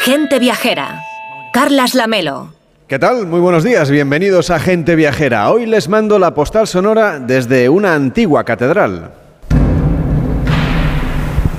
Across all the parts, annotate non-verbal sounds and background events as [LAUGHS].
Gente Viajera. Carlas Lamelo. ¿Qué tal? Muy buenos días, bienvenidos a Gente Viajera. Hoy les mando la postal sonora desde una antigua catedral.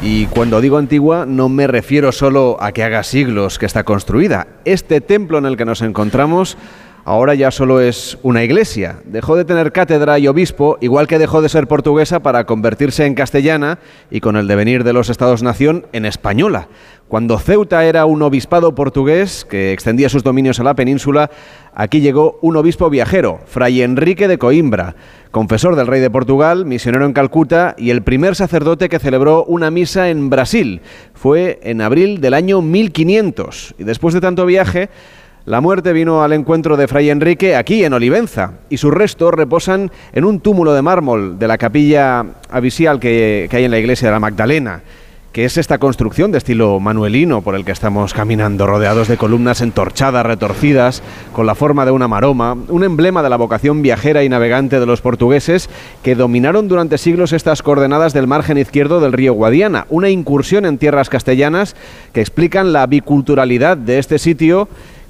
Y cuando digo antigua no me refiero solo a que haga siglos que está construida. Este templo en el que nos encontramos ahora ya solo es una iglesia. Dejó de tener cátedra y obispo, igual que dejó de ser portuguesa para convertirse en castellana y con el devenir de los Estados-nación en española. Cuando Ceuta era un obispado portugués que extendía sus dominios a la península, aquí llegó un obispo viajero, Fray Enrique de Coimbra confesor del rey de Portugal, misionero en Calcuta y el primer sacerdote que celebró una misa en Brasil. Fue en abril del año 1500 y después de tanto viaje, la muerte vino al encuentro de Fray Enrique aquí en Olivenza y sus restos reposan en un túmulo de mármol de la capilla abisial que, que hay en la iglesia de la Magdalena que es esta construcción de estilo manuelino por el que estamos caminando, rodeados de columnas entorchadas, retorcidas, con la forma de una maroma, un emblema de la vocación viajera y navegante de los portugueses que dominaron durante siglos estas coordenadas del margen izquierdo del río Guadiana, una incursión en tierras castellanas que explican la biculturalidad de este sitio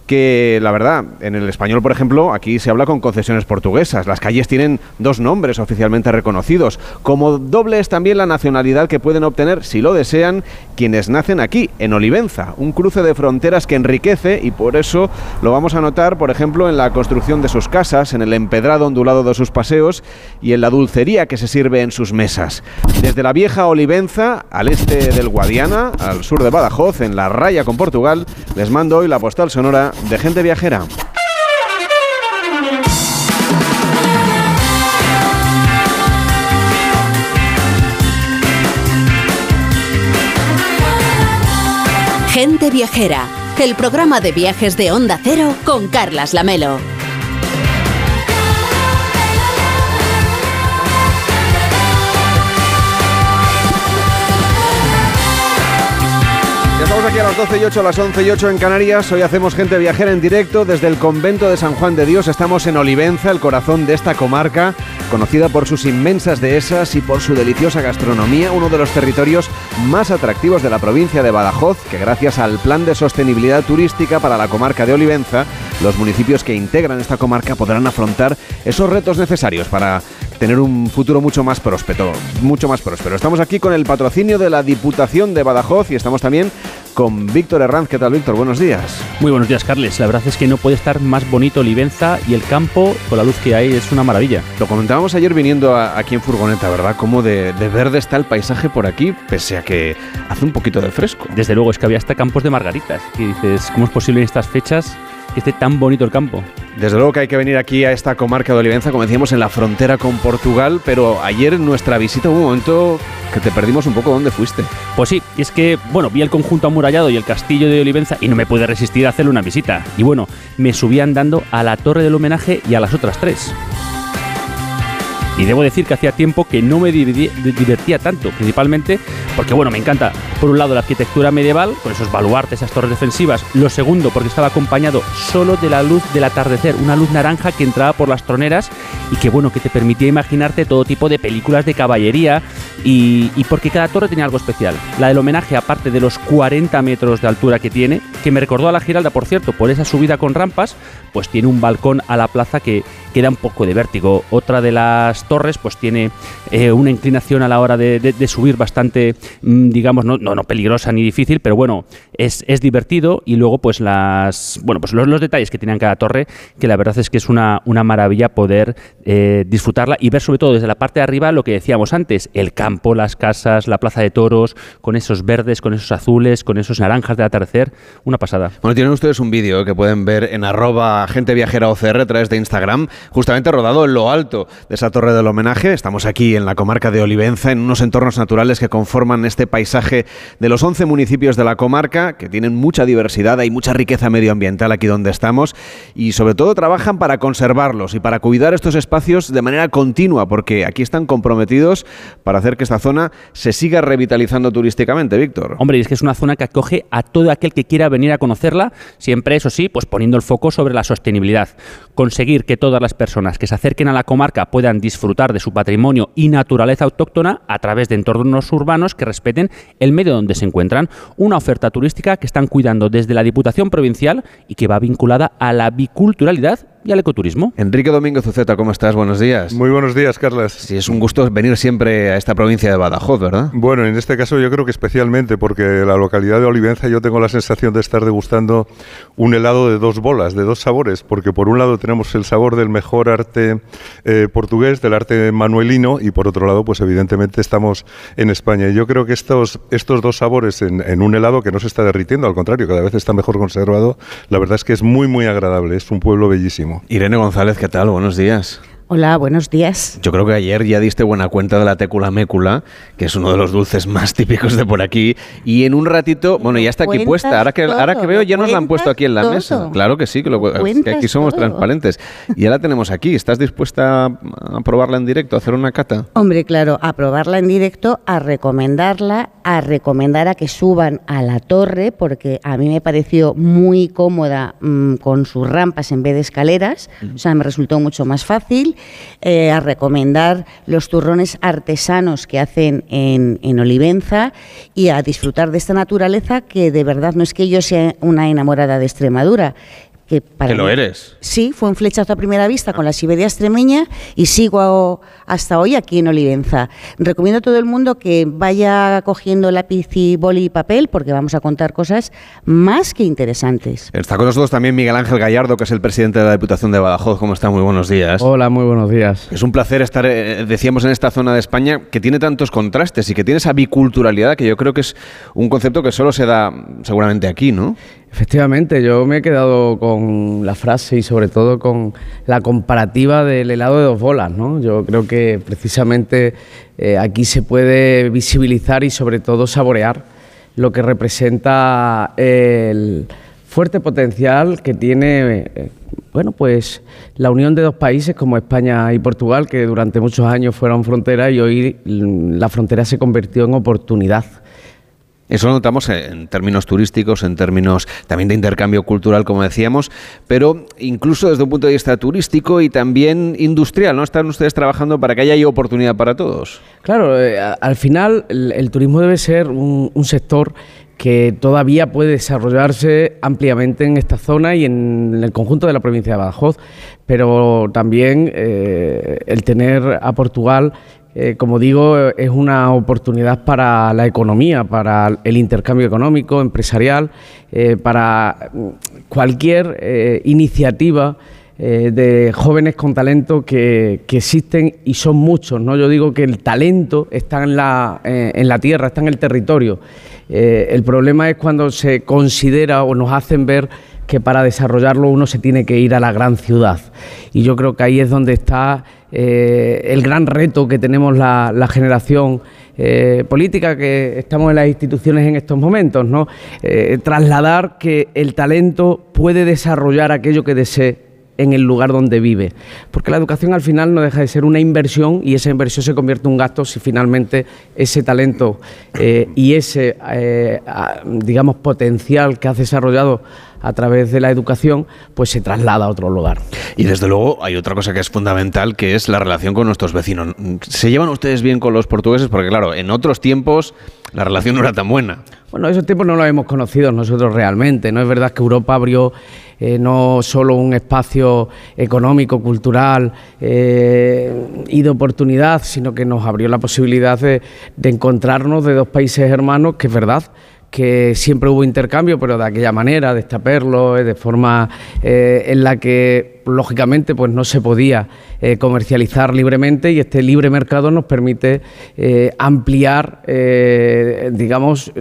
que la verdad, en el español, por ejemplo, aquí se habla con concesiones portuguesas. Las calles tienen dos nombres oficialmente reconocidos. Como doble es también la nacionalidad que pueden obtener, si lo desean, quienes nacen aquí, en Olivenza. Un cruce de fronteras que enriquece y por eso lo vamos a notar, por ejemplo, en la construcción de sus casas, en el empedrado ondulado de sus paseos y en la dulcería que se sirve en sus mesas. Desde la vieja Olivenza, al este del Guadiana, al sur de Badajoz, en la raya con Portugal, les mando hoy la postal sonora de gente viajera. Gente Viajera, el programa de viajes de Onda Cero con Carlas Lamelo. Estamos aquí a las 12 y 8, a las 11 y 8 en Canarias. Hoy hacemos gente viajera en directo desde el convento de San Juan de Dios. Estamos en Olivenza, el corazón de esta comarca, conocida por sus inmensas dehesas y por su deliciosa gastronomía, uno de los territorios más atractivos de la provincia de Badajoz, que gracias al plan de sostenibilidad turística para la comarca de Olivenza, los municipios que integran esta comarca podrán afrontar esos retos necesarios para tener un futuro mucho más próspero, mucho más próspero. Estamos aquí con el patrocinio de la Diputación de Badajoz y estamos también con Víctor Herranz. ¿Qué tal, Víctor? Buenos días. Muy buenos días, Carles. La verdad es que no puede estar más bonito Olivenza y el campo con la luz que hay es una maravilla. Lo comentábamos ayer viniendo aquí en furgoneta, ¿verdad? Cómo de, de, verde está el paisaje por aquí, pese a que hace un poquito de fresco. Desde luego, es que había hasta campos de margaritas. Y dices, ¿cómo es posible en estas fechas que esté tan bonito el campo? Desde luego que hay que venir aquí a esta comarca de Olivenza, como decíamos, en la frontera con Portugal, pero ayer en nuestra visita hubo un momento que te perdimos un poco dónde fuiste. Pues sí, es que, bueno, vi el conjunto amurallado y el castillo de Olivenza y no me pude resistir a hacerle una visita. Y bueno, me subí andando a la torre del homenaje y a las otras tres. Y debo decir que hacía tiempo que no me divertía tanto, principalmente porque, bueno, me encanta, por un lado, la arquitectura medieval, con esos baluartes, esas torres defensivas. Lo segundo, porque estaba acompañado solo de la luz del atardecer, una luz naranja que entraba por las troneras y que, bueno, que te permitía imaginarte todo tipo de películas de caballería y, y porque cada torre tenía algo especial. La del homenaje, aparte de los 40 metros de altura que tiene, que me recordó a la Giralda, por cierto, por esa subida con rampas, pues tiene un balcón a la plaza que, que da un poco de vértigo. Otra de las torres pues tiene eh, una inclinación a la hora de, subir bastante, mmm, digamos, no, no, no, peligrosa ni difícil, pero bueno, es, es, divertido y luego pues las, bueno, pues los, los, detalles que tiene cada torre, que la verdad es que es una, una maravilla poder eh, disfrutarla y ver sobre todo desde la parte de arriba lo que decíamos antes, el campo, las casas, la plaza de toros, con esos verdes, con esos azules, con esos naranjas de atardecer, una pasada. Bueno, tienen ustedes un vídeo que pueden ver en arroba gente viajera OCR a través de Instagram, justamente rodado en lo alto de esa torre del homenaje. Estamos aquí en la comarca de Olivenza, en unos entornos naturales que conforman este paisaje de los 11 municipios de la comarca, que tienen mucha diversidad, hay mucha riqueza medioambiental aquí donde estamos y sobre todo trabajan para conservarlos y para cuidar estos espacios de manera continua, porque aquí están comprometidos para hacer que esta zona se siga revitalizando turísticamente, Víctor. Hombre, y es que es una zona que acoge a todo aquel que quiera venir a conocerla, siempre, eso sí, pues poniendo el foco sobre la sostenibilidad. Conseguir que todas las personas que se acerquen a la comarca puedan disfrutar de su patrimonio y naturaleza autóctona a través de entornos urbanos que respeten el medio donde se encuentran. Una oferta turística que están cuidando desde la Diputación Provincial y que va vinculada a la biculturalidad y al ecoturismo. Enrique Domínguez Uceta, ¿cómo estás? Buenos días. Muy buenos días, Carlas. Sí, es un gusto venir siempre a esta provincia de Badajoz, ¿verdad? Bueno, en este caso yo creo que especialmente porque la localidad de Olivenza yo tengo la sensación de estar degustando un helado de dos bolas, de dos sabores, porque por un lado tenemos el sabor del mejor arte eh, portugués, del arte manuelino, y por otro lado, pues evidentemente estamos en España. Y yo creo que estos, estos dos sabores en, en un helado que no se está derritiendo, al contrario, cada vez está mejor conservado, la verdad es que es muy, muy agradable, es un pueblo bellísimo. Irene González, ¿qué tal? Buenos días. Hola, buenos días. Yo creo que ayer ya diste buena cuenta de la tecula mécula, que es uno de los dulces más [LAUGHS] típicos de por aquí. Y en un ratito, bueno, ya está aquí puesta. Ahora que, ahora que veo, ya nos la han puesto aquí en la mesa. Claro que sí, que, lo, que aquí somos transparentes. Y ya la tenemos aquí. ¿Estás dispuesta a probarla en directo, a hacer una cata? Hombre, claro, a probarla en directo, a recomendarla, a recomendar a que suban a la torre, porque a mí me pareció muy cómoda mmm, con sus rampas en vez de escaleras. O sea, me resultó mucho más fácil eh, a recomendar los turrones artesanos que hacen en, en, Olivenza y a disfrutar de esta naturaleza que de verdad no es que yo sea una enamorada de Extremadura, que, para lo eres. Sí, fue un flechazo a primera vista con la Siberia extremeña y sigo hasta hoy aquí en Olivenza. Recomiendo a todo el mundo que vaya cogiendo lápiz y boli y papel porque vamos a contar cosas más que interesantes. Está con nosotros también Miguel Ángel Gallardo, que es el presidente de la Diputación de Badajoz. ¿Cómo está? Muy buenos días. Hola, muy buenos días. Es un placer estar, eh, decíamos, en esta zona de España que tiene tantos contrastes y que tiene esa biculturalidad que yo creo que es un concepto que solo se da seguramente aquí, ¿no? Efectivamente, yo me he quedado con la frase y sobre todo con la comparativa del helado de dos bolas. ¿no? Yo creo que precisamente eh, aquí se puede visibilizar y sobre todo saborear lo que representa el fuerte potencial que tiene eh, bueno, pues la unión de dos países como España y Portugal, que durante muchos años fueron frontera y hoy la frontera se convirtió en oportunidad eso lo notamos en términos turísticos, en términos también de intercambio cultural, como decíamos, pero incluso desde un punto de vista turístico y también industrial, ¿no? Están ustedes trabajando para que haya oportunidad para todos. Claro, eh, al final el, turismo debe ser un, un sector que todavía puede desarrollarse ampliamente en esta zona y en el conjunto de la provincia de Badajoz, pero también eh, el tener a Portugal eh, como digo, es una oportunidad para la economía, para el intercambio económico, empresarial, eh, para cualquier eh, iniciativa de jóvenes con talento que, existen y son muchos. ¿no? Yo digo que el talento está en la, tierra, está en el territorio. El problema es cuando se considera o nos hacen ver que para desarrollarlo uno se tiene que ir a la gran ciudad. Y yo creo que ahí es donde está eh, el gran reto que tenemos la, la generación eh, política que estamos en las instituciones en estos momentos, ¿no? Eh, trasladar que el talento puede desarrollar aquello que desee en el lugar donde vive. Porque la educación al final no deja de ser una inversión y esa inversión se convierte en un gasto si finalmente ese talento eh, y ese, digamos, potencial que has desarrollado a través de la educación, pues se traslada a otro lugar. Y desde luego hay otra cosa que es fundamental, que es la relación con nuestros vecinos. ¿Se llevan ustedes bien con los portugueses? Porque claro, en otros tiempos la relación no era tan buena. Bueno, esos tiempos no los hemos conocido nosotros realmente. No es verdad que Europa abrió eh, no solo un espacio económico, cultural eh, y de oportunidad, sino que nos abrió la posibilidad de, de encontrarnos de dos países hermanos, que es verdad que siempre hubo intercambio, pero de aquella manera, de estaperlo, de forma eh, en la que lógicamente pues no se podía eh, comercializar libremente y este libre mercado nos permite eh, ampliar, digamos,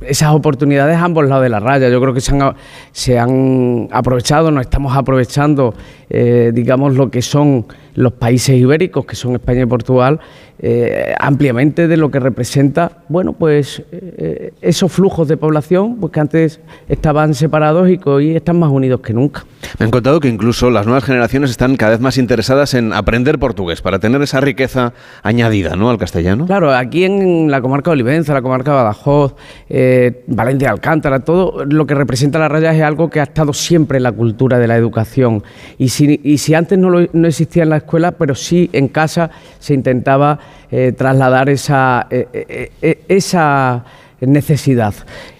esas oportunidades a ambos lados de la raya. Yo creo que se han, se han aprovechado, nos estamos aprovechando, digamos, lo que son los países ibéricos, que son España y Portugal, eh, ampliamente de lo que representa, bueno, pues eh, esos flujos de población, pues que antes estaban separados y que hoy están más unidos que nunca. Me han contado que incluso las nuevas generaciones están cada vez más interesadas en aprender portugués para tener esa riqueza añadida, ¿no? Al castellano. Claro, aquí en la comarca de Olivenza, la comarca de Badajoz, eh, Valencia, Alcántara, todo lo que representa la raya es algo que ha estado siempre en la cultura de la educación. Y y si antes no, no existía en la escuela, pero sí en casa se intentaba eh, trasladar esa, eh, eh, esa necesidad.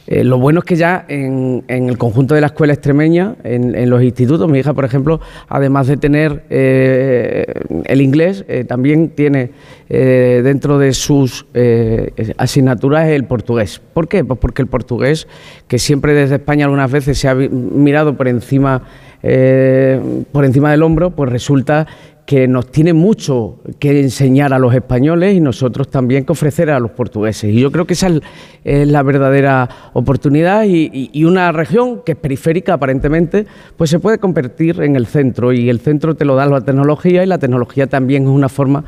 lo bueno es que ya en, el conjunto de la escuela extremeña, en, los institutos, mi hija, por ejemplo, además de tener el inglés, también tiene dentro de sus asignaturas el portugués. ¿Por qué? Pues porque el portugués, que siempre desde España algunas veces se ha mirado por encima, por encima del hombro, pues resulta que nos tiene mucho que enseñar a los españoles y nosotros también que ofrecer a los portugueses. Y yo creo que esa es la verdadera oportunidad y, una región que es periférica aparentemente, pues se puede convertir en el centro y el centro te lo da la tecnología y la tecnología también es una forma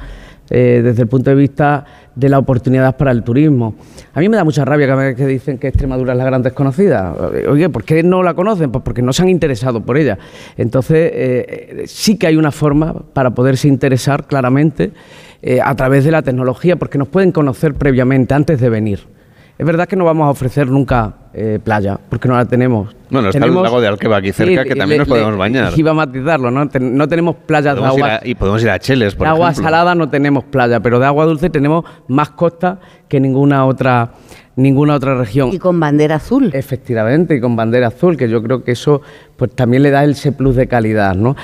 eh, desde el punto de vista de la oportunidad para el turismo. A mí me da mucha rabia que dicen que Extremadura es la gran desconocida. Oye, ¿por qué no la conocen? Pues porque no se han interesado por ella. Entonces, eh, sí que hay una forma para poderse interesar claramente eh, a través de la tecnología, porque nos pueden conocer previamente, antes de venir. Es verdad que no vamos a ofrecer nunca eh, playa, porque no la tenemos. Bueno, está el lago de Alqueva aquí cerca, que también nos podemos bañar. Iba a matizarlo, ¿no? no tenemos playas de agua... y podemos ir a Cheles, por De agua salada no tenemos playa, pero de agua dulce tenemos más costa que ninguna otra ninguna otra región. Y con bandera azul. Efectivamente, y con bandera azul, que yo creo que eso pues también le da ese plus de calidad, ¿no?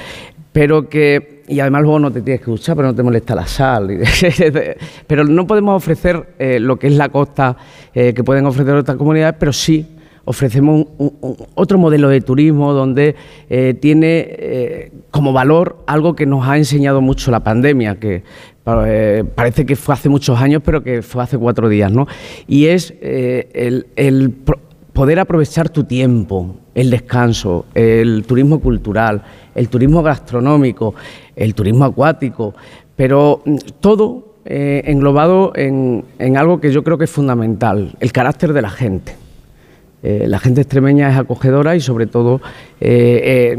Pero que y además luego no te tienes que duchar, pero no te molesta la sal. [LAUGHS] pero no podemos ofrecer eh, lo que es la costa eh, que pueden ofrecer otras comunidades, pero sí ofrecemos otro modelo de turismo donde eh, tiene como valor algo que nos ha enseñado mucho la pandemia, que parece que fue hace muchos años, pero que fue hace cuatro días, ¿no? Y es el, el poder aprovechar tu tiempo, el descanso, el turismo cultural, el turismo gastronómico, el turismo acuático, pero mm, todo eh, englobado en, algo que yo creo que es fundamental, el carácter de la gente. Eh, la gente extremeña es acogedora y sobre todo eh,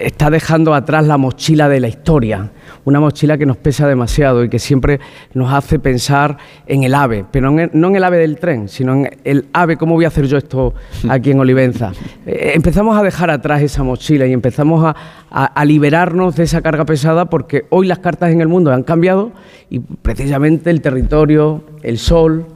está dejando atrás la mochila de la historia una mochila que nos pesa demasiado y que siempre nos hace pensar en el ave, pero no en el ave del tren, sino en el ave, ¿cómo voy a hacer yo esto aquí en Olivenza? [LAUGHS] Eh, empezamos a dejar atrás esa mochila y empezamos a, a liberarnos de esa carga pesada porque hoy las cartas en el mundo han cambiado y precisamente el territorio, el sol,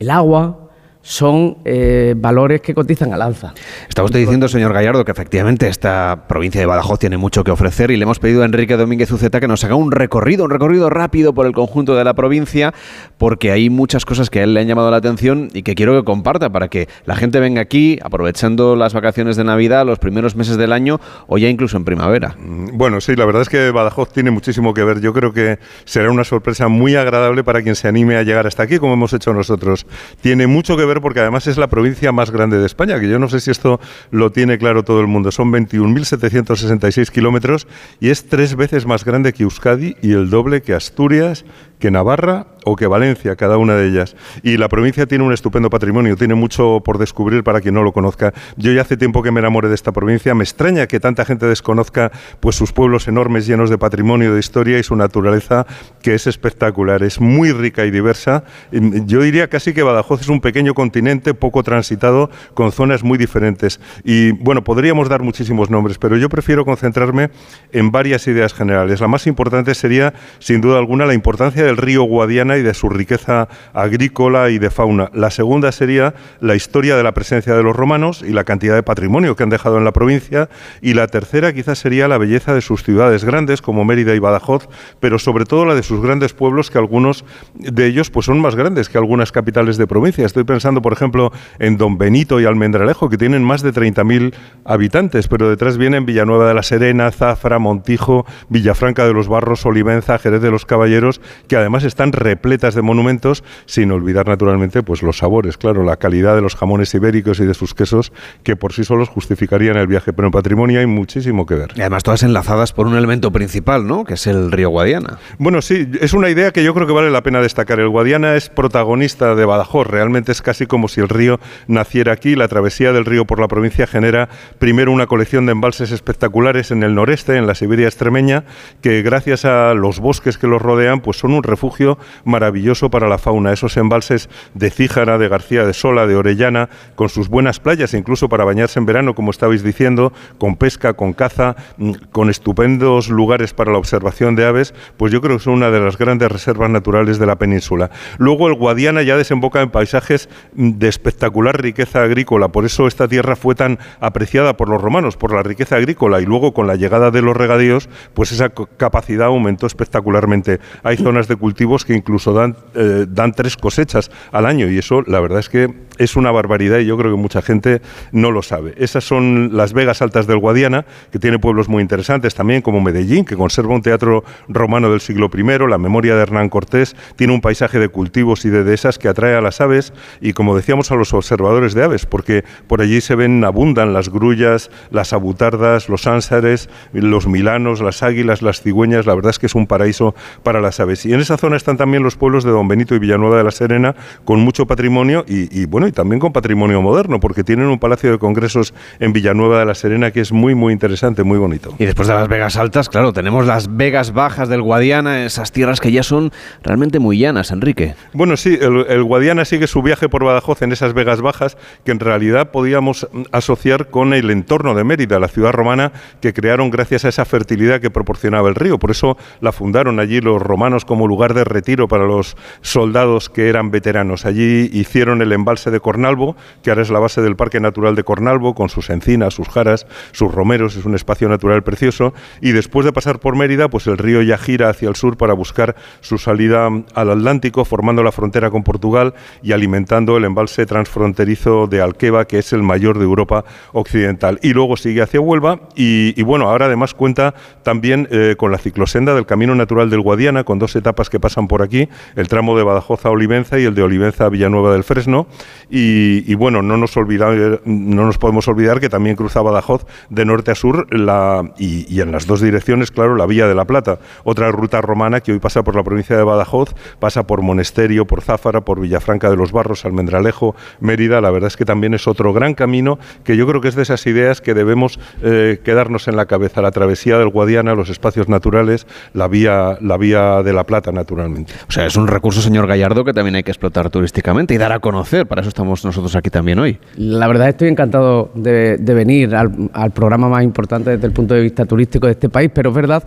el agua, son eh, valores que cotizan al alza. Está usted diciendo, señor Gallardo, que efectivamente esta provincia de Badajoz tiene mucho que ofrecer y le hemos pedido a Enrique Domínguez Uceta que nos haga un recorrido, un recorrido rápido por el conjunto de la provincia, porque hay muchas cosas que a él le han llamado la atención y que quiero que comparta para que la gente venga aquí aprovechando las vacaciones de Navidad, los primeros meses del año o ya incluso en primavera. Mm, bueno, sí, la verdad es que Badajoz tiene muchísimo que ver. Yo creo que será una sorpresa muy agradable para quien se anime a llegar hasta aquí, como hemos hecho nosotros. Tiene mucho que ver porque además es la provincia más grande de España, que yo no sé si esto lo tiene claro todo el mundo. Son 21.766 kilómetros y es tres veces más grande que Euskadi y el doble que Asturias, que Navarra o que Valencia, cada una de ellas. Y la provincia tiene un estupendo patrimonio, tiene mucho por descubrir para quien no lo conozca. Yo ya hace tiempo que me enamoré de esta provincia, me extraña que tanta gente desconozca pues sus pueblos enormes llenos de patrimonio, de historia y su naturaleza que es espectacular, es muy rica y diversa. Yo diría casi que Badajoz es un pequeño continente poco transitado con zonas muy diferentes. Y bueno, podríamos dar muchísimos nombres, pero yo prefiero concentrarme en varias ideas generales. La más importante sería, sin duda alguna, la importancia de el río Guadiana y de su riqueza agrícola y de fauna. La segunda sería la historia de la presencia de los romanos y la cantidad de patrimonio que han dejado en la provincia. Y la tercera quizás sería la belleza de sus ciudades grandes como Mérida y Badajoz, pero sobre todo la de sus grandes pueblos que algunos de ellos pues son más grandes que algunas capitales de provincia. Estoy pensando por ejemplo, en Don Benito y Almendralejo, que tienen más de 30.000 habitantes, pero detrás vienen Villanueva de la Serena, Zafra, Montijo, Villafranca de los Barros, Olivenza, Jerez de los Caballeros, que además están repletas de monumentos, sin olvidar naturalmente pues los sabores, claro, la calidad de los jamones ibéricos y de sus quesos, que por sí solos justificarían el viaje, pero en patrimonio hay muchísimo que ver. Y además todas enlazadas por un elemento principal, ¿no? Que es el río Guadiana. Bueno, sí, es una idea que yo creo que vale la pena destacar. El Guadiana es protagonista de Badajoz, realmente es casi como si el río naciera aquí. La travesía del río por la provincia genera primero una colección de embalses espectaculares en el noreste, en la Siberia extremeña, que gracias a los bosques que los rodean, pues son un refugio maravilloso para la fauna. Esos embalses de Cíjara, de García de Sola, de Orellana, con sus buenas playas, incluso para bañarse en verano, como estabais diciendo, con pesca, con caza, mm, con estupendos lugares para la observación de aves, pues yo creo que son una de las grandes reservas naturales de la península. Luego el Guadiana ya desemboca en paisajes de espectacular riqueza agrícola, por eso esta tierra fue tan apreciada por los romanos, por la riqueza agrícola, y luego con la llegada de los regadíos, pues esa capacidad aumentó espectacularmente. Hay zonas de cultivos que incluso dan, eh, dan tres cosechas al año, y eso la verdad es que es una barbaridad y yo creo que mucha gente no lo sabe. Esas son las Vegas Altas del Guadiana, que tiene pueblos muy interesantes también, como Medellín, que conserva un teatro romano del siglo I, la memoria de Hernán Cortés, tiene un paisaje de cultivos y de dehesas que atrae a las aves y, como decíamos, a los observadores de aves, porque por allí se ven, abundan las grullas, las abutardas, los ánsares, los milanos, las águilas, las cigüeñas, la verdad es que es un paraíso para las aves. Y en esa zona están también los pueblos de Don Benito y Villanueva de la Serena, con mucho patrimonio y, y bueno, y también con patrimonio moderno, porque tienen un palacio de congresos en Villanueva de la Serena que es muy, muy interesante, muy bonito. Y después de las Vegas altas, claro, tenemos las Vegas bajas del Guadiana, esas tierras que ya son realmente muy llanas, Enrique. Bueno, sí, el, Guadiana sigue su viaje por Badajoz en esas Vegas bajas que en realidad podíamos asociar con el entorno de Mérida, la ciudad romana que crearon gracias a esa fertilidad que proporcionaba el río. Por eso la fundaron allí los romanos como lugar de retiro para los soldados que eran veteranos. Allí hicieron el embalse de Cornalvo, que ahora es la base del Parque Natural de Cornalvo, con sus encinas, sus jaras, sus romeros, es un espacio natural precioso. Y después de pasar por Mérida, pues el río ya gira hacia el sur para buscar su salida al Atlántico, formando la frontera con Portugal y alimentando el embalse transfronterizo de Alqueva, que es el mayor de Europa Occidental. Y luego sigue hacia Huelva y, bueno, ahora además cuenta también eh, con la ciclosenda del Camino Natural del Guadiana, con dos etapas que pasan por aquí, el tramo de Badajoz a Olivenza y el de Olivenza a Villanueva del Fresno. Y, bueno, no nos, olvidar, no nos podemos olvidar que también cruza Badajoz de norte a sur la, y, en las dos direcciones, claro, la Vía de la Plata, otra ruta romana que hoy pasa por la provincia de Badajoz, pasa por Monesterio, por Záfara, por Villafranca de los Barros, Almendralejo, Mérida. La verdad es que también es otro gran camino que yo creo que es de esas ideas que debemos eh, quedarnos en la cabeza. La travesía del Guadiana, los espacios naturales, la vía, la vía de la Plata, naturalmente. O sea, es un recurso, señor Gallardo, que también hay que explotar turísticamente y dar a conocer. Para eso nosotros aquí también hoy. La verdad estoy encantado de, venir al, al programa más importante desde el punto de vista turístico de este país, pero es verdad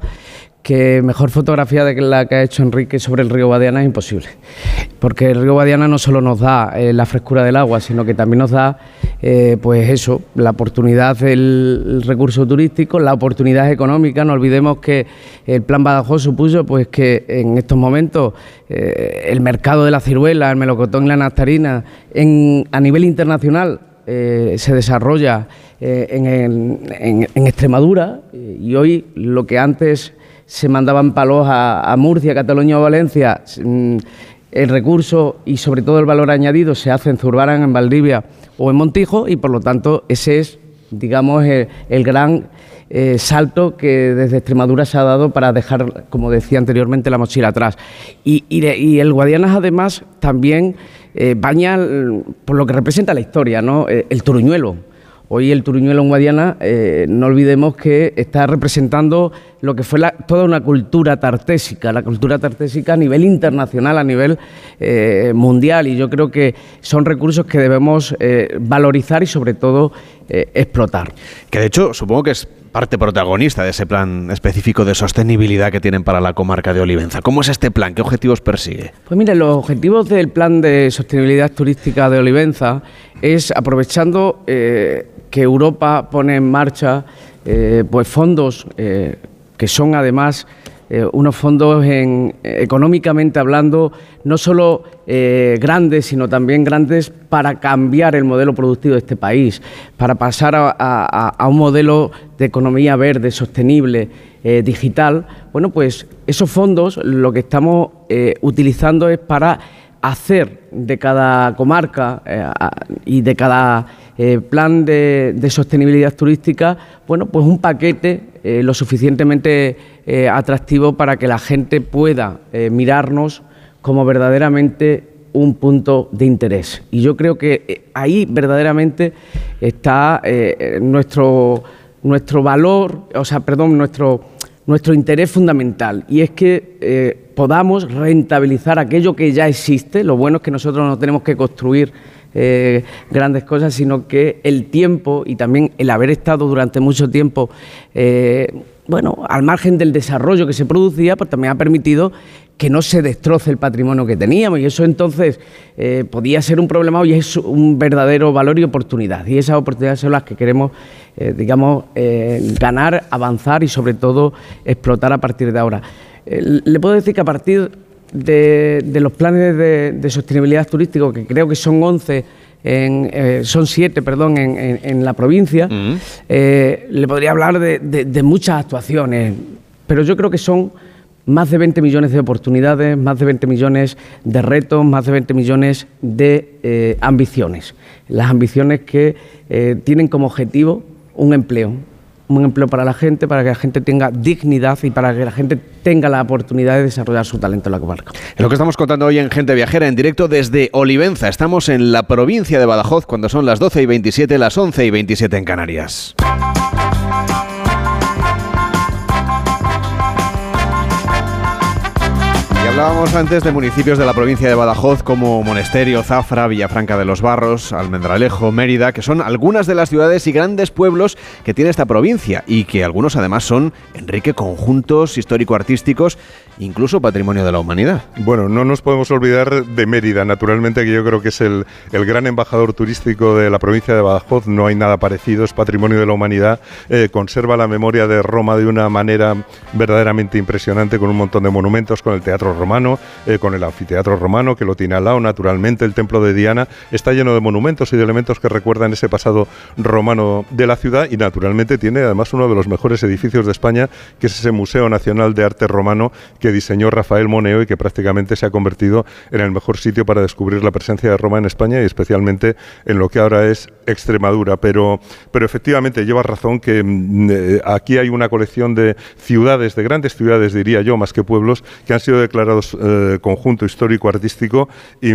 que mejor fotografía de la que ha hecho Enrique sobre el río Guadiana es imposible. Porque el río Guadiana no solo nos da eh, la frescura del agua, sino que también nos da, eh, pues eso, la oportunidad del recurso turístico, la oportunidad económica. No olvidemos que el Plan Badajoz supuso pues que en estos momentos eh, el mercado de la ciruela, el melocotón y la nastarina a nivel internacional se desarrolla en, en, Extremadura y hoy lo que antes se mandaban palos a, Murcia, Cataluña o Valencia, mm, el recurso y sobre todo el valor añadido se hace en Zurbarán, en Valdivia o en Montijo y por lo tanto ese es, digamos, el, gran eh, salto que desde Extremadura se ha dado para dejar, como decía anteriormente, la mochila atrás. Y, el Guadianas además también eh, baña por lo que representa la historia, ¿no? Eh, el Turuñuelo Hoy el Turuñuelo en Guadiana, eh, no olvidemos que está representando lo que fue toda una cultura tartésica, la cultura tartésica a nivel internacional, a nivel eh, mundial, y yo creo que son recursos que debemos eh, valorizar y sobre todo explotar. Que de hecho supongo que es parte protagonista de ese plan específico de sostenibilidad que tienen para la comarca de Olivenza. ¿Cómo es este plan? ¿Qué objetivos persigue? Pues mire, los objetivos del plan de sostenibilidad turística de Olivenza es aprovechando que Europa pone en marcha eh, pues fondos eh, que son además eh, unos fondos en, económicamente hablando, no solo eh, grandes, sino también grandes para cambiar el modelo productivo de este país, para pasar a, un modelo de economía verde, sostenible, eh, digital. Bueno, pues esos fondos lo que estamos utilizando es para hacer de cada comarca y de cada plan de, sostenibilidad turística, bueno, pues un paquete lo suficientemente eh, atractivo para que la gente pueda eh, mirarnos como verdaderamente un punto de interés. Y yo creo que eh, ahí verdaderamente está nuestro, nuestro valor, o sea, perdón, nuestro, nuestro interés fundamental. Y es que podamos rentabilizar aquello que ya existe. Lo bueno es que nosotros no tenemos que construir grandes cosas, sino que el tiempo y también el haber estado durante mucho tiempo bueno, al margen del desarrollo que se producía, pues también ha permitido que no se destroce el patrimonio que teníamos y eso entonces eh, podía ser un problema y es un verdadero valor y oportunidad y esas oportunidades son las que queremos, eh, digamos, eh, ganar, avanzar y sobre todo explotar a partir de ahora. le puedo decir que a partir de, los planes de, de, sostenibilidad turístico, que creo que son 11, eh, son siete, perdón, en, la provincia, eh, le podría hablar de, muchas actuaciones, pero yo creo que son más de 20 millones de oportunidades, más de 20 millones de retos, más de 20 millones de eh, ambiciones. Las ambiciones que tienen como objetivo un empleo, un empleo para la gente, para que la gente tenga dignidad y para que la gente tenga la oportunidad de desarrollar su talento en la comarca. Es lo que estamos contando hoy en Gente Viajera, en directo desde Olivenza. Estamos en la provincia de Badajoz cuando son las 12 y 27, las 11 y 27 en Canarias. Hablábamos antes de municipios de la provincia de Badajoz como Monesterio, Zafra, Villafranca de los Barros, Almendralejo, Mérida, que son algunas de las ciudades y grandes pueblos que tiene esta provincia y que algunos además son, Enrique, conjuntos histórico-artísticos incluso patrimonio de la humanidad. Bueno, no nos podemos olvidar de Mérida, naturalmente, que yo creo que es el, gran embajador turístico de la provincia de Badajoz, no hay nada parecido, es patrimonio de la humanidad, eh, conserva la memoria de Roma de una manera verdaderamente impresionante, con un montón de monumentos, con el teatro romano, eh, con el anfiteatro romano, que lo tiene al lado, naturalmente, el templo de Diana, está lleno de monumentos y de elementos que recuerdan ese pasado romano de la ciudad y naturalmente tiene además uno de los mejores edificios de España, que es ese Museo Nacional de Arte Romano, diseñó Rafael Moneo y que prácticamente se ha convertido en el mejor sitio para descubrir la presencia de Roma en España y especialmente en lo que ahora es Extremadura. Pero, pero efectivamente lleva razón que mm, eh, aquí hay una colección de ciudades, de grandes ciudades, diría yo, más que pueblos, que han sido declarados eh, conjunto histórico-artístico y,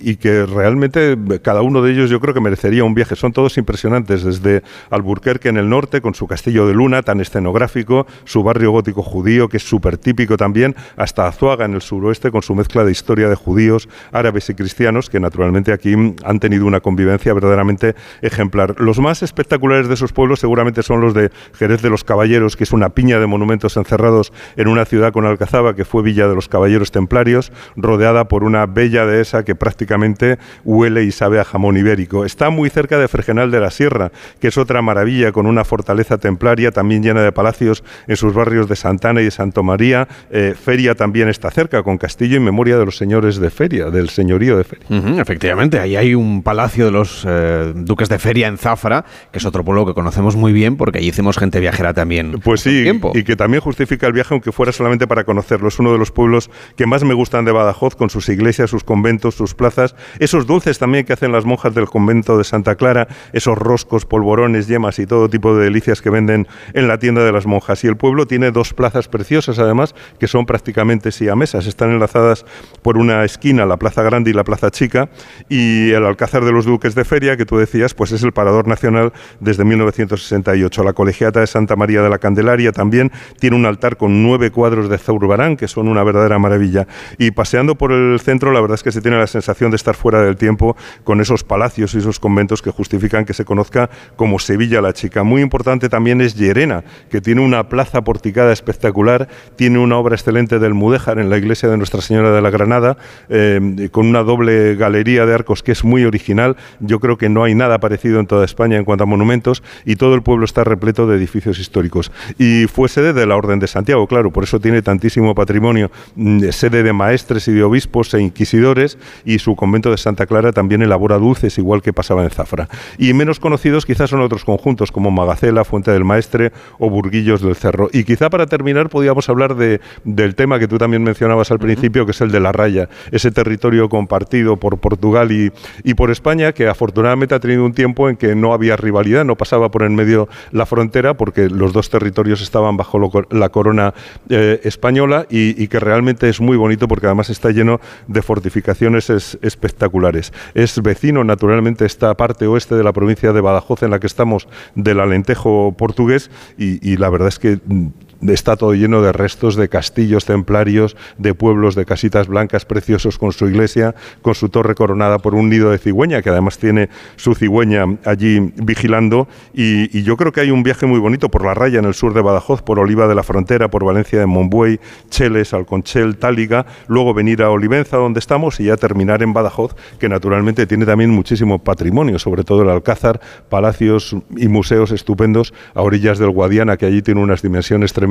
y, que realmente cada uno de ellos yo creo que merecería un viaje. Son todos impresionantes, desde Alburquerque en el norte, con su castillo de luna tan escenográfico, su barrio gótico judío, que es súper típico también, hasta Azuaga en el suroeste con su mezcla de historia de judíos, árabes y cristianos, que naturalmente aquí han tenido una convivencia verdaderamente ejemplar. Los más espectaculares de esos pueblos seguramente son los de Jerez de los Caballeros, que es una piña de monumentos encerrados en una ciudad con Alcazaba, que fue Villa de los Caballeros Templarios, rodeada por una bella dehesa que prácticamente huele y sabe a jamón ibérico. Está muy cerca de Fregenal de la Sierra, que es otra maravilla con una fortaleza templaria también llena de palacios en sus barrios de Santana y de Santo María, eh, Feria también está cerca, con castillo en memoria de los señores de Feria, del señorío de Feria. efectivamente, ahí hay un palacio de los eh, duques de Feria en Zafra, que es otro pueblo que conocemos muy bien porque allí hicimos gente viajera también. Pues sí, y que también justifica el viaje, aunque fuera solamente para conocerlo. Es uno de los pueblos que más me gustan de Badajoz, con sus iglesias, sus conventos, sus plazas, esos dulces también que hacen las monjas del convento de Santa Clara, esos roscos, polvorones, yemas y todo tipo de delicias que venden en la tienda de las monjas. Y el pueblo tiene dos plazas preciosas, además, que son prácticamente mesas Están enlazadas por una esquina, la Plaza Grande y la Plaza Chica, y el Alcázar de los Duques de Feria, que tú decías, pues es el parador nacional desde 1968. La Colegiata de Santa María de la Candelaria también tiene un altar con nueve cuadros de Zurbarán, que son una verdadera maravilla. Y paseando por el centro, la verdad es que se tiene la sensación de estar fuera del tiempo con esos palacios y esos conventos que justifican que se conozca como Sevilla la Chica. Muy importante también es Llerena, que tiene una plaza porticada espectacular, tiene una obra excelente del Mudéjar en la iglesia de Nuestra Señora de la Granada, eh, con una doble galería de arcos que es muy original. Yo creo que no hay nada parecido en toda España en cuanto a monumentos y todo el pueblo está repleto de edificios históricos. Y fue sede de la Orden de Santiago, claro, por eso tiene tantísimo patrimonio, mm, sede de maestres y de obispos e inquisidores y su convento de Santa Clara también elabora dulces, igual que pasaba en Zafra. Y menos conocidos quizás son otros conjuntos como Magacela, Fuente del Maestre o Burguillos del Cerro. Y quizá para terminar podíamos hablar de, del tema que tú también mencionabas al principio, que es el de la raya, ese territorio compartido por Portugal y, y por España, que afortunadamente ha tenido un tiempo en que no había rivalidad, no pasaba por en medio la frontera, porque los dos territorios estaban bajo la corona eh, española y, que realmente es muy bonito porque además está lleno de fortificaciones espectaculares. Es vecino, naturalmente, esta parte oeste de la provincia de Badajoz en la que estamos del Alentejo portugués y la verdad es que mm, está todo lleno de restos de castillos templarios, de pueblos de casitas blancas preciosos con su iglesia, con su torre coronada por un nido de cigüeña, que además tiene su cigüeña allí vigilando. Y, yo creo que hay un viaje muy bonito por la raya en el sur de Badajoz, por Oliva de la Frontera, por Valencia de Monbuey, Cheles, Alconchel, Táliga, luego venir a Olivenza, donde estamos, y ya terminar en Badajoz, que naturalmente tiene también muchísimo patrimonio, sobre todo el Alcázar, palacios y museos estupendos a orillas del Guadiana, que allí tiene unas dimensiones tremendas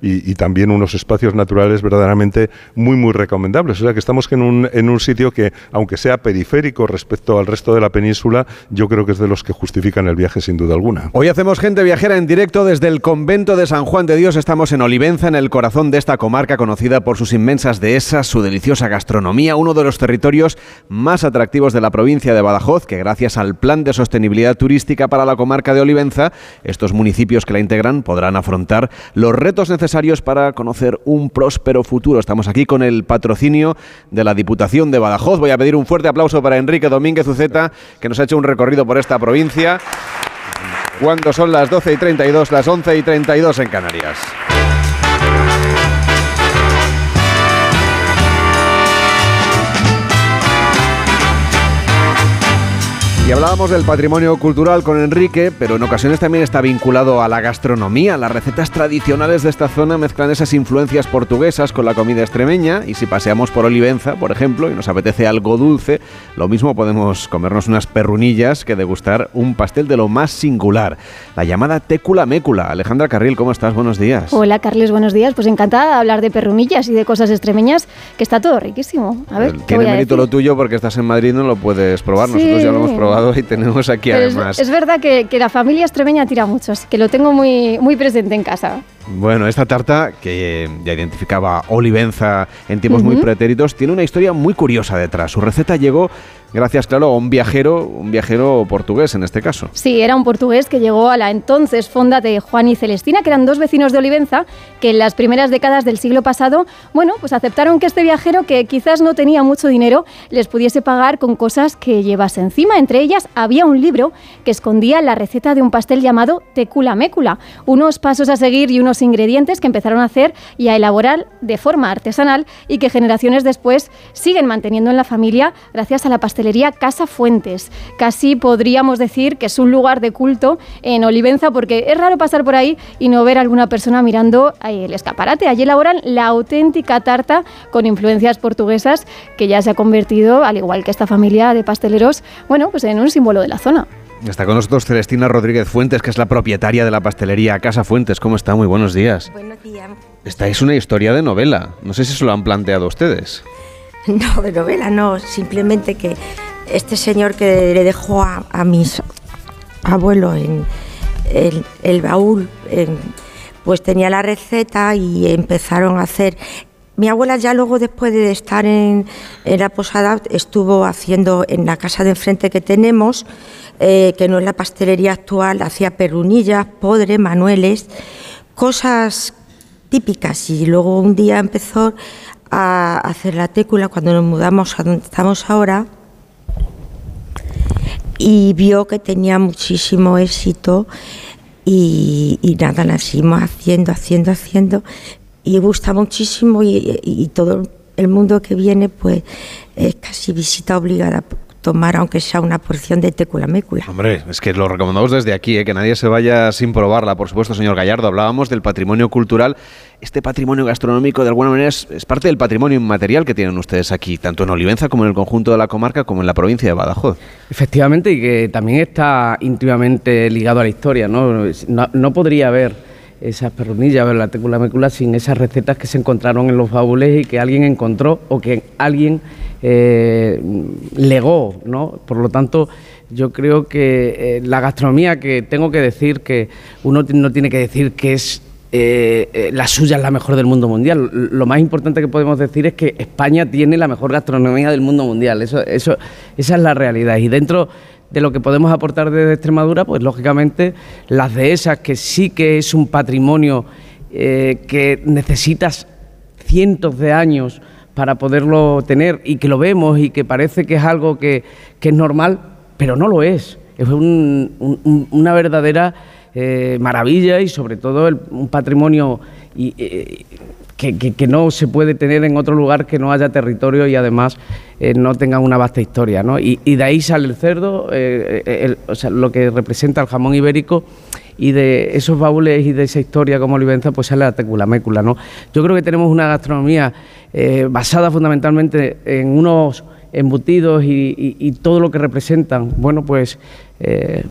y, también unos espacios naturales verdaderamente muy, muy recomendables. O sea que estamos en un, en un sitio que, aunque sea periférico respecto al resto de la península, yo creo que es de los que justifican el viaje sin duda alguna. Hoy hacemos gente viajera en directo desde el convento de San Juan de Dios. Estamos en Olivenza, en el corazón de esta comarca conocida por sus inmensas dehesas, su deliciosa gastronomía, uno de los territorios más atractivos de la provincia de Badajoz, que gracias al plan de sostenibilidad turística para la comarca de Olivenza, estos municipios que la integran podrán afrontar los retos necesarios para conocer un próspero futuro. Estamos aquí con el patrocinio de la Diputación de Badajoz. Voy a pedir un fuerte aplauso para Enrique Domínguez Uceta, que nos ha hecho un recorrido por esta provincia. Cuando son las 12 y 32, las 11 y 32 en Canarias. Y hablábamos del patrimonio cultural con Enrique, pero en ocasiones también está vinculado a la gastronomía. Las recetas tradicionales de esta zona mezclan esas influencias portuguesas con la comida extremeña y si paseamos por Olivenza, por ejemplo, y nos apetece algo dulce, lo mismo podemos comernos unas perrunillas que degustar un pastel de lo más singular, la llamada técula mécula. Alejandra Carril, ¿cómo estás? Buenos días. Hola, Carles, buenos días. Pues encantada de hablar de perrunillas y de cosas extremeñas, que está todo riquísimo. A ver, Tiene mérito lo tuyo porque estás en Madrid, no lo puedes probar. Nosotros ya lo hemos probado y tenemos aquí además. Es, verdad que, la familia extremeña tira mucho, así que lo tengo muy, muy presente en casa. Bueno, esta tarta, que ya identificaba Olivenza en tiempos muy pretéritos, tiene una historia muy curiosa detrás. Su receta llegó gracias, claro, a un viajero, un viajero portugués en este caso. Sí, era un portugués que llegó a la entonces fonda de Juan y Celestina, que eran dos vecinos de Olivenza, que en las primeras décadas del siglo pasado, bueno, pues aceptaron que este viajero, que quizás no tenía mucho dinero, les pudiese pagar con cosas que llevase encima. Entre ellas había un libro que escondía la receta de un pastel llamado tecula mécula, unos pasos a seguir y unos ingredientes que empezaron a hacer y a elaborar de forma artesanal y que generaciones después siguen manteniendo en la familia gracias a la pastelería Casa Fuentes. Casi podríamos decir que es un lugar de culto en Olivenza porque es raro pasar por ahí y no ver a alguna persona mirando el escaparate. Allí elaboran la auténtica tarta con influencias portuguesas que ya se ha convertido, al igual que esta familia de pasteleros, bueno, pues en un símbolo de la zona. Está con nosotros Celestina Rodríguez Fuentes, que es la propietaria de la pastelería Casa Fuentes. ¿Cómo está? Muy buenos días. Buenos días. Esta es una historia de novela. No sé si se lo han planteado ustedes. [LAUGHS] No, de novela no, simplemente que este señor que le dejó a, mis abuelos en el, baúl, pues tenía la receta y empezaron a hacer mi abuela ya luego después de estar en, la posada estuvo haciendo en la casa de enfrente que tenemos, eh, que no es la pastelería actual, hacía perrunillas, podres, manueles, cosas típicas. Y luego un día empezó a hacer la técula cuando nos mudamos a donde estamos ahora y vio que tenía muchísimo éxito y, nada, la seguimos haciendo, haciendo, haciendo y gusta muchísimo y, todo el mundo que viene, pues es casi visita obligada tomar aunque sea una porción de técula mécula. Hombre, es que lo recomendamos desde aquí, ¿eh? que nadie se vaya sin probarla. Por supuesto, señor Gallardo, hablábamos del patrimonio cultural. Este patrimonio gastronómico, de alguna manera, es, parte del patrimonio inmaterial que tienen ustedes aquí, tanto en Olivenza como en el conjunto de la comarca, como en la provincia de Badajoz. Efectivamente, y que también está íntimamente ligado a la historia. No, no, podría haber esas perronillas, la técula mécula, sin esas recetas que se encontraron en los baúles y que alguien encontró o que alguien eh, legó, ¿no? Por lo tanto, yo creo que eh, la gastronomía, que tengo que decir que uno no tiene que decir que es eh, la suya es la mejor del mundo mundial. Lo más importante que podemos decir es que España tiene la mejor gastronomía del mundo mundial. Eso, eso, esa es la realidad. Y dentro de lo que podemos aportar desde Extremadura, pues lógicamente las dehesas, que sí que es un patrimonio que necesitas cientos de años para poderlo tener y que lo vemos y que parece que es algo que, es normal, pero no lo es. Es una verdadera eh, maravilla y sobre todo un patrimonio eh, que, no se puede tener en otro lugar que no haya territorio y además eh, no tenga una vasta historia. Y, de ahí sale el cerdo, o sea, lo que representa el jamón ibérico y de esos baúles y de esa historia como Olivenza, pues sale la tecula mécula, ¿no? Yo creo que tenemos una gastronomía eh, basada fundamentalmente en unos embutidos y, todo lo que representan, bueno, pues eh,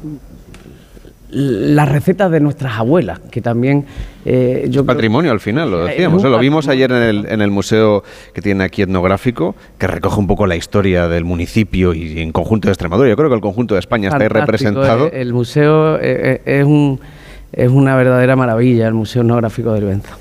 las recetas de nuestras abuelas, que también eh, yo patrimonio al final, lo decíamos, lo vimos ayer en el, en el museo que tiene aquí etnográfico, que recoge un poco la historia del municipio y en conjunto de Extremadura. Yo creo que el conjunto de España está ahí representado. El, museo es un es una verdadera maravilla el Museo Etnográfico del Benzo.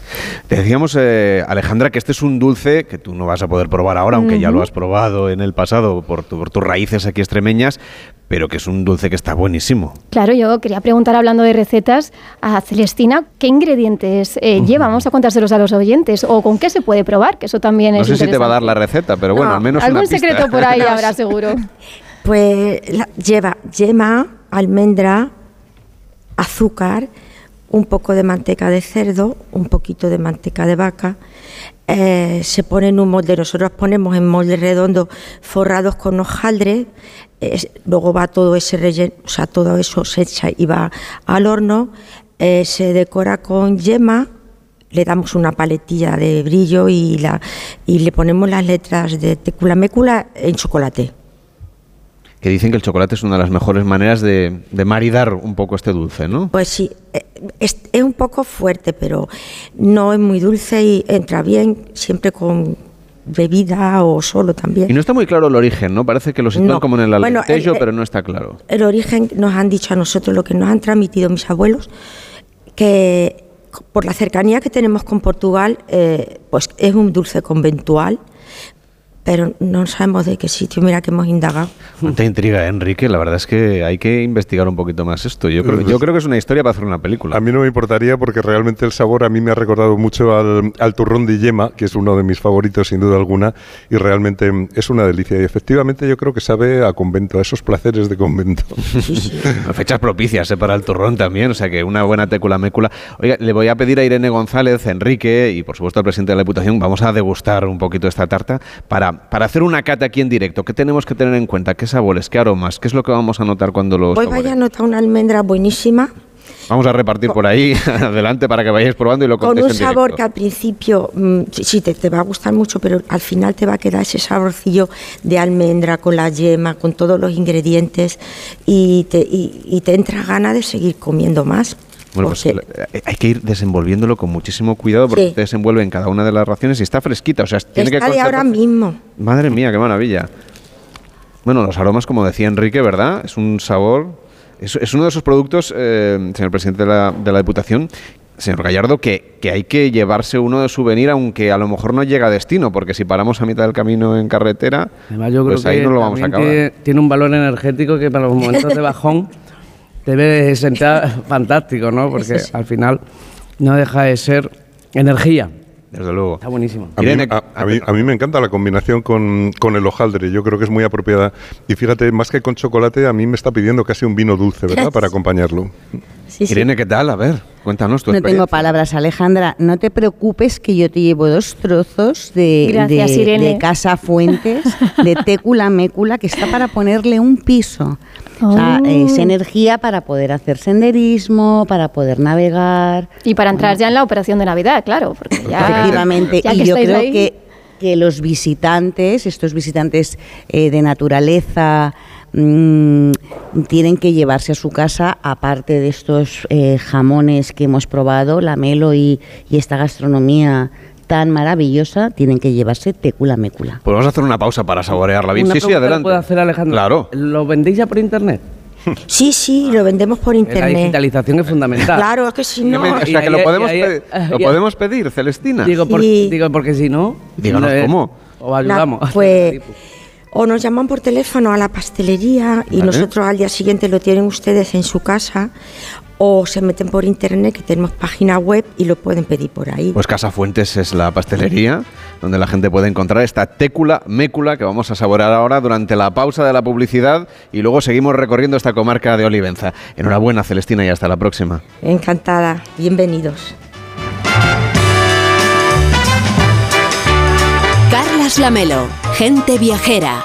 Te decíamos, eh, Alejandra, que este es un dulce que tú no vas a poder probar ahora, aunque ya lo has probado en el pasado por, por, tus raíces aquí extremeñas, pero que es un dulce que está buenísimo. Claro, yo quería preguntar, hablando de recetas, a Celestina, ¿qué ingredientes eh, lleva? Vamos a contárselos a los oyentes. ¿O con qué se puede probar? Que eso también es No sé si te va a dar la receta, pero bueno, al menos Algún secreto por ahí [LAUGHS] habrá seguro. [LAUGHS] Pues lleva yema, almendra, azúcar, un poco de manteca de cerdo, un poquito de manteca de vaca. Eh, se pone en un molde, nosotros ponemos en molde redondo forrados con hojaldre, luego va todo ese relleno, o sea, todo eso se echa y va al horno, eh, se decora con yema, le damos una paletilla de brillo y, la, y le ponemos las letras de tecula mécula en chocolate que dicen que el chocolate es una de las mejores maneras de, maridar un poco este dulce, ¿no? Pues sí, eh, es, un poco fuerte, pero no es muy dulce y entra bien siempre con bebida o solo también. Y no está muy claro el origen, ¿no? Parece que lo sitúan como en el alentejo, pero no está claro. El origen nos han dicho a nosotros, lo que nos han transmitido mis abuelos, que por la cercanía que tenemos con Portugal, eh, pues es un dulce conventual pero no sabemos de qué sitio, mira que hemos indagado. Te intriga, Enrique, la verdad es que hay que investigar un poquito más esto. Yo creo, yo creo que es una historia para hacer una película. A mí no me importaría porque realmente el sabor a mí me ha recordado mucho al, turrón de yema, que es uno de mis favoritos sin duda alguna, y realmente es una delicia. Y efectivamente yo creo que sabe a convento, a esos placeres de convento. [LAUGHS] Fechas propicias ¿eh? para el turrón también, o sea que una buena tecula mécula. Oiga, le voy a pedir a Irene González, Enrique y por supuesto al presidente de la Diputación, vamos a degustar un poquito esta tarta para para hacer una cata aquí en directo, ¿qué tenemos que tener en cuenta? ¿Qué sabores, qué aromas? ¿Qué es lo que vamos a notar cuando los Hoy vaya a notar una almendra buenísima. Vamos a repartir por ahí, [LAUGHS] adelante, para que vayáis probando y lo Con un sabor que al principio, mm, sí, te, va a gustar mucho, pero al final te va a quedar ese saborcillo de almendra con la yema, con todos los ingredientes y te, y te entra gana de seguir comiendo más. Bueno, pues eh, hay que ir desenvolviéndolo con muchísimo cuidado porque se desenvuelve en cada una de las raciones y está fresquita. O sea, tiene está de ahora mismo. Madre mía, qué maravilla. Bueno, los aromas, como decía Enrique, ¿verdad? Es un sabor. Es, uno de esos productos, eh, señor presidente de la, de la Diputación, señor Gallardo, que, que, hay que llevarse uno de souvenir, aunque a lo mejor no llega a destino, porque si paramos a mitad del camino en carretera, pues ahí no lo vamos a acabar. tiene un valor energético que para los momentos de [LAUGHS] bajón debe sentir [LAUGHS] fantástico, ¿no? Porque al final no deja de ser energía. Desde luego. Está buenísimo. A mí, me encanta la combinación con, el hojaldre. Yo creo que es muy apropiada. Y fíjate, más que con chocolate, a mí me está pidiendo casi un vino dulce, ¿verdad? Para acompañarlo. Irene, ¿qué tal? A ver. Cuéntanos tu No tengo palabras, Alejandra. No te preocupes que yo te llevo dos trozos de, Gracias, de- de Casa Fuentes, de [LAUGHS] Técula Mécula, que está para ponerle un piso. O sea, Oh. es energía para poder hacer senderismo, para poder navegar. Y para entrar ya en la operación de Navidad, claro, porque ya, [LAUGHS] Efectivamente, ya y yo creo ahí- que, que los visitantes, estos visitantes eh, de naturaleza, mm, tienen que llevarse a su casa, aparte de estos eh, jamones que hemos probado, la melo y, y esta gastronomía tan maravillosa, tienen que llevarse técula mécula. Pues vamos a hacer una pausa para saborearla bien. Una Sí, sí, adelante. puedo hacer, Alejandro? Claro. ¿Lo vendéis ya por internet? [LAUGHS] Sí, sí, lo vendemos por La internet. digitalización es fundamental. Claro, es que si no... O sea, que lo podemos, ahí- pedir, [LAUGHS] lo podemos pedir, Celestina. Digo, por- digo, porque si no... Díganos eh, cómo. Os ayudamos. Pues [LAUGHS] o nos llaman por teléfono a la pastelería y Vale. nosotros al día siguiente lo tienen ustedes en su casa o se meten por internet que tenemos página web y lo pueden pedir por ahí. Pues Casa Fuentes es la pastelería donde la gente puede encontrar esta técula mécula que vamos a saborear ahora durante la pausa de la publicidad y luego seguimos recorriendo esta comarca de Olivenza. Enhorabuena, Celestina, y hasta la próxima. Encantada, bienvenidos. Carlas Lamelo, gente viajera.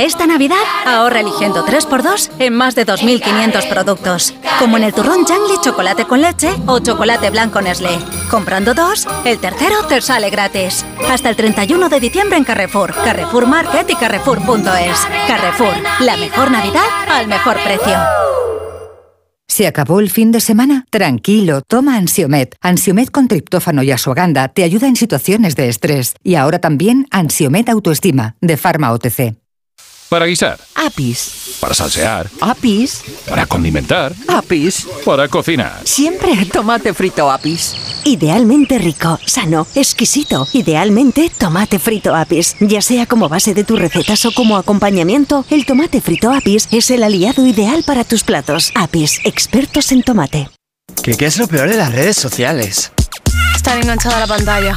Esta Navidad ahorra eligiendo 3x2 en más de 2.500 productos. Como en el turrón Jangli chocolate con leche o chocolate blanco Nestlé. Comprando dos, el tercero te sale gratis. Hasta el 31 de diciembre en Carrefour, Carrefour Market y Carrefour.es. Carrefour, la mejor Navidad al mejor precio. ¿Se acabó el fin de semana? Tranquilo, toma Ansiomet. Ansiomet con triptófano y asuaganda te ayuda en situaciones de estrés. Y ahora también Ansiomet Autoestima, de Pharma OTC. Para guisar, Apis. para salsear, Apis. para condimentar, Apis. para cocinar. Siempre tomate frito Apis. Idealmente rico, sano, exquisito. Idealmente tomate frito Apis. Ya sea como base de tus recetas o como acompañamiento, el tomate frito Apis es el aliado ideal para tus platos. Apis, expertos en tomate. ¿Qué, qué es lo peor de las redes sociales? Estar enganchada a la pantalla.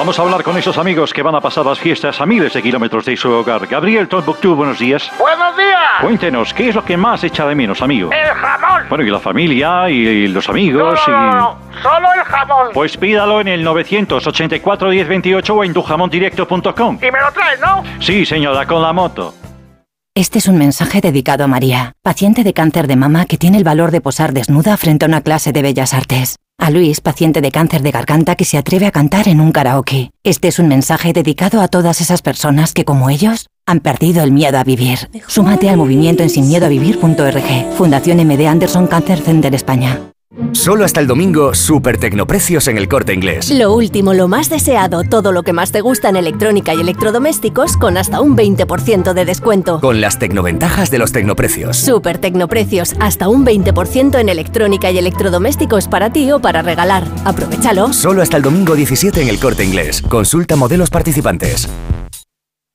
Vamos a hablar con esos amigos que van a pasar las fiestas a miles de kilómetros de su hogar. Gabriel Tombuctú, buenos días. ¡Buenos días! Cuéntenos, ¿qué es lo que más echa de menos, amigo? ¡El jamón! Bueno, y la familia, y, y los amigos, No, no, no, no, solo el jamón. y... Pues pídalo en el 984-1028 o en tujamondirecto.com. Y me lo traes, ¿no? Sí, señora, con la moto. Este es un mensaje dedicado a María, paciente de cáncer de mama que tiene el valor de posar desnuda frente a una clase de bellas artes. A Luis, paciente de cáncer de garganta que se atreve a cantar en un karaoke. Este es un mensaje dedicado a todas esas personas que, como ellos, han perdido el miedo a vivir. Súmate al movimiento en sinmiedoavivir.org. Fundación MD Anderson Cancer Center España. Solo hasta el domingo, super tecnoprecios en el corte inglés. Lo último, lo más deseado, todo lo que más te gusta en electrónica y electrodomésticos con hasta un 20% de descuento. Con las tecnoventajas de los tecnoprecios. Super Tecnoprecios, hasta un 20% en electrónica y electrodomésticos para ti o para regalar. Aprovechalo. Solo hasta el domingo 17 en el corte inglés. Consulta modelos participantes.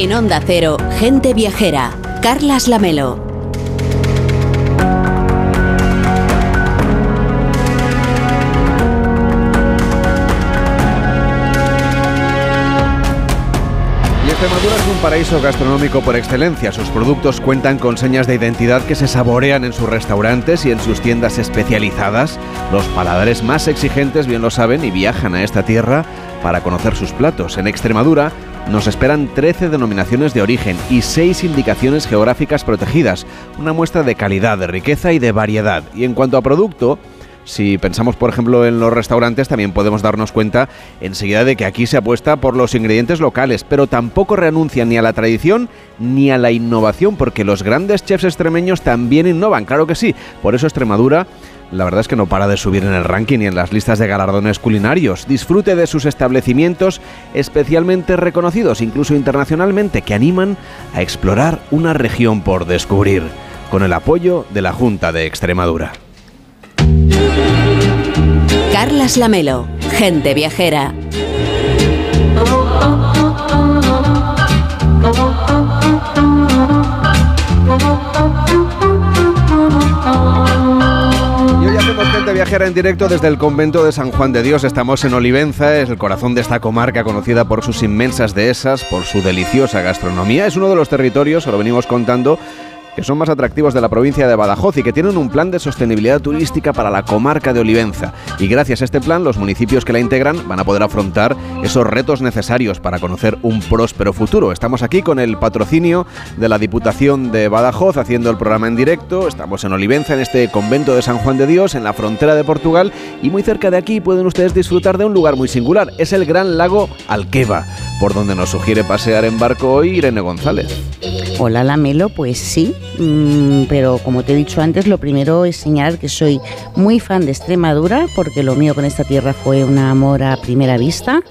En Onda Cero, Gente Viajera, Carlas Lamelo. Extremadura es un paraíso gastronómico por excelencia. Sus productos cuentan con señas de identidad que se saborean en sus restaurantes y en sus tiendas especializadas. Los paladares más exigentes bien lo saben y viajan a esta tierra para conocer sus platos. En Extremadura nos esperan 13 denominaciones de origen y 6 indicaciones geográficas protegidas. Una muestra de calidad, de riqueza y de variedad. Y en cuanto a producto, si pensamos, por ejemplo, en los restaurantes, también podemos darnos cuenta enseguida de que aquí se apuesta por los ingredientes locales, pero tampoco renuncian ni a la tradición ni a la innovación, porque los grandes chefs extremeños también innovan, claro que sí. Por eso Extremadura la verdad es que no para de subir en el ranking y en las listas de galardones culinarios. Disfrute de sus establecimientos especialmente reconocidos, incluso internacionalmente, que animan a explorar una región por descubrir, con el apoyo de la Junta de Extremadura. Carlas Lamelo, Gente Viajera. Gente viajera en directo desde el convento de San Juan de Dios. Estamos en Olivenza, es el corazón de esta comarca conocida por sus inmensas dehesas, por su deliciosa gastronomía. Es uno de los territorios, se lo venimos contando, que son más atractivos de la provincia de Badajoz y que tienen un plan de sostenibilidad turística para la comarca de Olivenza. Y gracias a este plan, los municipios que la integran van a poder afrontar esos retos necesarios para conocer un próspero futuro. Estamos aquí con el patrocinio de la Diputación de Badajoz haciendo el programa en directo. Estamos en Olivenza, en este convento de San Juan de Dios, en la frontera de Portugal. Y muy cerca de aquí pueden ustedes disfrutar de un lugar muy singular. Es el gran lago Alqueva, por donde nos sugiere pasear en barco hoy Irene González. Hola Lamelo, pues sí, mm, pero como te he dicho antes, lo primero es señalar que soy muy fan de Extremadura, porque lo mío con esta tierra fue un amor a primera vista.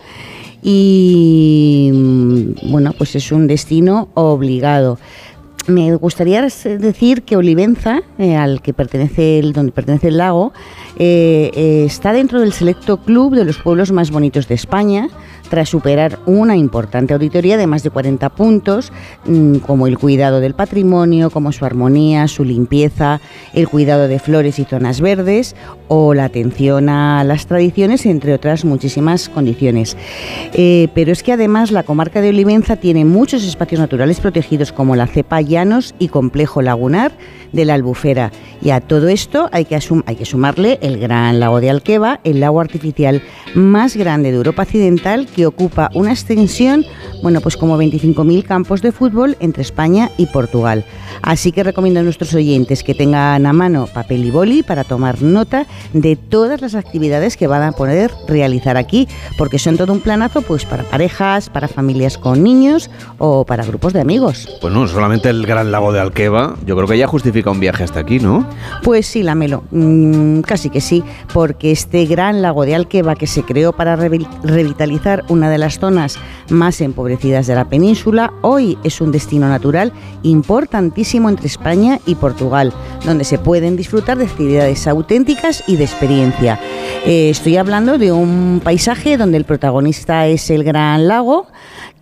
Y mm, bueno, pues es un destino obligado. Me gustaría decir que Olivenza, eh, al que pertenece el, donde pertenece el lago, eh, eh, está dentro del selecto club de los pueblos más bonitos de España, tras superar una importante auditoría de más de 40 puntos, mm, como el cuidado del patrimonio, como su armonía, su limpieza, el cuidado de flores y zonas verdes o la atención a las tradiciones, entre otras muchísimas condiciones. Eh, pero es que además la comarca de Olivenza tiene muchos espacios naturales protegidos, como la cepa llanos y complejo lagunar de la Albufera. Y a todo esto hay que, hay que sumarle el gran lago de Alqueva, el lago artificial más grande de Europa Occidental, que ocupa una extensión, bueno, pues como 25.000 campos de fútbol entre España y Portugal. Así que recomiendo a nuestros oyentes que tengan a mano papel y boli para tomar nota de todas las actividades que van a poder realizar aquí, porque son todo un planazo pues para parejas, para familias con niños o para grupos de amigos. Pues no, solamente el gran lago de Alqueva, yo creo que ya justifica un viaje hasta aquí, ¿no? Pues sí, Lamelo, mm, casi que sí, porque este gran lago de Alqueva que se creó para revi- revitalizar una de las zonas más empobrecidas de la península, hoy es un destino natural importantísimo entre España y Portugal, donde se pueden disfrutar de actividades auténticas y de experiencia. Eh, estoy hablando de un paisaje donde el protagonista es el gran lago,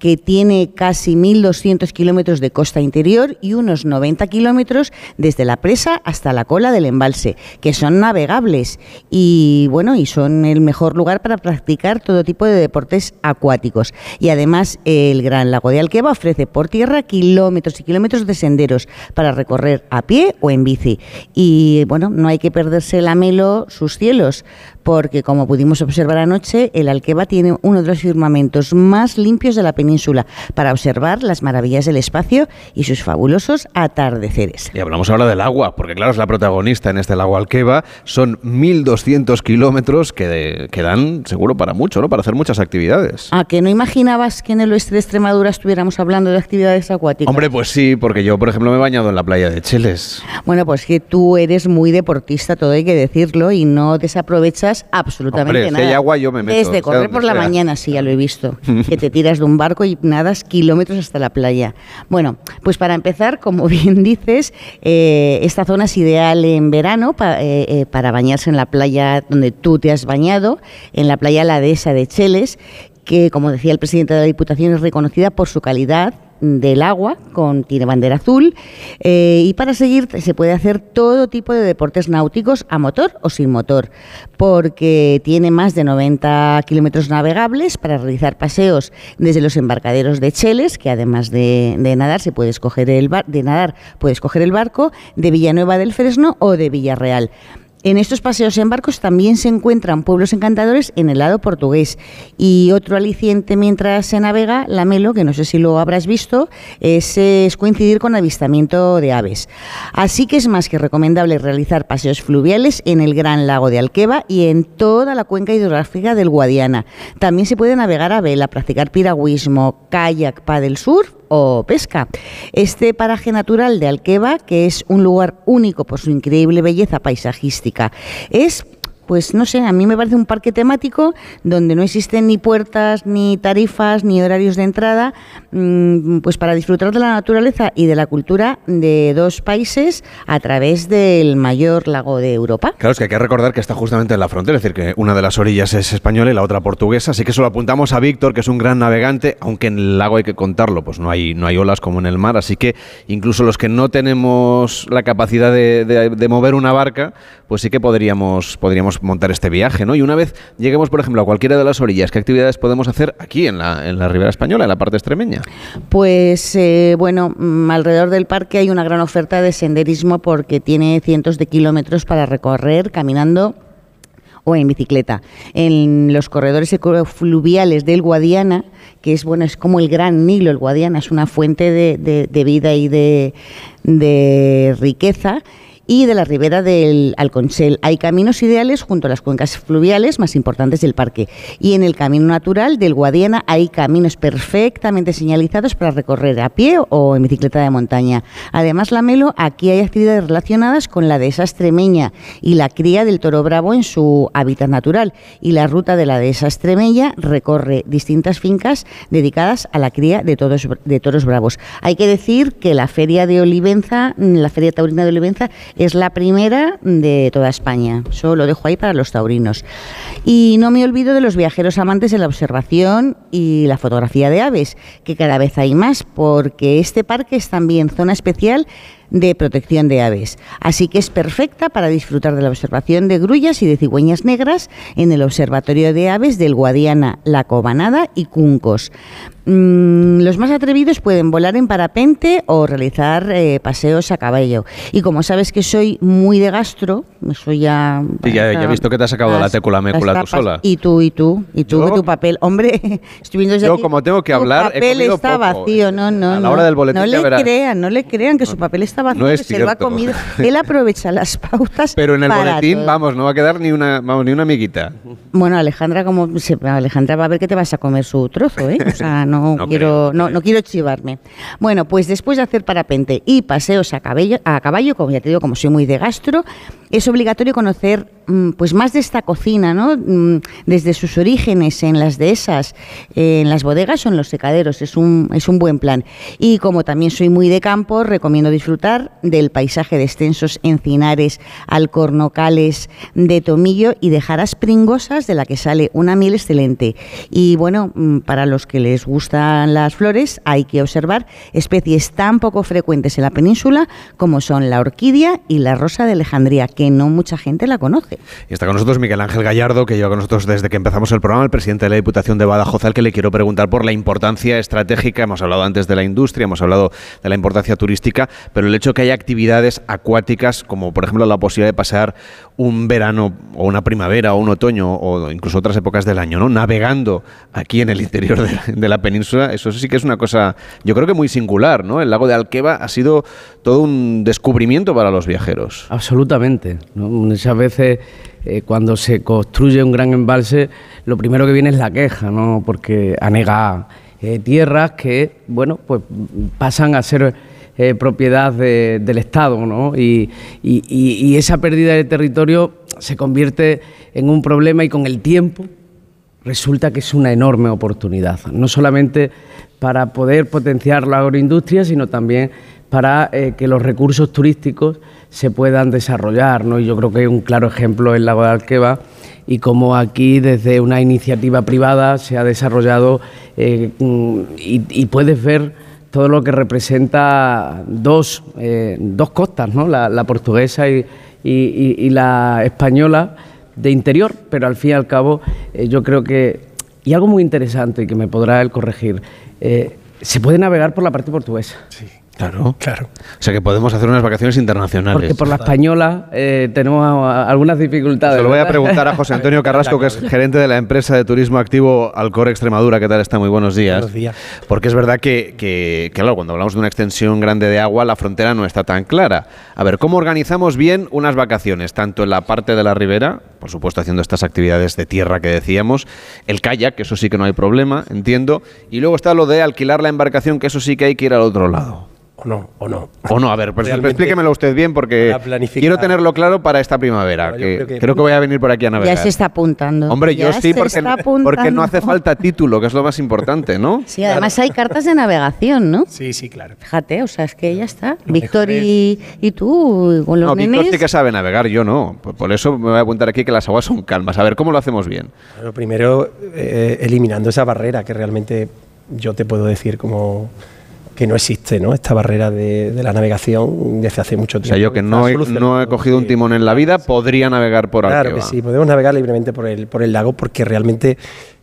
que tiene casi 1.200 kilómetros de costa interior y unos 90 kilómetros desde la presa hasta la cola del embalse, que son navegables y bueno, y son el mejor lugar para practicar todo tipo de deportes acuáticos. Y además el Gran Lago de Alqueva ofrece por tierra kilómetros y kilómetros de senderos para recorrer a pie o en bici. Y bueno, no hay que perderse el amelo, sus cielos, porque como pudimos observar anoche, el Alqueva tiene uno de los firmamentos más limpios de la península para observar las maravillas del espacio y sus fabulosos atardeceres. Y hablamos ahora del agua, porque claro, es la protagonista en este lago Alqueva. Son 1.200 kilómetros que, que dan seguro para mucho, ¿no? Para hacer muchas actividades. ¿A que no imaginabas que en el oeste de Extremadura estuviéramos hablando de actividades acuáticas? Hombre, pues sí, porque yo, por ejemplo, me he bañado en la playa de Cheles. Bueno, pues que tú eres muy deportista, todo hay que decirlo, y no desaprovechas absolutamente Hombre, si nada. hay agua, yo me meto, Desde correr por la mañana, sí, ya lo he visto. [LAUGHS] que te tiras de un barco y nadas kilómetros hasta la playa. Bueno, pues para empezar, como [LAUGHS] bien dices, eh, esta zona es ideal en verano pa- eh, eh, para bañarse en la playa donde tú te has bañado, en la playa La Dehesa de Cheles, que, como decía el presidente de la Diputación, es reconocida por su calidad del agua, con, tiene bandera azul, eh, y para seguir se puede hacer todo tipo de deportes náuticos a motor o sin motor, porque tiene más de 90 kilómetros navegables para realizar paseos desde los embarcaderos de Cheles, que además de, nadar se puede escoger el bar- de nadar puedes coger el barco de Villanueva del Fresno o de Villarreal. En estos paseos en barcos también se encuentran pueblos encantadores en el lado portugués. Y otro aliciente mientras se navega, la Melo, que no sé si lo habrás visto, es, es coincidir con avistamiento de aves. Así que es más que recomendable realizar paseos fluviales en el Gran Lago de Alqueva y en toda la cuenca hidrográfica del Guadiana. También se puede navegar a vela, practicar piragüismo, kayak, paddle surf o pesca. Este paraje natural de Alqueva, que es un lugar único por su increíble belleza paisajística, es pues no sé, a mí me parece un parque temático donde no existen ni puertas, ni tarifas, ni horarios de entrada, mm, pues para disfrutar de la naturaleza y de la cultura de dos países a través del mayor lago de Europa. Claro, es que hay que recordar que está justamente en la frontera, es decir, que una de las orillas es española y la otra portuguesa, así que eso lo apuntamos a Víctor, que es un gran navegante, aunque en el lago hay que contarlo, pues no hay, no hay olas como en el mar, así que incluso los que no tenemos la capacidad de, de- de mover una barca, pues sí que podríamos, podríamos montar este viaje, ¿no? Y una vez lleguemos, por ejemplo, a cualquiera de las orillas, ¿qué actividades podemos hacer aquí en la, en la Ribera Española, en la parte extremeña? Pues eh, bueno, mm, alrededor del parque hay una gran oferta de senderismo porque tiene cientos de kilómetros para recorrer caminando o en bicicleta. En los corredores ecofluviales del Guadiana, que es bueno, es como el gran Nilo, el Guadiana es una fuente de, de- de vida y de, de riqueza. Y de la ribera del Alconchel. Hay caminos ideales junto a las cuencas fluviales más importantes del parque. Y en el camino natural del Guadiana hay caminos perfectamente señalizados para recorrer a pie o en bicicleta de montaña. Además, la Melo, aquí hay actividades relacionadas con la dehesa extremeña y la cría del toro bravo en su hábitat natural. Y la ruta de la dehesa extremeña recorre distintas fincas dedicadas a la cría de, todos, de toros bravos. Hay que decir que la feria de Olivenza, la feria taurina de Olivenza, es la primera de toda España. Eso lo dejo ahí para los taurinos. Y no me olvido de los viajeros amantes de la observación y la fotografía de aves, que cada vez hay más, porque este parque es también zona especial de protección de aves. Así que es perfecta para disfrutar de la observación de grullas y de cigüeñas negras en el Observatorio de Aves del Guadiana, La Cobanada y Cuncos. Mm, los más atrevidos pueden volar en parapente o realizar eh, paseos a caballo. Y como sabes que soy muy de gastro, eso ya... Sí, ya, ya he visto que te has sacado la técula mécula tú sola. Y tú, y tú, y tú, y tu papel. Hombre, [LAUGHS] estoy viendo desde Yo, aquí, como tengo que hablar, he papel comido está poco. vacío, no, no, A la hora del boletín No le verás. crean, no le crean que su papel está vacío, No es que se lo ha comido. [LAUGHS] Él aprovecha las pautas Pero en el para boletín, todo. vamos, no va a quedar ni una, vamos, ni una amiguita. Bueno, Alejandra, como Alejandra va a ver que te vas a comer su trozo, ¿eh? O sea, no, No quiero, no, no quiero chivarme. Bueno, pues después de hacer parapente y paseos a caballo, a caballo, como ya te digo, como soy muy de gastro, es obligatorio conocer mm, pues más de esta cocina, ¿no? Mm, Desde sus orígenes en las dehesas, eh, en las bodegas o en los secaderos. Es un, es un buen plan. Y como también soy muy de campo, recomiendo disfrutar del paisaje de extensos encinares, alcornocales, de tomillo y de jaras pringosas de la que sale una miel excelente. Y bueno, mm, para los que les gustan las flores, hay que observar especies tan poco frecuentes en la península como son la orquídea y la rosa de Alejandría, no mucha gente la conoce. Y está con nosotros Miguel Ángel Gallardo, que lleva con nosotros desde que empezamos el programa, el presidente de la Diputación de Badajoz, al que le quiero preguntar por la importancia estratégica. Hemos hablado antes de la industria, hemos hablado de la importancia turística, pero el hecho de que haya actividades acuáticas, como por ejemplo la posibilidad de pasar un verano o una primavera o un otoño o incluso otras épocas del año, ¿no? Navegando aquí en el interior de, de la península, eso sí que es una cosa, yo creo que muy singular, ¿no? El lago de Alqueva ha sido todo un descubrimiento para los viajeros. Absolutamente. Muchas veces eh, cuando se construye un gran embalse, lo primero que viene es la queja, ¿no? porque anega eh, tierras que, bueno, pues pasan a ser eh, propiedad de- del Estado, ¿no? Y, y- esa pérdida de territorio se convierte en un problema y con el tiempo resulta que es una enorme oportunidad, no solamente para poder potenciar la agroindustria, sino también para que los recursos turísticos se puedan desarrollar. ¿no? Y yo creo que hay un claro ejemplo en Lago de y cómo aquí desde una iniciativa privada se ha desarrollado eh, mm, y, puedes ver todo lo que representa dos, eh, dos costas, ¿no? la, portuguesa y, y- la española de interior, pero al fin y al cabo eh, yo creo que, y algo muy interesante y que me podrá él corregir, se puede navegar por la parte portuguesa. Claro. claro. O sea que podemos hacer unas vacaciones internacionales. Porque por la española eh, tenemos a- algunas dificultades. Se lo voy a preguntar a José Antonio [LAUGHS] Carrasco, que es gerente de la empresa de turismo activo Alcor Extremadura. ¿Qué tal está? Muy buenos días. Buenos días. Porque es verdad que, que, que, claro, cuando hablamos de una extensión grande de agua, la frontera no está tan clara. A ver, ¿cómo organizamos bien unas vacaciones? Tanto en la parte de la ribera, por supuesto haciendo estas actividades de tierra que decíamos, el kayak, que eso sí que no hay problema, entiendo, y luego está lo de alquilar la embarcación, que eso sí que hay que ir al otro lado. O no, o no. O no, a ver, pues explíquemelo usted bien porque quiero tenerlo claro para esta primavera, que creo que- creo que voy a venir por aquí a navegar. Ya se está apuntando. Hombre, Ya yo sí, porque, porque no hace falta título, que es lo más importante, ¿no? [LAUGHS] Sí, además hay cartas de navegación, ¿no? Sí, sí, claro. Fíjate, o sea, es que ya está. Víctor y, y tú, con los No, Víctor sí que sabe navegar, yo no. Por, por eso me voy a apuntar aquí que las aguas son calmas. A ver, ¿cómo lo hacemos bien? Bueno, primero, eh, eliminando esa barrera que realmente yo te puedo decir como que no existe, ¿no? Esta barrera de, de la navegación desde hace mucho O tiempo. sea, yo que no he, solucionado. no he cogido un timón en la vida, podría navegar por Claro Alqueva. que sí, podemos navegar libremente por el, por el lago porque realmente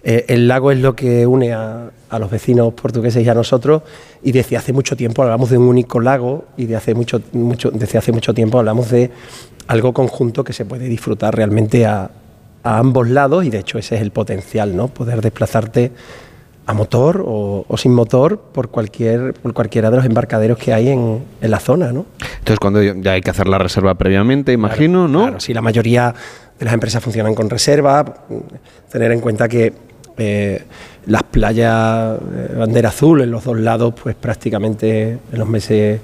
eh, el lago es lo que une a, a los vecinos portugueses y a nosotros y desde hace mucho tiempo hablamos de un único lago y de hace mucho, mucho, desde hace mucho tiempo hablamos de algo conjunto que se puede disfrutar realmente a, a ambos lados y de hecho ese es el potencial, ¿no? Poder desplazarte a motor o, o sin motor por cualquier por cualquiera de los embarcaderos que hay en, en la zona, ¿no? Entonces, cuando ya hay que hacer la reserva previamente, imagino, ¿no? Claro, sí, la mayoría de las empresas funcionan con reserva. Tener en cuenta que eh, las playas eh, bandera azul en los dos lados, pues prácticamente en los meses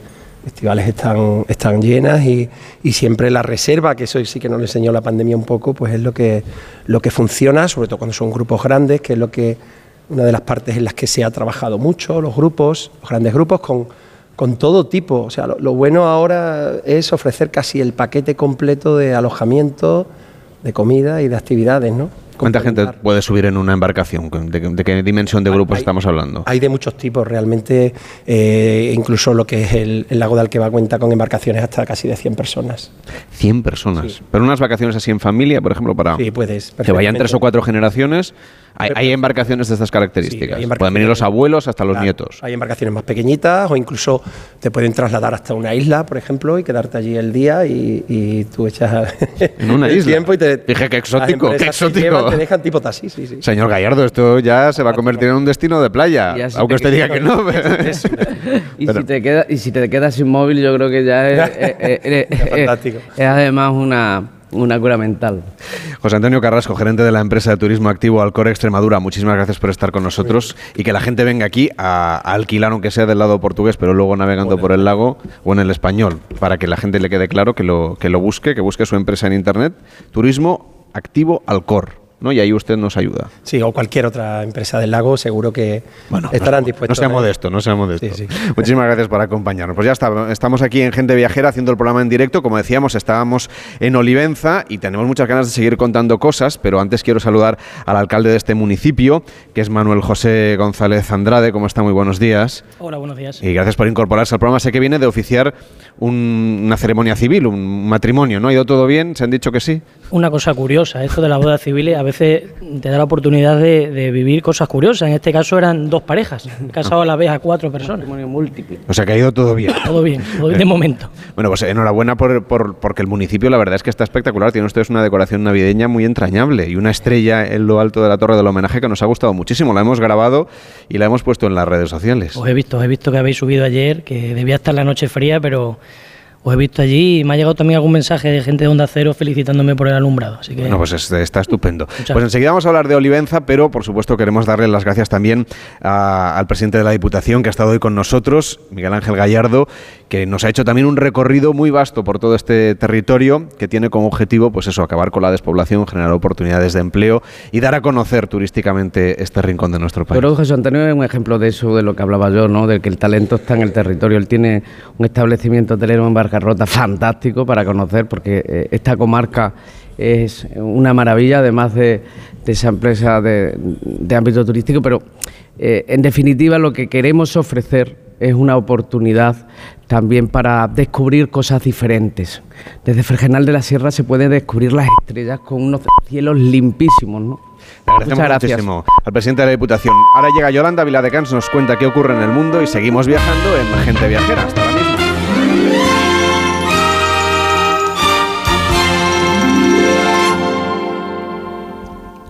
estivales están, están llenas y, y siempre la reserva, que eso sí que nos enseñó la pandemia un poco, pues es lo que, lo que funciona, sobre todo cuando son grupos grandes, que es lo que una de las partes en las que se ha trabajado mucho, los grupos, los grandes grupos, con, con todo tipo. O sea, lo, lo bueno ahora es ofrecer casi el paquete completo de alojamiento, de comida y de actividades, ¿no? ¿Cuánta gente puede subir en una embarcación? ¿De, de qué dimensión de grupos estamos hablando? Hay de muchos tipos, realmente, eh, incluso lo que es el, el lago de Alqueva cuenta con embarcaciones hasta casi de 100 personas. 100 personas. Pero unas vacaciones así en familia, por ejemplo, para Sí, puedes, que vayan tres o cuatro generaciones. Hay, hay embarcaciones de estas características. Pueden venir los abuelos hasta los Claro, nietos. Hay embarcaciones más pequeñitas o incluso te pueden trasladar hasta una isla, por ejemplo, y quedarte allí el día y, y tú echas [LAUGHS] En una el isla. tiempo y te Dije, qué exótico, qué exótico. llevan, te dejan tipo taxi, sí, sí. Señor Gallardo, esto ya se va a convertir en un destino de playa. Aunque te usted diga que no. [LAUGHS] [LAUGHS] y, si te queda, y si te quedas sin móvil, yo creo que ya es, es- es- es- fantástico. es además una, una cura mental. José Antonio Carrasco, gerente de la empresa de turismo activo Alcor Extremadura, muchísimas gracias por estar con nosotros y que la gente venga aquí a, a alquilar, aunque sea del lado portugués, pero luego navegando por el lago o en el español, para que la gente le quede claro que lo, que lo busque, que busque su empresa en internet, Turismo Activo Alcor. ¿No? Y ahí usted nos ayuda. Sí, o cualquier otra empresa del lago, seguro que estarán No dispuestos. sea a- modesto, no sea modesto. Muchísimas gracias por acompañarnos. Pues ya está, estamos aquí en Gente Viajera haciendo el programa en directo. Como decíamos, estábamos en Olivenza y tenemos muchas ganas de seguir contando cosas, pero antes quiero saludar al alcalde de este municipio, que es Manuel José González Andrade. ¿Cómo está? Muy buenos días. Hola, buenos días. Y gracias por incorporarse al programa. Sé que viene de oficiar un- una ceremonia civil, un matrimonio, ¿no? ¿Ha ido todo bien? ¿Se han dicho que sí? Una cosa curiosa, esto de las bodas civiles a veces te da la oportunidad de, de vivir cosas curiosas. En este caso eran dos parejas, casado a la vez a cuatro personas. múltiple. O sea que ha ido todo bien. Todo bien, todo bien de momento. Bueno, pues enhorabuena por, por- porque el municipio la verdad es que está espectacular. Tiene ustedes una decoración navideña muy entrañable y una estrella en lo alto de la torre del homenaje que nos ha gustado muchísimo. La hemos grabado y la hemos puesto en las redes sociales. Os he visto, os he visto que habéis subido ayer, que debía estar la noche fría, pero os he visto allí y me ha llegado también algún mensaje de gente de Onda Cero felicitándome por el alumbrado. Así que Bueno, pues es- está estupendo. Pues enseguida vamos a hablar de Olivenza, pero por supuesto queremos darle las gracias también a- al presidente de la Diputación que ha estado hoy con nosotros, Miguel Ángel Gallardo, que nos ha hecho también un recorrido muy vasto por todo este territorio que tiene como objetivo, pues eso, acabar con la despoblación, generar oportunidades de empleo y dar a conocer turísticamente este rincón de nuestro país. que José Antonio es un ejemplo de eso, de lo que hablaba yo, ¿no? De que el talento está en el territorio. Él tiene un establecimiento hotelero en Barcarrota fantástico para conocer, porque eh, esta comarca es una maravilla, además de, de esa empresa de, de ámbito turístico, pero eh, en definitiva lo que queremos ofrecer es una oportunidad también para descubrir cosas diferentes. Desde Fregenal de la Sierra se pueden descubrir las estrellas con unos cielos limpísimos, ¿no? Le agradecemos Muchas gracias. muchísimo al presidente de la Diputación. Ahora llega Yolanda Viladecans, nos cuenta qué ocurre en el mundo y seguimos viajando en Gente Viajera. Hasta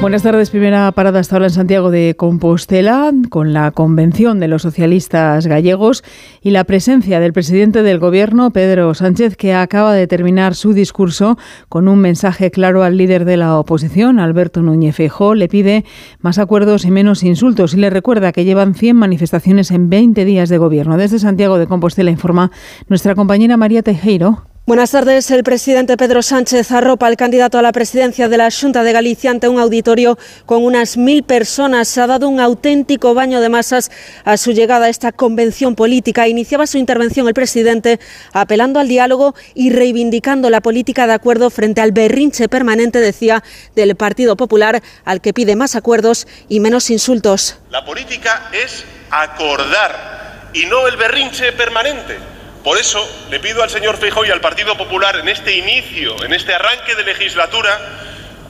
Buenas tardes. Primera parada hasta ahora en Santiago de Compostela, con la convención de los socialistas gallegos y la presencia del presidente del Gobierno, Pedro Sánchez, que acaba de terminar su discurso con un mensaje claro al líder de la oposición, Alberto Núñez Feijóo. Le pide más acuerdos y menos insultos y le recuerda que llevan 100 manifestaciones en 20 días de gobierno. Desde Santiago de Compostela informa nuestra compañera María Teijeiro. Buenas tardes. El presidente Pedro Sánchez arropa al candidato a la presidencia de la Junta de Galicia ante un auditorio con unas mil personas. Se ha dado un auténtico baño de masas a su llegada a esta convención política. Iniciaba su intervención el presidente apelando al diálogo y reivindicando la política de acuerdo frente al berrinche permanente, decía, del Partido Popular, al que pide más acuerdos y menos insultos. La política es acordar y no el berrinche permanente. Por eso le pido al señor Feijóo y al Partido Popular en este inicio, en este arranque de legislatura,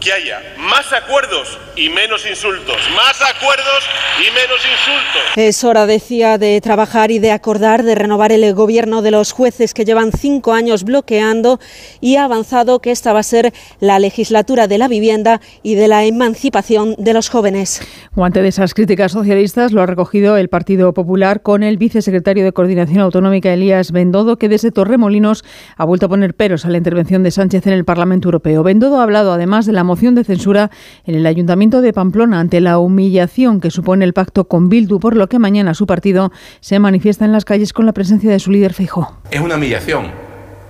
que haya más acuerdos y menos insultos. Más acuerdos y menos insultos. Es hora, decía, de trabajar y de acordar, de renovar el gobierno de los jueces que llevan cinco años bloqueando y ha avanzado que esta va a ser la legislatura de la vivienda y de la emancipación de los jóvenes. Guante de esas críticas socialistas lo ha recogido el Partido Popular con el vicesecretario de Coordinación Autonómica, Elías Bendodo, que desde Torremolinos ha vuelto a poner peros a la intervención de Sánchez en el Parlamento Europeo. Bendodo ha hablado además de la moción de censura en el Ayuntamiento de Pamplona ante la humillación que supone el pacto con Bildu, por lo que mañana su partido se manifiesta en las calles con la presencia de su líder Feijóo. Es una humillación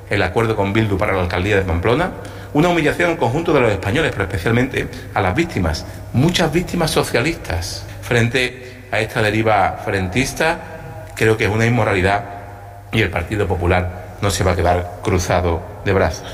el acuerdo con Bildu para la alcaldía de Pamplona, una humillación al conjunto de los españoles, pero especialmente a las víctimas, muchas víctimas socialistas, frente a esta deriva frentista, creo que es una inmoralidad y el Partido Popular no se va a quedar cruzado de brazos.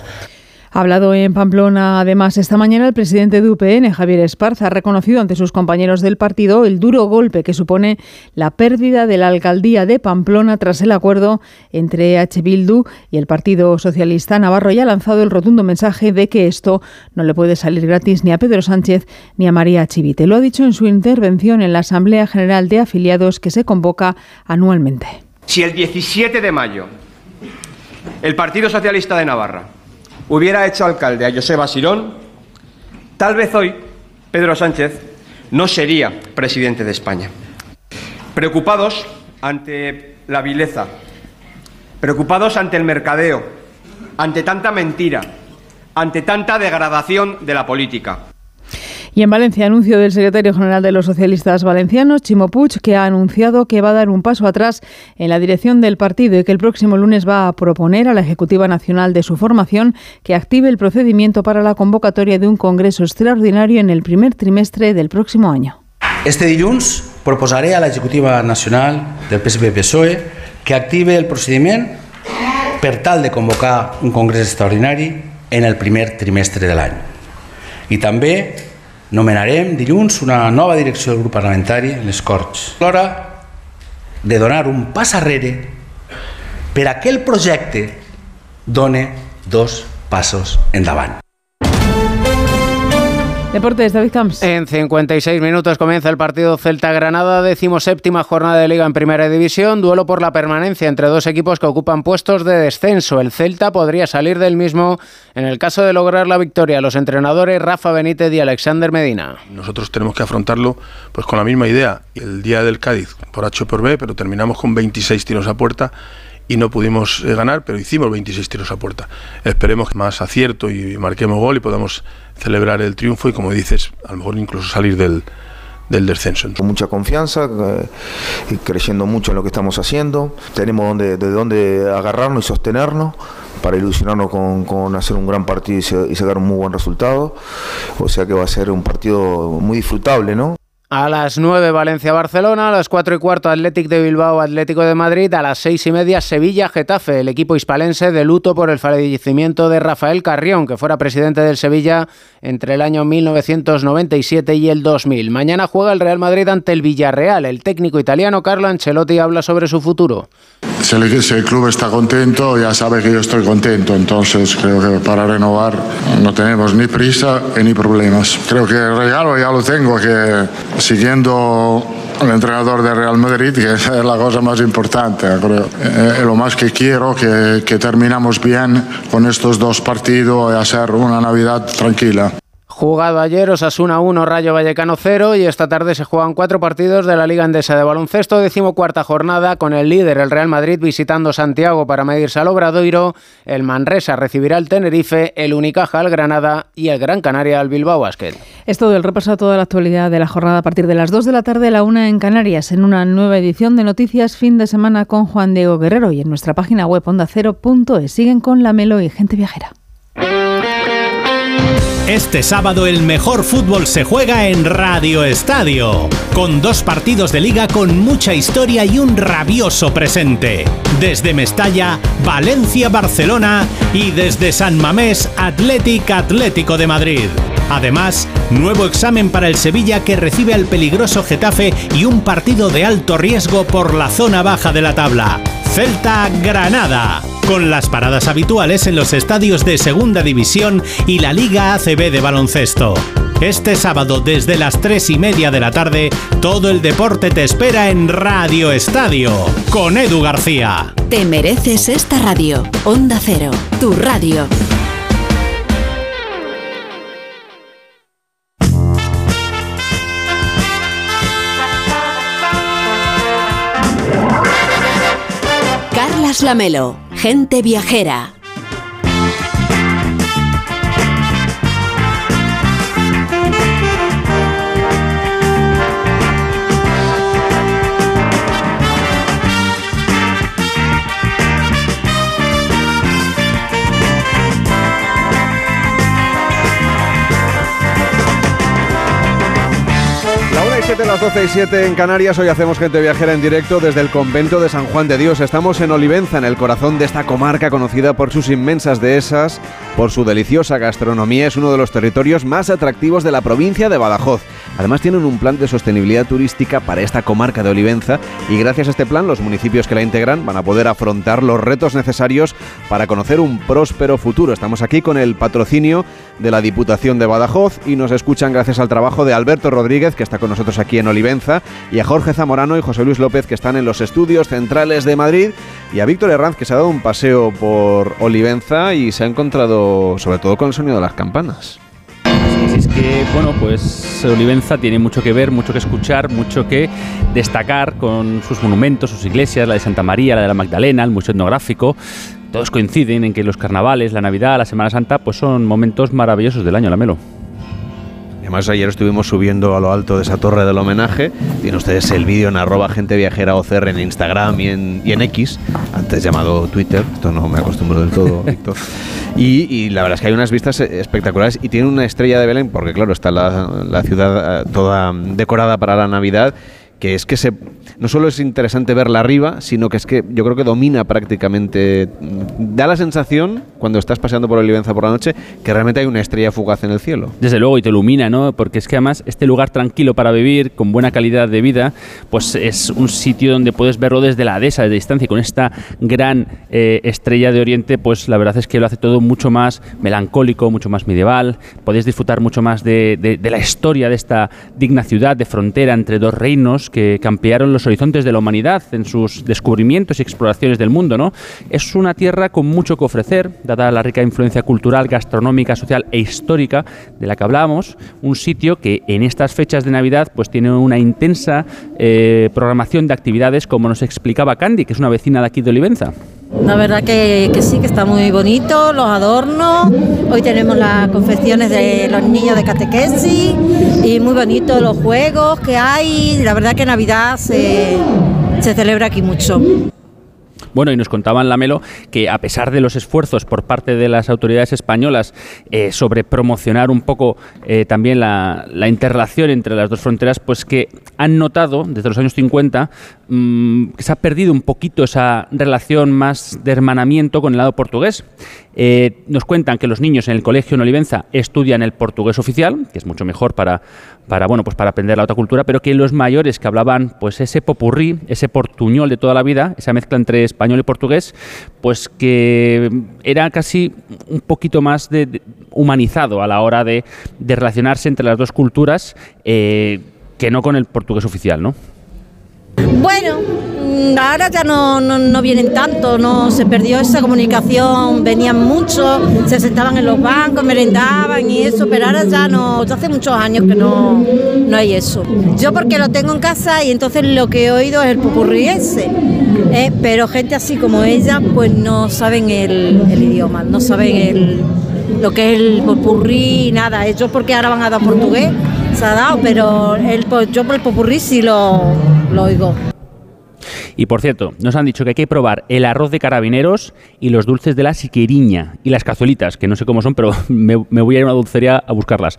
Ha hablado en Pamplona, además, esta mañana el presidente de UPN, Javier Esparza, ha reconocido ante sus compañeros del partido el duro golpe que supone la pérdida de la alcaldía de Pamplona tras el acuerdo entre H. Bildu y el Partido Socialista Navarro y ha lanzado el rotundo mensaje de que esto no le puede salir gratis ni a Pedro Sánchez ni a María Chivite. Lo ha dicho en su intervención en la Asamblea General de Afiliados que se convoca anualmente. Si el 17 de mayo el Partido Socialista de Navarra hubiera hecho alcalde a Joseba Sirón, tal vez hoy Pedro Sánchez no sería presidente de España. Preocupados ante la vileza, preocupados ante el mercadeo, ante tanta mentira, ante tanta degradación de la política. Y en Valencia, anuncio del secretario general de los socialistas valencianos, Chimo Puig, que ha anunciado que va a dar un paso atrás en la dirección del partido y que el próximo lunes va a proponer a la Ejecutiva Nacional de su formación que active el procedimiento para la convocatoria de un congreso extraordinario en el primer trimestre del próximo año. Este dilluns proposaré a la Ejecutiva Nacional del PSP-PSOE que active el procediment per tal de convocar un congrés extraordinari en el primer trimestre de l'any. I també nomenarem dilluns una nova direcció del grup parlamentari en les Corts. L'hora de donar un pas arrere per a que el projecte done dos passos endavant. Deportes, David Camps. En 56 minutos comienza el partido Celta-Granada, decimoséptima jornada de Liga en Primera División, duelo por la permanencia entre dos equipos que ocupan puestos de descenso. El Celta podría salir del mismo en el caso de lograr la victoria. Los entrenadores Rafa Benítez y Alexander Medina. Nosotros tenemos que afrontarlo pues con la misma idea. El día del Cádiz por H por B, pero terminamos con 26 tiros a puerta y no pudimos eh, ganar, pero hicimos 26 tiros a puerta. Esperemos más acierto y marquemos gol y podamos celebrar el triunfo y, como dices, a lo mejor incluso salir del, del descenso. Con mucha confianza eh, creyendo mucho en lo que estamos haciendo. Tenemos donde, de dónde agarrarnos y sostenernos para ilusionarnos con, con hacer un gran partido y sacar un muy buen resultado. O sea que va a ser un partido muy disfrutable, ¿no? A las 9 Valencia-Barcelona, a las 4 y cuarto Atlético de Bilbao, Atlético de Madrid, a las 6 y media Sevilla-Getafe, el equipo hispalense de luto por el fallecimiento de Rafael Carrión, que fuera presidente del Sevilla entre el año 1997 y el 2000. Mañana juega el Real Madrid ante el Villarreal. El técnico italiano Carlo Ancelotti habla sobre su futuro. Si el, club está contento, ya sabe que yo estoy contento. Entonces creo que para renovar no tenemos ni prisa ni problemas. Creo que el regalo ya lo tengo, que siguiendo al entrenador del Real Madrid, que es la cosa más importante. Creo. Eh, lo más que quiero que, que terminamos bien con estos dos partidos y hacer una Navidad tranquila. Jugado ayer Osasuna 1, Rayo Vallecano 0 y esta tarde se juegan cuatro partidos de la Liga Endesa de Baloncesto, decimocuarta jornada con el líder, el Real Madrid, visitando Santiago para medirse al Obradoiro, el Manresa recibirá al Tenerife, el Unicaja al Granada y el Gran Canaria al Bilbao Basket. Es todo el repaso a toda la actualidad de la jornada a partir de las 2 de la tarde, la 1 en Canarias, en una nueva edición de Noticias Fin de Semana con Juan Diego Guerrero y en nuestra página web ondacero.es. Siguen con la Melo y Gente Viajera. Este sábado el mejor fútbol se juega en Radio Estadio, con dos partidos de liga con mucha historia y un rabioso presente. Desde Mestalla, Valencia-Barcelona y desde San Mamés, Athletic Atlético de Madrid. Además, nuevo examen para el Sevilla que recibe al peligroso Getafe y un partido de alto riesgo por la zona baja de la tabla. Celta Granada, con las paradas habituales en los estadios de Segunda División y la Liga ACB de baloncesto. Este sábado desde las 3 y media de la tarde, todo el deporte te espera en Radio Estadio, con Edu García. Te mereces esta radio. Onda Cero, tu radio. Carlas Lamelo, gente viajera. 7, las 12 y 7 en Canarias. Hoy hacemos gente viajera en directo desde el convento de San Juan de Dios. Estamos en Olivenza, en el corazón de esta comarca conocida por sus inmensas dehesas, por su deliciosa gastronomía. Es uno de los territorios más atractivos de la provincia de Badajoz. Además, tienen un plan de sostenibilidad turística para esta comarca de Olivenza y gracias a este plan, los municipios que la integran van a poder afrontar los retos necesarios para conocer un próspero futuro. Estamos aquí con el patrocinio de la Diputación de Badajoz y nos escuchan gracias al trabajo de Alberto Rodríguez, que está con nosotros aquí en Olivenza, y a Jorge Zamorano y José Luis López, que están en los estudios centrales de Madrid, y a Víctor Herranz, que se ha dado un paseo por Olivenza y se ha encontrado sobre todo con el sonido de las campanas. Así es que, bueno, pues Olivenza tiene mucho que ver, mucho que escuchar, mucho que destacar con sus monumentos, sus iglesias, la de Santa María, la de la Magdalena, el Museo Etnográfico. Todos coinciden en que los carnavales, la Navidad, la Semana Santa, pues son momentos maravillosos del año, la Melo. Además, ayer estuvimos subiendo a lo alto de esa torre del homenaje. Tienen ustedes el vídeo en arroba gente viajera OCR en Instagram y en, y en X, antes llamado Twitter. Esto no me acostumbro del todo, [LAUGHS] Víctor. Y, y la verdad es que hay unas vistas espectaculares y tiene una estrella de Belén, porque claro, está la, la ciudad eh, toda decorada para la Navidad que es que se, no solo es interesante verla arriba, sino que es que yo creo que domina prácticamente, da la sensación, cuando estás paseando por Olivenza por la noche, que realmente hay una estrella fugaz en el cielo. Desde luego, y te ilumina, ¿no? Porque es que además este lugar tranquilo para vivir, con buena calidad de vida, pues es un sitio donde puedes verlo desde la dehesa, desde distancia, y con esta gran eh, estrella de Oriente, pues la verdad es que lo hace todo mucho más melancólico, mucho más medieval, podéis disfrutar mucho más de, de- de la historia de esta digna ciudad de frontera entre dos reinos que, que ampliaron los horizontes de la humanidad en sus descubrimientos y exploraciones del mundo, ¿no? Es una tierra con mucho que ofrecer, dada la rica influencia cultural, gastronómica, social e histórica de la que hablábamos, un sitio que en estas fechas de Navidad pues tiene una intensa eh, programación de actividades, como nos explicaba Candy, que es una vecina de aquí de Olivenza. La verdad que, sí, que está muy bonito, los adornos. Hoy tenemos las confecciones de los niños de catequesis y muy bonito los juegos que hay. La verdad que Navidad se, celebra aquí mucho. Bueno, y nos contaban Lamelo que a pesar de los esfuerzos por parte de las autoridades españolas eh, sobre promocionar un poco eh, también la, la interrelación entre las dos fronteras, pues que han notado desde los años 50 mm, que se ha perdido un poquito esa relación más de hermanamiento con el lado portugués. Eh, nos cuentan que los niños en el colegio en Olivenza estudian el portugués oficial, que es mucho mejor para, bueno, pues para aprender la otra cultura, pero que los mayores que hablaban pues ese popurrí, ese portuñol de toda la vida, esa mezcla entre español y portugués, pues que era casi un poquito más humanizado a la hora de, de relacionarse entre las dos culturas eh, que no con el portugués oficial, ¿no? Bueno, mm, ahora ya no, no, no vienen tanto, no se perdió esa comunicación, venían mucho, se sentaban en los bancos, merendaban y eso, pero ahora ya no, ya hace muchos años que no, no hay eso. Yo porque lo tengo en casa y entonces lo que he oído es el pupurrí ese, ¿eh? pero gente así como ella pues no saben el, idioma, no saben el, lo que es el popurrí, nada, ellos porque ahora van a dar portugués, se ha dado, pero el, yo por el popurrí sí lo, lo oigo. Y por cierto, nos han dicho que hay que probar el arroz de carabineros y los dulces de la siqueriña y las cazuelitas, que no sé cómo son, pero [LAUGHS] me, me voy a ir a una dulcería a buscarlas.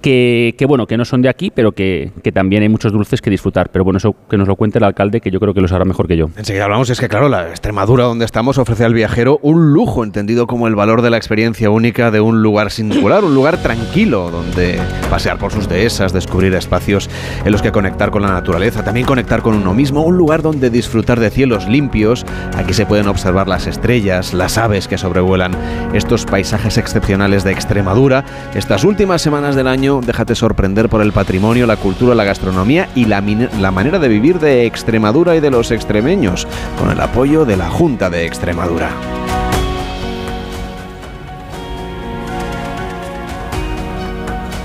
Que, que bueno, que no son de aquí, pero que, que también hay muchos dulces que disfrutar. Pero bueno, eso que nos lo cuente el alcalde, que yo creo que lo sabrá mejor que yo. Enseguida hablamos, es que claro, la Extremadura donde estamos ofrece al viajero un lujo, entendido como el valor de la experiencia única de un lugar singular, un lugar tranquilo, donde pasear por sus dehesas, descubrir espacios en los que conectar con la naturaleza, también conectar con uno mismo, un lugar donde disfrutar de cielos limpios, aquí se pueden observar las estrellas, las aves que sobrevuelan estos paisajes excepcionales de Extremadura. Estas últimas semanas del año, déjate sorprender por el patrimonio, la cultura, la gastronomía y la, la manera de vivir de Extremadura y de los extremeños, con el apoyo de la Junta de Extremadura.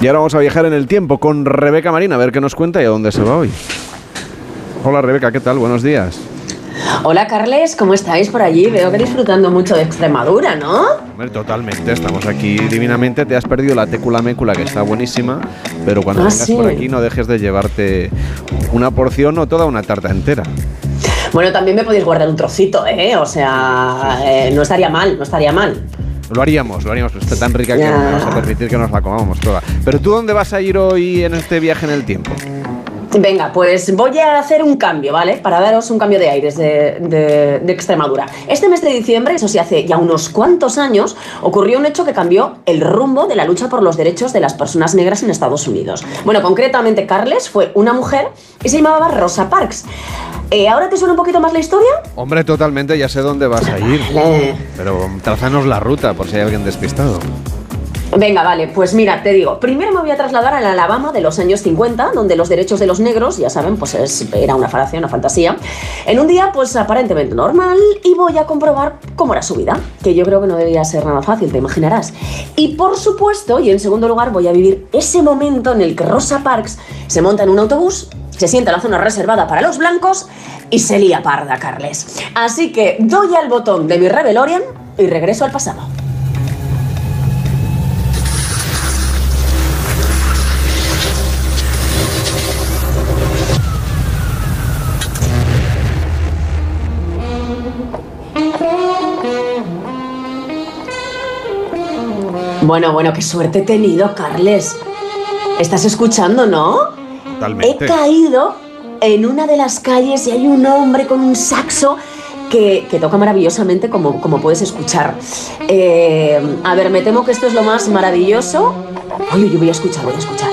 Y ahora vamos a viajar en el tiempo con Rebeca Marina, a ver qué nos cuenta y a dónde se va hoy. Hola Rebeca, ¿qué tal? Buenos días. Hola Carles, ¿cómo estáis por allí? Veo que disfrutando mucho de Extremadura, ¿no? Hombre, totalmente, estamos aquí divinamente. Te has perdido la técula mécula, que está buenísima, pero cuando Ah, vengas sí. por aquí no dejes de llevarte una porción o toda una tarta entera. Bueno, también me podéis guardar un trocito, ¿eh? O sea, eh, no estaría mal, no estaría mal. Lo haríamos, lo haríamos, pero está tan rica que no vamos a permitir que nos la comamos toda. Pero tú, ¿dónde vas a ir hoy en este viaje en el tiempo? Venga, pues voy a hacer un cambio, ¿vale? Para daros un cambio de aires de, de- de Extremadura. Este mes de diciembre, eso sí, hace ya unos cuantos años, ocurrió un hecho que cambió el rumbo de la lucha por los derechos de las personas negras en Estados Unidos. Bueno, concretamente, Carles fue una mujer y se llamaba Rosa Parks. Eh, ¿Ahora te suena un poquito más la historia? Hombre, totalmente, ya sé dónde vas a ir. Vale. Pero trazanos la ruta, por si hay alguien despistado. Venga, vale, pues mira, te digo, primero me voy a trasladar al Alabama de los años 50, donde los derechos de los negros, ya saben, pues es- era una falacia, una fantasía, en un día pues aparentemente normal y voy a comprobar cómo era su vida, que yo creo que no debía ser nada fácil, te imaginarás. Y por supuesto, y en segundo lugar, voy a vivir ese momento en el que Rosa Parks se monta en un autobús, se sienta en la zona reservada para los blancos y se lía parda, Carles. Así que doy al botón de mi Rebelorian y regreso al pasado. Bueno, bueno, qué suerte he tenido, Carles. ¿Estás escuchando, no? Totalmente. He caído en una de las calles y hay un hombre con un saxo que, que toca maravillosamente como, como puedes escuchar. Eh, a ver, me temo que esto es lo más maravilloso. Oye, yo voy a escuchar, voy a escuchar.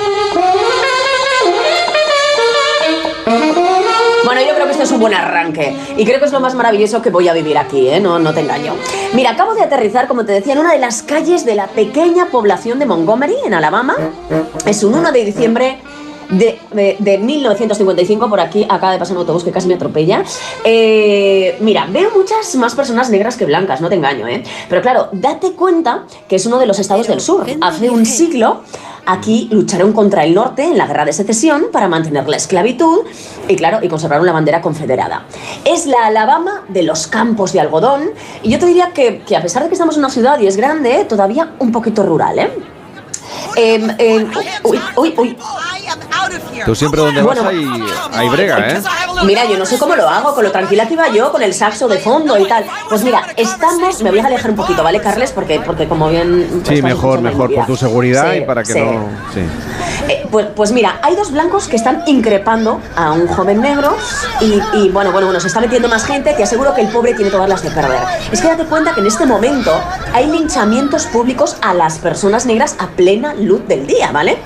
Es un buen arranque y creo que es lo más maravilloso que voy a vivir aquí, ¿eh? no, no te engaño. Mira, acabo de aterrizar, como te decía, en una de las calles de la pequeña población de Montgomery, en Alabama. Es un 1 de diciembre de, de- de 1955, por aquí acaba de pasar un autobús que casi me atropella. Eh, mira, veo muchas más personas negras que blancas, no te engaño, ¿eh? Pero claro, date cuenta que es uno de los estados del sur. Hace un siglo aquí lucharon contra el norte en la guerra de secesión para mantener la esclavitud y claro, y conservaron la bandera confederada. Es la Alabama de los campos de algodón y yo te diría que, que a pesar de que estamos en una ciudad y es grande, todavía un poquito rural, ¿eh? Em, em, uy, uy, uy. Tú siempre donde vas Bueno. hay, hay brega, ¿eh? Mira, yo no sé cómo lo hago, con lo tranquila que iba yo, con el saxo de fondo y tal. Pues mira, estamos, me voy a alejar un poquito, ¿vale, Carles? Porque, porque como bien... pues, Sí, mejor, mejor, por tu seguridad Sí, y para que sí. no... Sí. Eh, pues, pues mira, hay dos blancos que están increpando a un joven negro y, y, bueno, bueno, bueno, se está metiendo más gente, te aseguro que el pobre tiene todas las de perder. Es que date cuenta que en este momento hay linchamientos públicos a las personas negras a plena luz del día, ¿vale?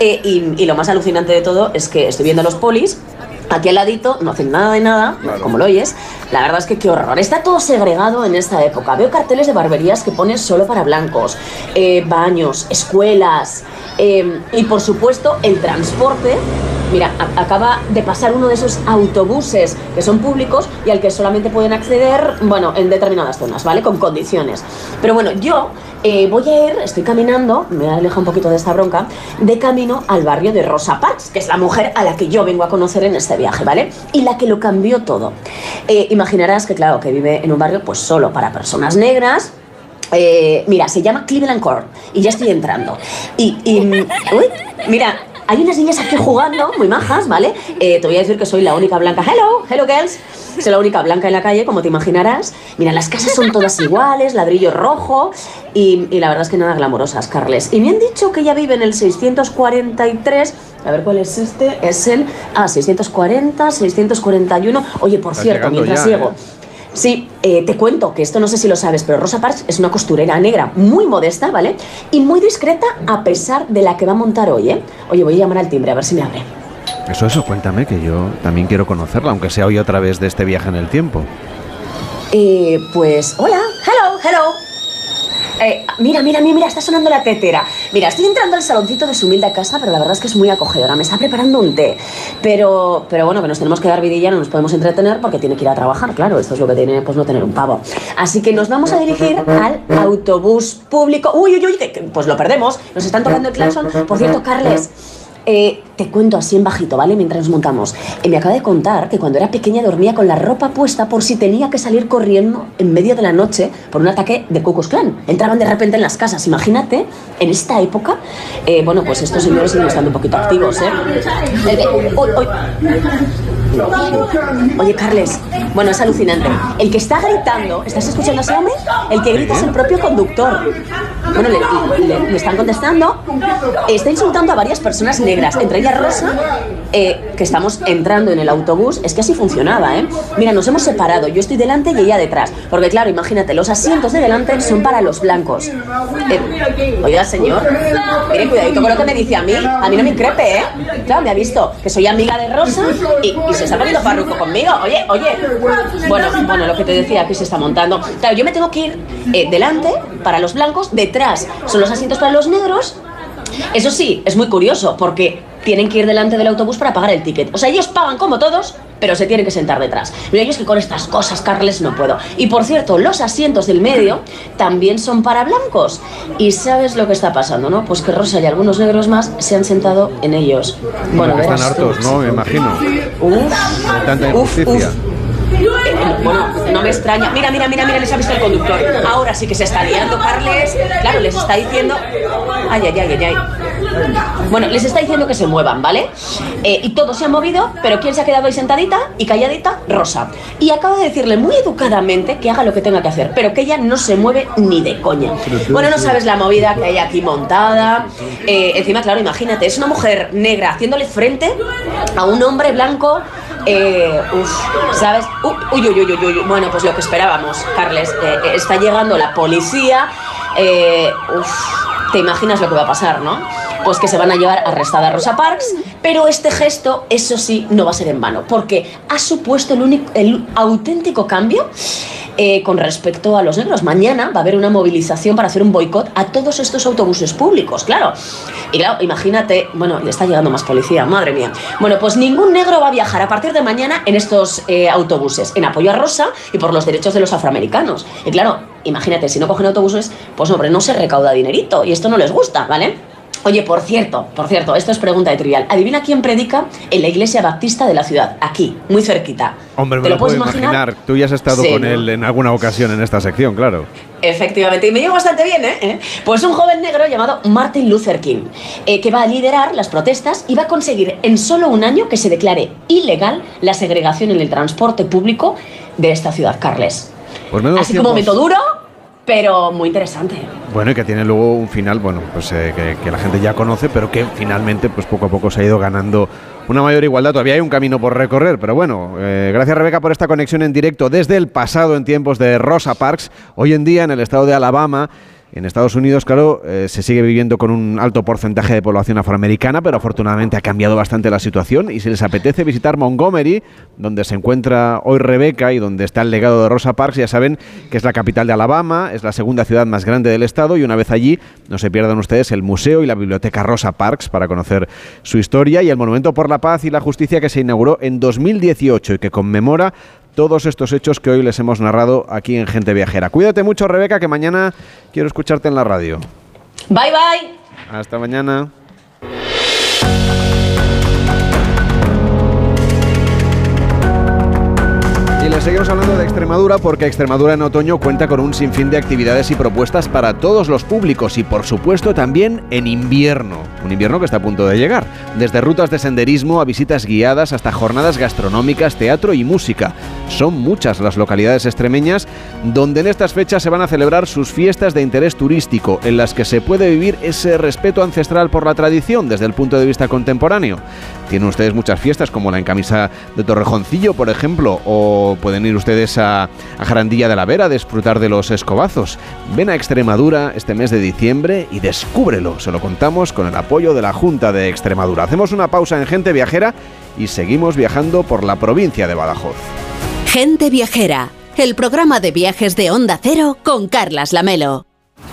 Eh, y, y lo más alucinante de todo es que estoy viendo los polis Aquí al ladito no hacen nada de nada, como lo oyes. La verdad es que qué horror. Está todo segregado en esta época. Veo carteles de barberías que ponen solo para blancos, eh, baños, escuelas eh, y por supuesto el transporte. Mira, acaba de pasar uno de esos autobuses que son públicos y al que solamente pueden acceder, bueno, en determinadas zonas, ¿vale? Con condiciones. Pero bueno, yo eh, voy a ir, estoy caminando, me alejo un poquito de esta bronca, de camino al barrio de Rosa Parks, que es la mujer a la que yo vengo a conocer en este viaje, ¿vale? Y la que lo cambió todo. Eh, imaginarás que, claro, que vive en un barrio pues solo para personas negras, eh, mira, se llama Cleveland Court y ya estoy entrando. Y, y, uy, mira, hay unas niñas aquí jugando, muy majas, ¿vale? Eh, te voy a decir que soy la única blanca. Hello, hello girls. Soy la única blanca en la calle, como te imaginarás. Mira, las casas son todas iguales, ladrillo rojo y, y la verdad es que nada glamorosas, Carles. Y me han dicho que ella vive en el 643. A ver cuál es este. Es el. Ah, 640, 641. Oye, por Estás cierto, mientras ya, llego. ¿eh? Sí, eh, te cuento que esto no sé si lo sabes, pero Rosa Parks es una costurera negra muy modesta, ¿vale? Y muy discreta a pesar de la que va a montar hoy, ¿eh? Oye, voy a llamar al timbre a ver si me abre. Eso, eso, cuéntame, que yo también quiero conocerla, aunque sea hoy otra vez de este viaje en el tiempo. Eh, pues, hola, hello, hello. Eh, mira, mira, mira, mira, está sonando la tetera. Mira, estoy entrando al saloncito de su humilde casa, pero la verdad es que es muy acogedora. Me está preparando un té. Pero, pero bueno, que nos tenemos que dar vidilla, no nos podemos entretener porque tiene que ir a trabajar, claro. Esto es lo que tiene, pues no tener un pavo. Así que nos vamos a dirigir al autobús público. Uy, uy, uy, pues lo perdemos. Nos están tocando el claxon. Por cierto, Carles. Eh, te cuento así en bajito, ¿vale? Mientras nos montamos. Eh, me acaba de contar que cuando era pequeña dormía con la ropa puesta por si tenía que salir corriendo en medio de la noche por un ataque de Klux Klan. Entraban de repente en las casas. Imagínate, en esta época, eh, bueno, pues estos señores siguen estando un poquito activos, ¿eh? Eh. Oye, Carles, bueno, es alucinante. El que está gritando, ¿estás escuchando a ese hombre? El que grita es el propio conductor. Bueno, le, le- le están contestando. Está insultando a varias personas negras, entre ellas Rosa, eh, que estamos entrando en el autobús. Es que así funcionaba, ¿eh? Mira, nos hemos separado. Yo estoy delante y ella detrás. Porque, claro, imagínate, los asientos de delante son para los blancos. Eh, oiga, señor, mire, cuidadito con lo que me dice a mí. A mí no me increpe, ¿eh? Claro, me ha visto que soy amiga de Rosa y, y se está poniendo farruco conmigo. Oye, oye. Bueno, bueno, lo que te decía, aquí se está montando. Claro, yo me tengo que ir eh, delante para los blancos, detrás son los asientos para los negros. Eso sí, es muy curioso porque tienen que ir delante del autobús para pagar el ticket. O sea, ellos pagan como todos, pero se tienen que sentar detrás. Mira, yo es que con estas cosas, Carles, no puedo. Y por cierto, los asientos del medio también son para blancos. Y sabes lo que está pasando, ¿no? Pues que Rosa y algunos negros más se han sentado en ellos. Bueno, Porque están hartos, ¿no? Me imagino. Uf, De tanta uf, injusticia. Bueno, no me extraña. Mira, mira, mira, mira, les ha visto el conductor. Ahora sí que se está liando, Carles. Claro, les está diciendo. Ay, ay, ay, ay, ay. Bueno, les está diciendo que se muevan, ¿vale? Eh, y todos se han movido, pero ¿quién se ha quedado ahí sentadita y calladita? Rosa. Y acaba de decirle muy educadamente que haga lo que tenga que hacer, pero que ella no se mueve ni de coña. Bueno, no sabes la movida que hay aquí montada. Eh, encima, claro, imagínate, es una mujer negra haciéndole frente a un hombre blanco Eh, uf, ¿sabes? Uy, uy, uy, uy, uy. Bueno, pues lo que esperábamos, Carles. Eh, eh, está llegando la policía. Eh, te imaginas lo que va a pasar, ¿no? Pues que se van a llevar arrestada a Rosa Parks, pero este gesto, eso sí, no va a ser en vano, porque ha supuesto el, único, el auténtico cambio eh, con respecto a los negros. Mañana va a haber una movilización para hacer un boicot a todos estos autobuses públicos, claro. Y claro, imagínate, bueno, le está llegando más policía, madre mía. Bueno, pues ningún negro va a viajar a partir de mañana en estos eh, autobuses, en apoyo a Rosa y por los derechos de los afroamericanos. Y claro, imagínate, si no cogen autobuses, pues hombre, no se recauda dinerito y esto no les gusta, ¿vale? Oye, por cierto, por cierto, esto es pregunta de trivial. Adivina quién predica en la iglesia baptista de la ciudad, aquí, muy cerquita. Hombre, ¿Te me lo lo puedo puedes imaginar. imaginar? Tú ya has estado Sí, con ¿no? él en alguna ocasión en esta sección, claro. Efectivamente, y me llevo bastante bien, ¿eh? ¿Eh? Pues un joven negro llamado Martin Luther King, eh, que va a liderar las protestas y va a conseguir en solo un año que se declare ilegal la segregación en el transporte público de esta ciudad, Carles. Pues Así como momento duro, pero muy interesante. Bueno, y que tiene luego un final, bueno, pues eh, que, la gente ya conoce, pero que finalmente, pues poco a poco se ha ido ganando una mayor igualdad. Todavía hay un camino por recorrer, pero bueno, eh, gracias Rebeca por esta conexión en directo desde el pasado en tiempos de Rosa Parks. Hoy en día en el estado de Alabama. En Estados Unidos, claro, eh, se sigue viviendo con un alto porcentaje de población afroamericana, pero afortunadamente ha cambiado bastante la situación. Y si les apetece visitar Montgomery, donde se encuentra hoy Rebeca y donde está el legado de Rosa Parks, ya saben que es la capital de Alabama, es la segunda ciudad más grande del estado y una vez allí no se pierdan ustedes el museo y la biblioteca Rosa Parks para conocer su historia y el Monumento por la Paz y la Justicia que se inauguró en 2018 y que conmemora todos estos hechos que hoy les hemos narrado aquí en Gente Viajera. Cuídate mucho, Rebeca, que mañana quiero escucharte en la radio. Bye bye. Hasta mañana. Seguimos hablando de Extremadura porque Extremadura en otoño cuenta con un sinfín de actividades y propuestas para todos los públicos y por supuesto también en invierno, un invierno que está a punto de llegar, desde rutas de senderismo a visitas guiadas hasta jornadas gastronómicas, teatro y música. Son muchas las localidades extremeñas donde en estas fechas se van a celebrar sus fiestas de interés turístico en las que se puede vivir ese respeto ancestral por la tradición desde el punto de vista contemporáneo. Tienen ustedes muchas fiestas como la encamisa de Torrejoncillo, por ejemplo, o pueden ir ustedes a, a Jarandilla de la Vera a disfrutar de los escobazos. Ven a Extremadura este mes de diciembre y descúbrelo. Se lo contamos con el apoyo de la Junta de Extremadura. Hacemos una pausa en Gente Viajera y seguimos viajando por la provincia de Badajoz. Gente Viajera, el programa de viajes de Onda Cero con Carlas Lamelo.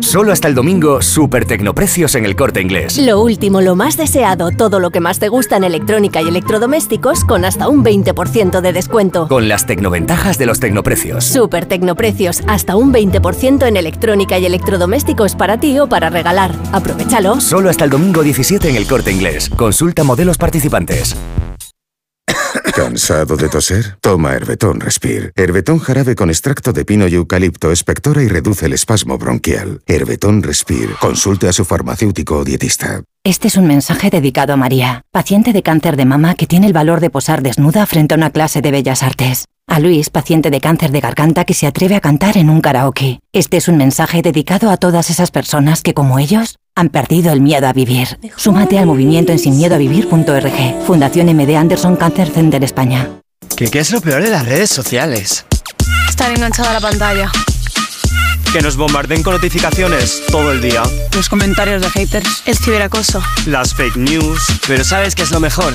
Solo hasta el domingo, super tecnoprecios en el corte inglés. Lo último, lo más deseado, todo lo que más te gusta en electrónica y electrodomésticos con hasta un 20% de descuento. Con las tecnoventajas de los tecnoprecios. Super Tecnoprecios, hasta un 20% en electrónica y electrodomésticos para ti o para regalar. Aprovechalo. Solo hasta el domingo 17 en el corte inglés. Consulta modelos participantes. ¿Cansado de toser? Toma Herbetón Respire. Herbetón jarabe con extracto de pino y eucalipto espectora y reduce el espasmo bronquial. Herbetón Respire. Consulte a su farmacéutico o dietista. Este es un mensaje dedicado a María, paciente de cáncer de mama que tiene el valor de posar desnuda frente a una clase de bellas artes. A Luis, paciente de cáncer de garganta que se atreve a cantar en un karaoke. Este es un mensaje dedicado a todas esas personas que, como ellos, han perdido el miedo a vivir. Súmate al movimiento en sinmiedoavivir.org. Fundación MD Anderson Cancer Center España. ¿Qué, ¿Qué es lo peor de las redes sociales? Estar enganchada a la pantalla. Que nos bombarden con notificaciones todo el día. Los comentarios de haters. El ciberacoso. Las fake news. Pero ¿sabes qué es lo mejor?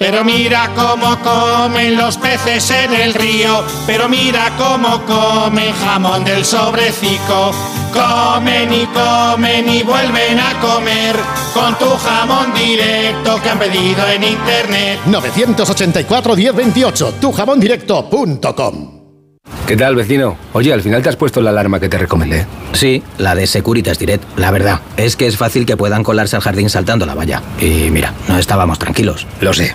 Pero mira cómo comen los peces en el río, pero mira cómo comen jamón del sobrecico. Comen y comen y vuelven a comer con tu jamón directo que han pedido en internet. 984 1028, tujamondirecto.com. ¿Qué tal, vecino? Oye, al final te has puesto la alarma que te recomendé. Sí, la de Securitas Direct. La verdad, es que es fácil que puedan colarse al jardín saltando la valla. Y mira, no estábamos tranquilos. Lo sé.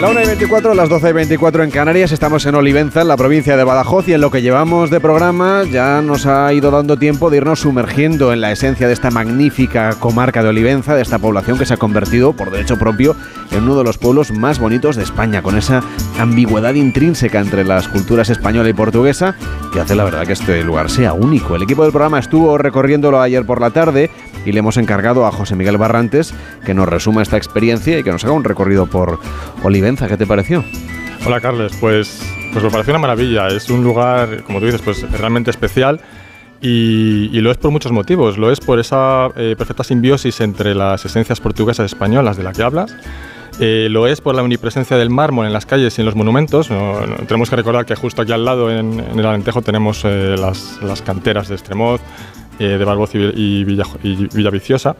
La 1 y 24, las 12 y 24 en Canarias, estamos en Olivenza, en la provincia de Badajoz, y en lo que llevamos de programa ya nos ha ido dando tiempo de irnos sumergiendo en la esencia de esta magnífica comarca de Olivenza, de esta población que se ha convertido, por derecho propio, en uno de los pueblos más bonitos de España, con esa ambigüedad intrínseca entre las culturas española y portuguesa, que hace la verdad que este lugar sea único. El equipo del programa estuvo recorriéndolo ayer por la tarde y le hemos encargado a José Miguel Barrantes que nos resuma esta experiencia y que nos haga un recorrido por Olivenza. ¿Qué te pareció? Hola Carles, pues, pues me pareció una maravilla. Es un lugar, como tú dices, pues realmente especial. Y, y lo es por muchos motivos. Lo es por esa eh, perfecta simbiosis entre las esencias portuguesas y españolas de la que hablas. Eh, lo es por la omnipresencia del mármol en las calles y en los monumentos. No, no, tenemos que recordar que justo aquí al lado, en, en el Alentejo, tenemos eh, las, las, canteras de Estremoz, eh, de Barboz y, y, Villa, y Villaviciosa.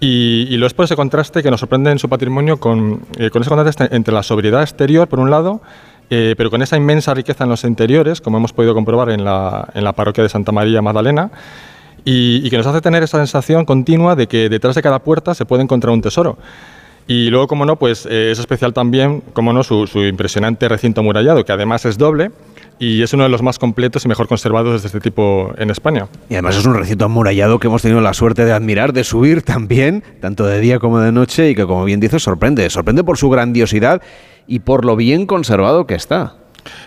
Y, y, lo es por ese contraste que nos sorprende en su patrimonio con, eh, con ese contraste entre la sobriedad exterior, por un lado, eh, pero con esa inmensa riqueza en los interiores, como hemos podido comprobar en la, en la parroquia de Santa María Magdalena, y, y, que nos hace tener esa sensación continua de que detrás de cada puerta se puede encontrar un tesoro. Y luego, como no, pues eh, es especial también, como no, su, su impresionante recinto amurallado, que además es doble, y es uno de los más completos y mejor conservados de este tipo en España. Y además es un recinto amurallado que hemos tenido la suerte de admirar, de subir [LAUGHS] también, tanto de día como de noche, y que como bien dices sorprende, sorprende por su grandiosidad y por lo bien conservado que está.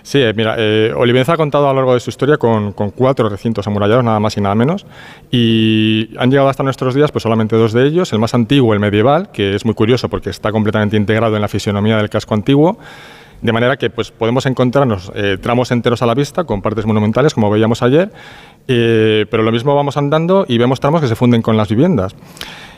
Sí, eh, mira, eh, Olivenza ha contado a lo largo de su historia con, con, cuatro recintos amurallados, nada más y nada menos, y han llegado hasta nuestros días pues solamente dos de ellos, el más antiguo, el medieval, que es muy curioso porque está completamente integrado en la fisionomía del casco antiguo, de manera que pues, podemos encontrarnos eh, tramos enteros a la vista con partes monumentales, como veíamos ayer, eh, pero lo mismo vamos andando y vemos tramos que se funden con las viviendas.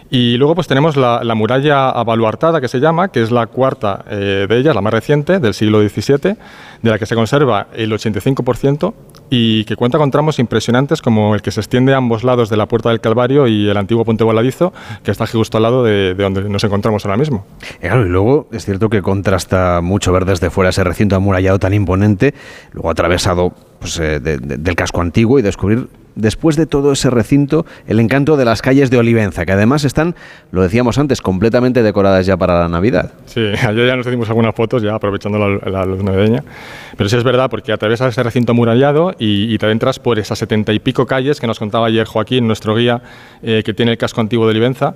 Y luego pues tenemos la, la, muralla abaluartada que se llama, que es la cuarta eh, de ellas, la más reciente, del siglo XVII, de la que se conserva el 85% y que cuenta con tramos impresionantes como el que se extiende a ambos lados de la Puerta del Calvario y el antiguo puente voladizo, que está justo al lado de, de donde nos encontramos ahora mismo. Y claro, y luego es cierto que contrasta mucho ver desde fuera ese recinto amurallado tan imponente, luego atravesado pues, eh, de, de, del casco antiguo y descubrir después de todo ese recinto, el encanto de las calles de Olivenza, que además están, lo decíamos antes, completamente decoradas ya para la Navidad. Sí, [LAUGHS] ayer ya nos hicimos algunas fotos, ya aprovechando la, la luz navideña. Pero sí es verdad, porque atraviesas ese recinto amurallado y, y, te adentras por esas setenta y pico calles que nos contaba ayer Joaquín, nuestro guía, eh, que tiene el casco antiguo de Olivenza.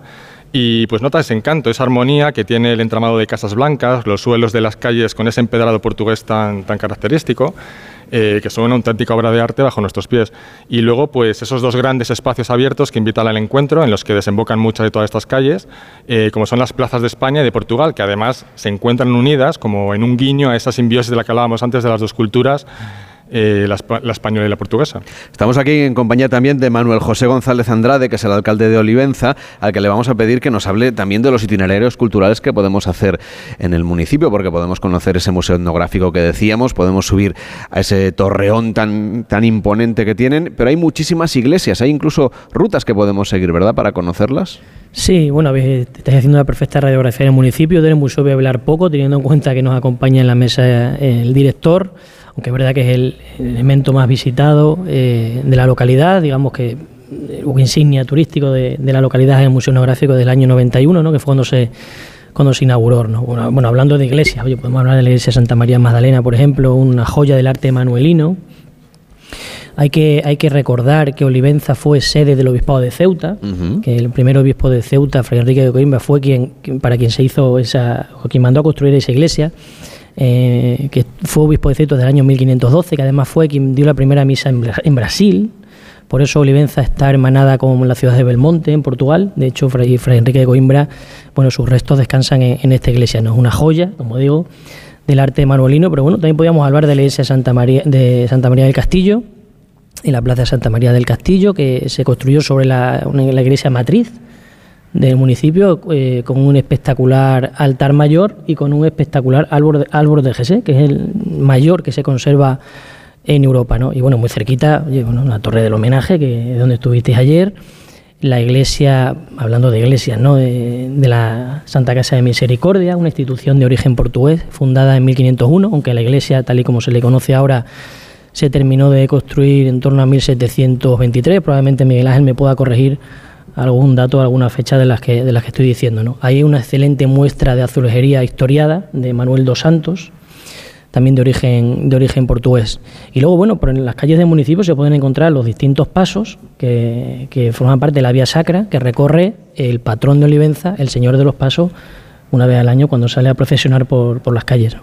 Y pues nota ese encanto, esa armonía que tiene el entramado de casas blancas, los suelos de las calles con ese empedrado portugués tan, tan característico eh, que son una auténtica obra de arte bajo nuestros pies. Y luego, pues esos dos grandes espacios abiertos que invitan al encuentro, en los que desembocan muchas de todas estas calles, eh, como son las plazas de España y de Portugal, que además se encuentran unidas como en un guiño a esa simbiosis de la que hablábamos antes de las dos culturas. Eh, la, la, española y la portuguesa. Estamos aquí en compañía también de Manuel José González Andrade, que es el alcalde de Olivenza, al que le vamos a pedir que nos hable también de los itinerarios culturales que podemos hacer en el municipio, porque podemos conocer ese museo etnográfico que decíamos, podemos subir a ese torreón tan, tan imponente que tienen, pero hay muchísimas iglesias, hay incluso rutas que podemos seguir, ¿verdad?, para conocerlas. Sí, bueno, estáis haciendo una perfecta radiografía del municipio, del museo voy a hablar poco, teniendo en cuenta que nos acompaña en la mesa el director, aunque es verdad que es el elemento más visitado eh, de la localidad, digamos que un insignia turístico de, de, la localidad es el Museo Etnográfico del año 91, ¿no? que fue cuando se cuando se inauguró. ¿no? Bueno, bueno, hablando de iglesias, oye, podemos hablar de la iglesia Santa María Magdalena, por ejemplo, una joya del arte manuelino. Hay que, hay que recordar que Olivenza fue sede del obispado de Ceuta, uh -huh. que el primer obispo de Ceuta, Fray Enrique de Coimbra, fue quien, para quien se hizo esa, quien mandó a construir esa iglesia. Eh, que fue obispo de Ceuta desde el año 1512, que además fue quien dio la primera misa en, en Brasil, por eso Olivenza está hermanada con la ciudad de Belmonte, en Portugal. De hecho, Fray, Fray Enrique de Coimbra, bueno, sus restos descansan en, en, esta iglesia. No es una joya, como digo, del arte manuelino, pero bueno, también podríamos hablar de la iglesia Santa María, de Santa María del Castillo, y la plaza de Santa María del Castillo, que se construyó sobre la, la iglesia matriz del municipio, eh, con un espectacular altar mayor y con un espectacular árbol de, árbol de que es el mayor que se conserva en Europa, ¿no? Y bueno, muy cerquita, bueno, la torre del homenaje, que es donde estuvisteis ayer, la iglesia, hablando de iglesias, ¿no? De, de, la Santa Casa de Misericordia, una institución de origen portugués, fundada en 1501, aunque la iglesia, tal y como se le conoce ahora, se terminó de construir en torno a 1723. Probablemente Miguel Ángel me pueda corregir algún dato, alguna fecha de las que, de las que estoy diciendo. ¿no? Hay una excelente muestra de azulejería historiada de Manuel dos Santos, también de origen, de origen portugués. Y luego, bueno, por en las calles del municipio se pueden encontrar los distintos pasos que, que forman parte de la vía sacra que recorre el patrón de Olivenza, el Señor de los Pasos, una vez al año cuando sale a procesionar por, por las calles.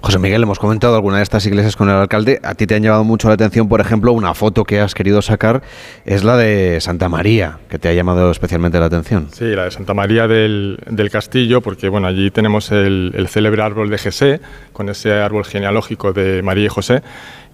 José Miguel, hemos comentado alguna de estas iglesias con el alcalde. A ti te han llamado mucho la atención, por ejemplo, una foto que has querido sacar es la de Santa María, que te ha llamado especialmente la atención. Sí, la de Santa María del, Castillo, porque bueno, allí tenemos el, célebre árbol de Jesé, con ese árbol genealógico de María y José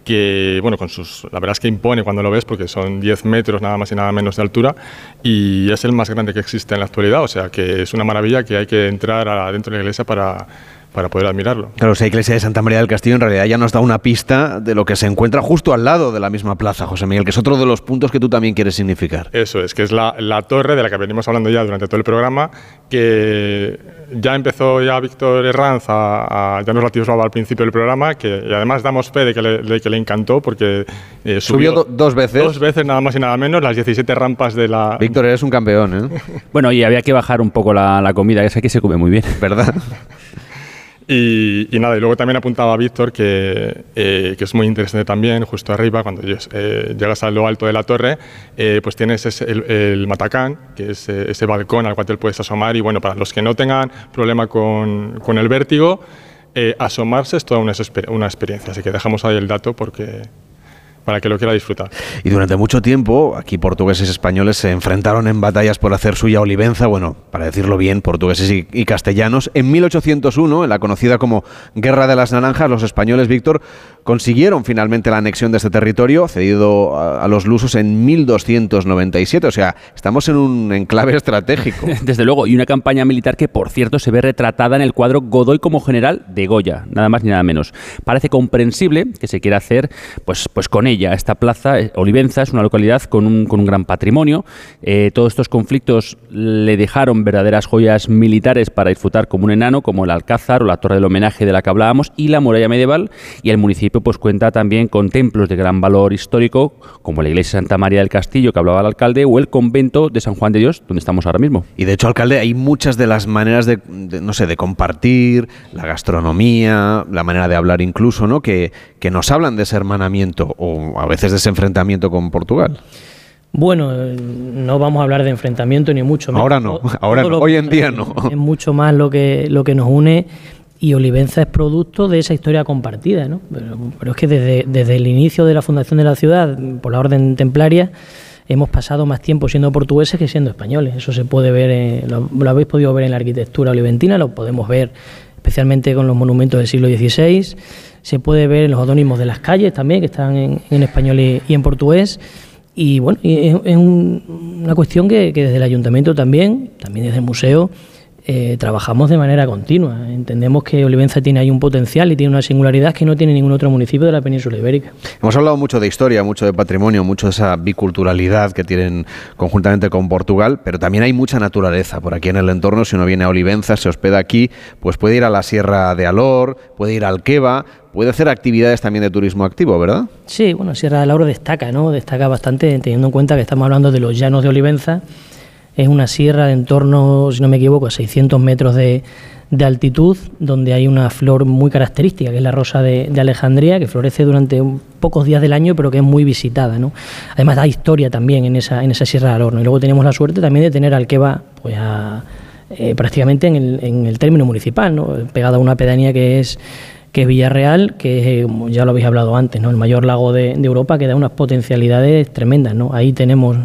que, bueno, con sus, la verdad es que impone cuando lo ves porque son 10 metros nada más y nada menos de altura y es el más grande que existe en la actualidad, o sea que es una maravilla que hay que entrar adentro de la iglesia para, para poder admirarlo. Claro, esa iglesia de Santa María del Castillo en realidad ya nos da una pista de lo que se encuentra justo al lado de la misma plaza, José Miguel, que es otro de los puntos que tú también quieres significar. Eso es, que es la, la torre de la que venimos hablando ya durante todo el programa, que ya empezó ya Víctor Herranz a, a ya nos la al principio del programa, que y además damos fe de que le, de que le encantó porque eh, subió, subió do, dos veces. Dos veces nada más y nada menos, las 17 rampas de la... Víctor, eres un campeón, ¿eh? [LAUGHS] bueno, y había que bajar un poco la, la comida, esa que se come muy bien. ¿Verdad? [LAUGHS] Y, y, nada, y luego también apuntaba Víctor que, eh, que, es muy interesante también, justo arriba, cuando eh, llegas a lo alto de la torre, eh, pues tienes ese, el, el, matacán, que es ese balcón al cual te puedes asomar. Y bueno, para los que no tengan problema con, con el vértigo, asomarse es toda una, una experiencia. Así que dejamos ahí el dato porque para que lo quiera disfrutar. Y durante mucho tiempo, aquí portugueses y españoles se enfrentaron en batallas por hacer suya Olivenza, bueno, para decirlo bien, portugueses y, y, castellanos. En 1801, en la conocida como Guerra de las Naranjas, los españoles, Víctor, consiguieron finalmente la anexión de este territorio, cedido a, a los lusos en 1297. O sea, estamos en un enclave [LAUGHS] estratégico. [LAUGHS] Desde luego, y una campaña militar que, por cierto, se ve retratada en el cuadro Godoy como general de Goya, nada más ni nada menos. Parece comprensible que se quiera hacer pues, pues con Esta plaza, eh, Olivenza, es una localidad con un, gran patrimonio. Eh, todos estos conflictos le dejaron verdaderas joyas militares para disfrutar como un enano, como el Alcázar o la Torre del Homenaje de la que hablábamos, y la muralla medieval. Y el municipio pues cuenta también con templos de gran valor histórico, como la iglesia Santa María del Castillo, que hablaba el alcalde, o el convento de San Juan de Dios, donde estamos ahora mismo. Y de hecho, alcalde, hay muchas de las maneras de, de no sé, de compartir, la gastronomía, la manera de hablar incluso, ¿no? Que, que nos hablan de ese hermanamiento o a veces de ese enfrentamiento con Portugal. Bueno, no vamos a hablar de enfrentamiento ni mucho menos. Ahora no, ahora no. hoy en día no. Es mucho más lo que, lo que nos une y Olivenza es producto de esa historia compartida, ¿no? Pero, pero es que desde, desde, el inicio de la fundación de la ciudad, por la orden templaria, hemos pasado más tiempo siendo portugueses que siendo españoles. Eso se puede ver, eh, lo, lo, habéis podido ver en la arquitectura oliventina, lo podemos ver especialmente con los monumentos del siglo XVI, se puede ver en los odónimos de las calles también, que están en, en español y, y, en portugués. Y bueno, es, es un, una cuestión que, que desde el ayuntamiento también, también desde el museo, eh, trabajamos de manera continua. Entendemos que Olivenza tiene ahí un potencial y tiene una singularidad que no tiene ningún otro municipio de la península ibérica. Hemos hablado mucho de historia, mucho de patrimonio, mucho de esa biculturalidad que tienen conjuntamente con Portugal, pero también hay mucha naturaleza por aquí en el entorno. Si uno viene a Olivenza, se hospeda aquí, pues puede ir a la Sierra de Alor, puede ir al Queva, puede hacer actividades también de turismo activo, ¿verdad? Sí, bueno, Sierra de Alor destaca, ¿no? Destaca bastante teniendo en cuenta que estamos hablando de los llanos de Olivenza es una sierra de en torno, si no me equivoco, a 600 metros de, altitud, donde hay una flor muy característica, que es la rosa de, Alejandría, que florece durante pocos días del año, pero que es muy visitada. ¿no? Además, da historia también en esa, en esa sierra del horno. Y luego tenemos la suerte también de tener Alqueva pues, eh, prácticamente en el, en el término municipal, ¿no? pegada a una pedanía que es que es Villarreal, que es, ya lo habéis hablado antes, ¿no? el mayor lago de, de Europa, que da unas potencialidades tremendas. ¿no? Ahí tenemos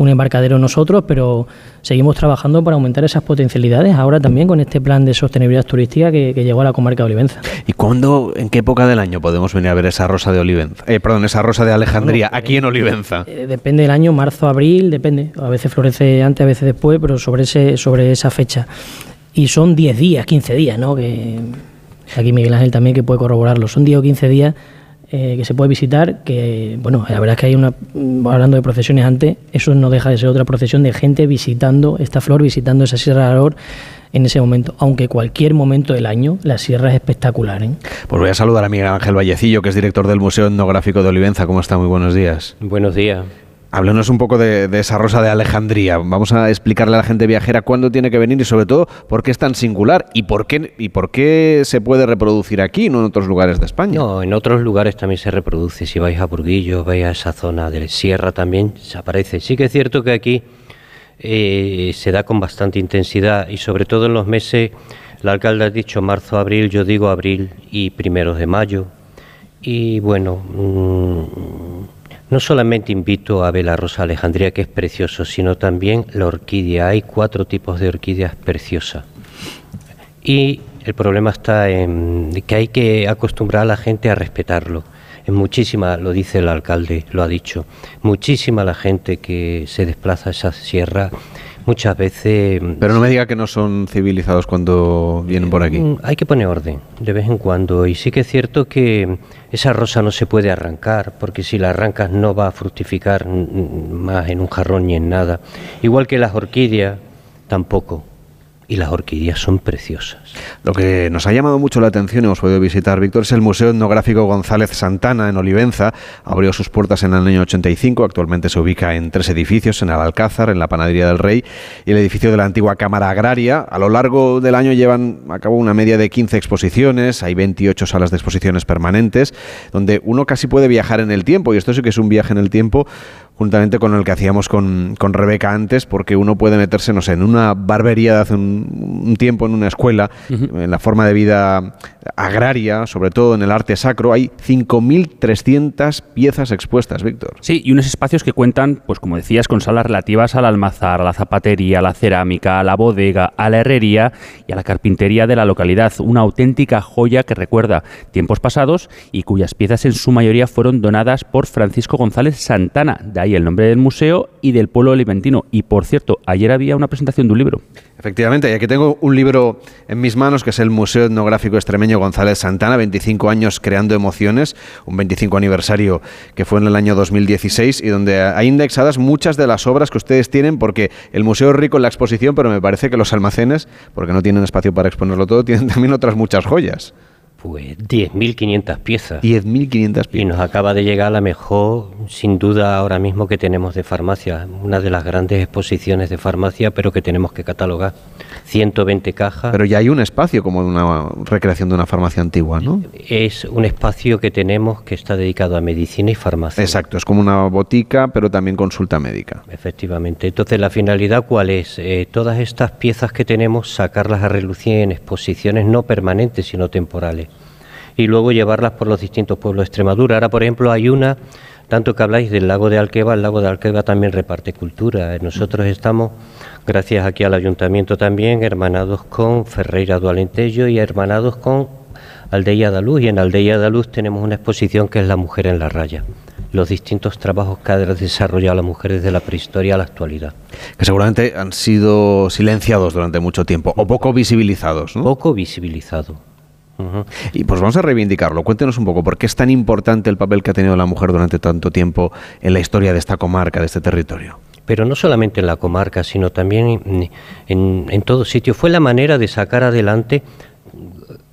un embarcadero nosotros, pero seguimos trabajando para aumentar esas potencialidades ahora también con este plan de sostenibilidad turística que, llegó a la comarca de Olivenza. ¿Y cuándo, en qué época del año podemos venir a ver esa rosa de Olivenza? Eh, perdón, esa rosa de Alejandría, aquí en Olivenza. Eh, depende del año, marzo, abril, depende. A veces florece antes, a veces después, pero sobre, ese, sobre esa fecha. Y son 10 días, 15 días, ¿no? Que aquí Miguel Ángel también que puede corroborarlo. Son 10 o 15 días eh, que se puede visitar, que bueno, la verdad es que hay una, hablando de procesiones antes, eso no deja de ser otra procesión de gente visitando esta flor, visitando esa Sierra de Alor en ese momento, aunque cualquier momento del año la sierra es espectacular. ¿eh? Pues voy a saludar a Miguel Ángel Vallecillo, que es director del Museo Etnográfico de Olivenza. ¿Cómo está? Muy buenos días. Buenos días. Háblenos un poco de, esa rosa de Alejandría. Vamos a explicarle a la gente viajera cuándo tiene que venir y sobre todo por qué es tan singular y por qué y por qué se puede reproducir aquí, no en otros lugares de España. No, en otros lugares también se reproduce. Si vais a Burguillo, vais a esa zona de Sierra también se aparece. Sí que es cierto que aquí eh, se da con bastante intensidad y sobre todo en los meses, el alcalde ha dicho marzo, abril, yo digo abril y primeros de mayo. Y bueno. Mm, no solamente invito a ver la rosa Alejandría, que es precioso, sino también la orquídea. Hay cuatro tipos de orquídeas preciosas. Y el problema está en que hay que acostumbrar a la gente a respetarlo. Es muchísima, lo dice el alcalde, lo ha dicho, muchísima la gente que se desplaza a esa sierra muchas veces... Pero no me diga que no son civilizados cuando vienen por aquí. Mm, hay que poner orden de vez en cuando y sí que es cierto que esa rosa no se puede arrancar porque si la arrancas no va a fructificar más en un jarrón ni en nada. Igual que las orquídeas tampoco y las orquídeas son preciosas. Lo que nos ha llamado mucho la atención, hemos podido visitar, Víctor, es el Museo Etnográfico González Santana en Olivenza. Abrió sus puertas en el año 85, actualmente se ubica en tres edificios, en el Alcázar, en la Panadería del Rey y el edificio de la antigua Cámara Agraria. A lo largo del año llevan a cabo una media de 15 exposiciones, hay 28 salas de exposiciones permanentes, donde uno casi puede viajar en el tiempo, y esto sí que es un viaje en el tiempo juntamente con el que hacíamos con, con, Rebeca antes, porque uno puede meterse, no sé, en una barbería de hace un, tiempo, en una escuela, en la forma de vida agraria, sobre todo en el arte sacro, hay 5.300 piezas expuestas, Víctor. Sí, y unos espacios que cuentan, pues como decías, con salas relativas al almazar, a la zapatería, a la cerámica, a la bodega, a la herrería y a la carpintería de la localidad. Una auténtica joya que recuerda tiempos pasados y cuyas piezas en su mayoría fueron donadas por Francisco González Santana. De ahí el nombre del museo y del pueblo oliventino. Y por cierto, ayer había una presentación de un libro. Efectivamente, y aquí tengo un libro en mis manos que es el Museo Etnográfico Extremeño González Santana, 25 años creando emociones, un 25 aniversario que fue en el año 2016 y donde hay indexadas muchas de las obras que ustedes tienen porque el museo es rico en la exposición, pero me parece que los almacenes, porque no tienen espacio para exponerlo todo, [LAUGHS] tienen también otras muchas joyas. Pues 10.500 piezas. 10.500 piezas. Y nos acaba de llegar la mejor, sin duda, ahora mismo que tenemos de farmacia. Una de las grandes exposiciones de farmacia, pero que tenemos que catalogar. 120 cajas. Pero ya hay un espacio como una recreación de una farmacia antigua, ¿no? Es un espacio que tenemos que está dedicado a medicina y farmacia. Exacto, es como una botica, pero también consulta médica. Efectivamente. Entonces, ¿la finalidad cuál es? Eh, todas estas piezas que tenemos, sacarlas a relucir en exposiciones no permanentes, sino temporales y luego llevarlas por los distintos pueblos de Extremadura. Ahora, por ejemplo, hay una, tanto que habláis del lago de Alqueva, el lago de Alqueva también reparte cultura. Nosotros estamos, gracias aquí al ayuntamiento también, hermanados con Ferreira do Alentejo y hermanados con Aldeia da Luz. Y en Aldeia da Luz tenemos una exposición que es La Mujer en la Raya los distintos trabajos que ha desarrollado la mujer desde la prehistoria a la actualidad. Que seguramente han sido silenciados durante mucho tiempo o poco visibilizados. ¿no? Poco Y pues vamos a reivindicarlo. Cuéntenos un poco por qué es tan importante el papel que ha tenido la mujer durante tanto tiempo en la historia de esta comarca, de este territorio. Pero no solamente en la comarca, sino también en, en, en todo sitio. Fue la manera de sacar adelante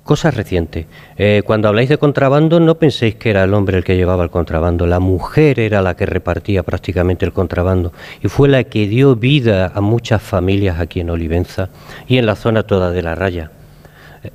cosas recientes. Eh, cuando habláis de contrabando, no penséis que era el hombre el que llevaba el contrabando, la mujer era la que repartía prácticamente el contrabando y fue la que dio vida a muchas familias aquí en Olivenza y en la zona toda de la raya.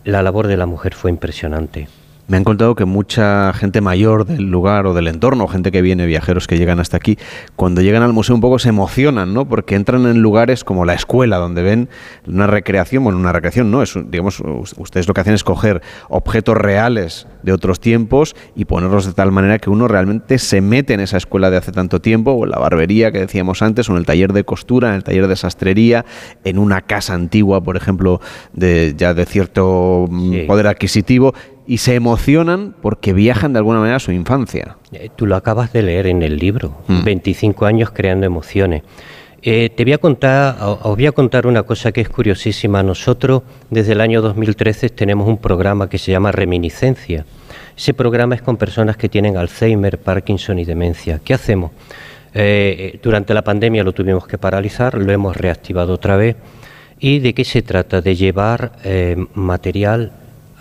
La labor de la mujer fue impresionante. Me han contado que mucha gente mayor del lugar o del entorno, gente que viene, viajeros que llegan hasta aquí, cuando llegan al museo un poco se emocionan, ¿no? Porque entran en lugares como la escuela, donde ven una recreación, bueno, una recreación no, es, digamos, ustedes lo que hacen es coger objetos reales de otros tiempos y ponerlos de tal manera que uno realmente se mete en esa escuela de hace tanto tiempo, o en la barbería que decíamos antes, o en el taller de costura, en el taller de sastrería, en una casa antigua, por ejemplo, de ya de cierto sí. poder adquisitivo y se emocionan porque viajan de alguna manera a su infancia. Eh, tú lo acabas de leer en el libro, mm. 25 años creando emociones. Eh, te voy a contar, os voy a contar una cosa que es curiosísima. Nosotros desde el año 2013 tenemos un programa que se llama Reminiscencia. Ese programa es con personas que tienen Alzheimer, Parkinson y demencia. ¿Qué hacemos? Eh, durante la pandemia lo tuvimos que paralizar, lo hemos reactivado otra vez. ¿Y de qué se trata? De llevar eh, material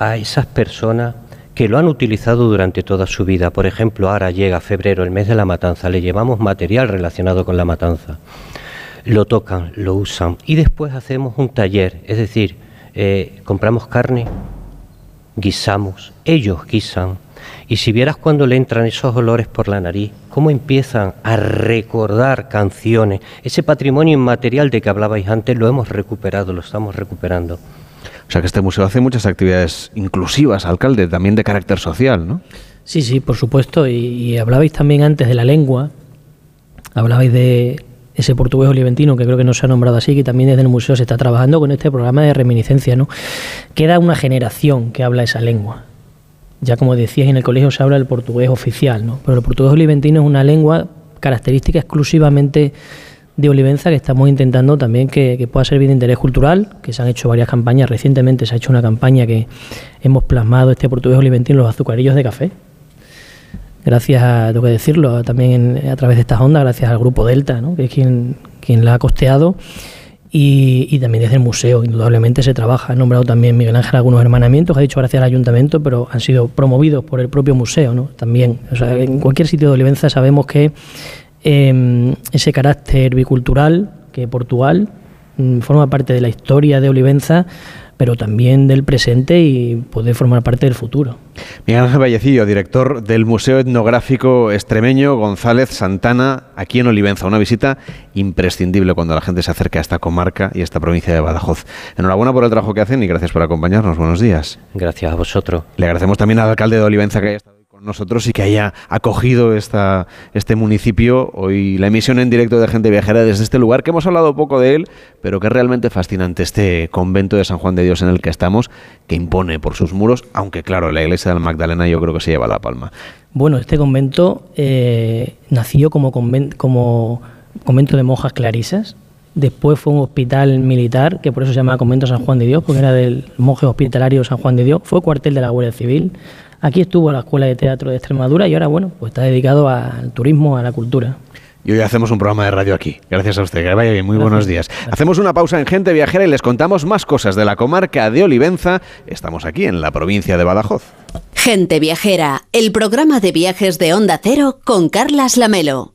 a esas personas que lo han utilizado durante toda su vida. Por ejemplo, ahora llega febrero, el mes de la matanza, le llevamos material relacionado con la matanza. Lo tocan, lo usan y después hacemos un taller, es decir, eh, compramos carne, guisamos, ellos guisan. Y si vieras cuando le entran esos olores por la nariz, cómo empiezan a recordar canciones, ese patrimonio inmaterial de que hablabais antes lo hemos recuperado, lo estamos recuperando. O sea que este museo hace muchas actividades inclusivas, alcalde, también de carácter social, ¿no? Sí, sí, por supuesto. Y, hablabais también antes de la lengua, hablabais de ese portugués oliventino, que creo que no se ha nombrado así, que también desde el museo se está trabajando con este programa de reminiscencia, ¿no? Queda una generación que habla esa lengua. Ya como decías, en el colegio se habla el portugués oficial, ¿no? Pero el portugués oliventino es una lengua característica exclusivamente de Olivenza que estamos intentando también que, pueda servir de interés cultural, que se han hecho varias campañas, recientemente se ha hecho una campaña que hemos plasmado este portugués oliventino los azucarillos de café. Gracias a, tengo que decirlo, también a través de estas ondas, gracias al grupo Delta, ¿no? que es quien, quien la ha costeado, y, también desde el museo, indudablemente se trabaja. Ha nombrado también Miguel Ángel algunos hermanamientos, ha dicho gracias al ayuntamiento, pero han sido promovidos por el propio museo, ¿no? También, en cualquier sitio de Olivenza sabemos que eh, ese carácter bicultural que Portugal mm, forma parte de la historia de Olivenza, pero también del presente y puede formar parte del futuro. Miguel Ángel Vallecillo, director del Museo Etnográfico Extremeño González Santana, aquí en Olivenza. Una visita imprescindible cuando la gente se acerca a esta comarca y a esta provincia de Badajoz. Enhorabuena por el trabajo que hacen y gracias por acompañarnos. Buenos días. Gracias a vosotros. Le agradecemos también al alcalde de Olivenza que haya estado nosotros y que haya acogido esta, este municipio. Hoy la emisión en directo de Gente Viajera desde este lugar, que hemos hablado poco de él, pero que es realmente fascinante este convento de San Juan de Dios en el que estamos, que impone por sus muros, aunque claro, la iglesia del Magdalena yo creo que se lleva la palma. Bueno, este convento eh, nació como, convent, como convento de monjas clarisas, Después fue un hospital militar, que por eso se llama Convento San Juan de Dios, porque era del monje hospitalario San Juan de Dios. Fue cuartel de la Guardia Civil. Aquí estuvo la Escuela de Teatro de Extremadura y ahora, bueno, pues está dedicado al turismo, a la cultura. Y hoy hacemos un programa de radio aquí. Gracias a usted. Que vaya bien. Muy Gracias. buenos días. Gracias. Hacemos una pausa en Gente Viajera y les contamos más cosas de la comarca de Olivenza. Estamos aquí en la provincia de Badajoz. Gente Viajera, el programa de viajes de Onda Cero con Carlas Lamelo.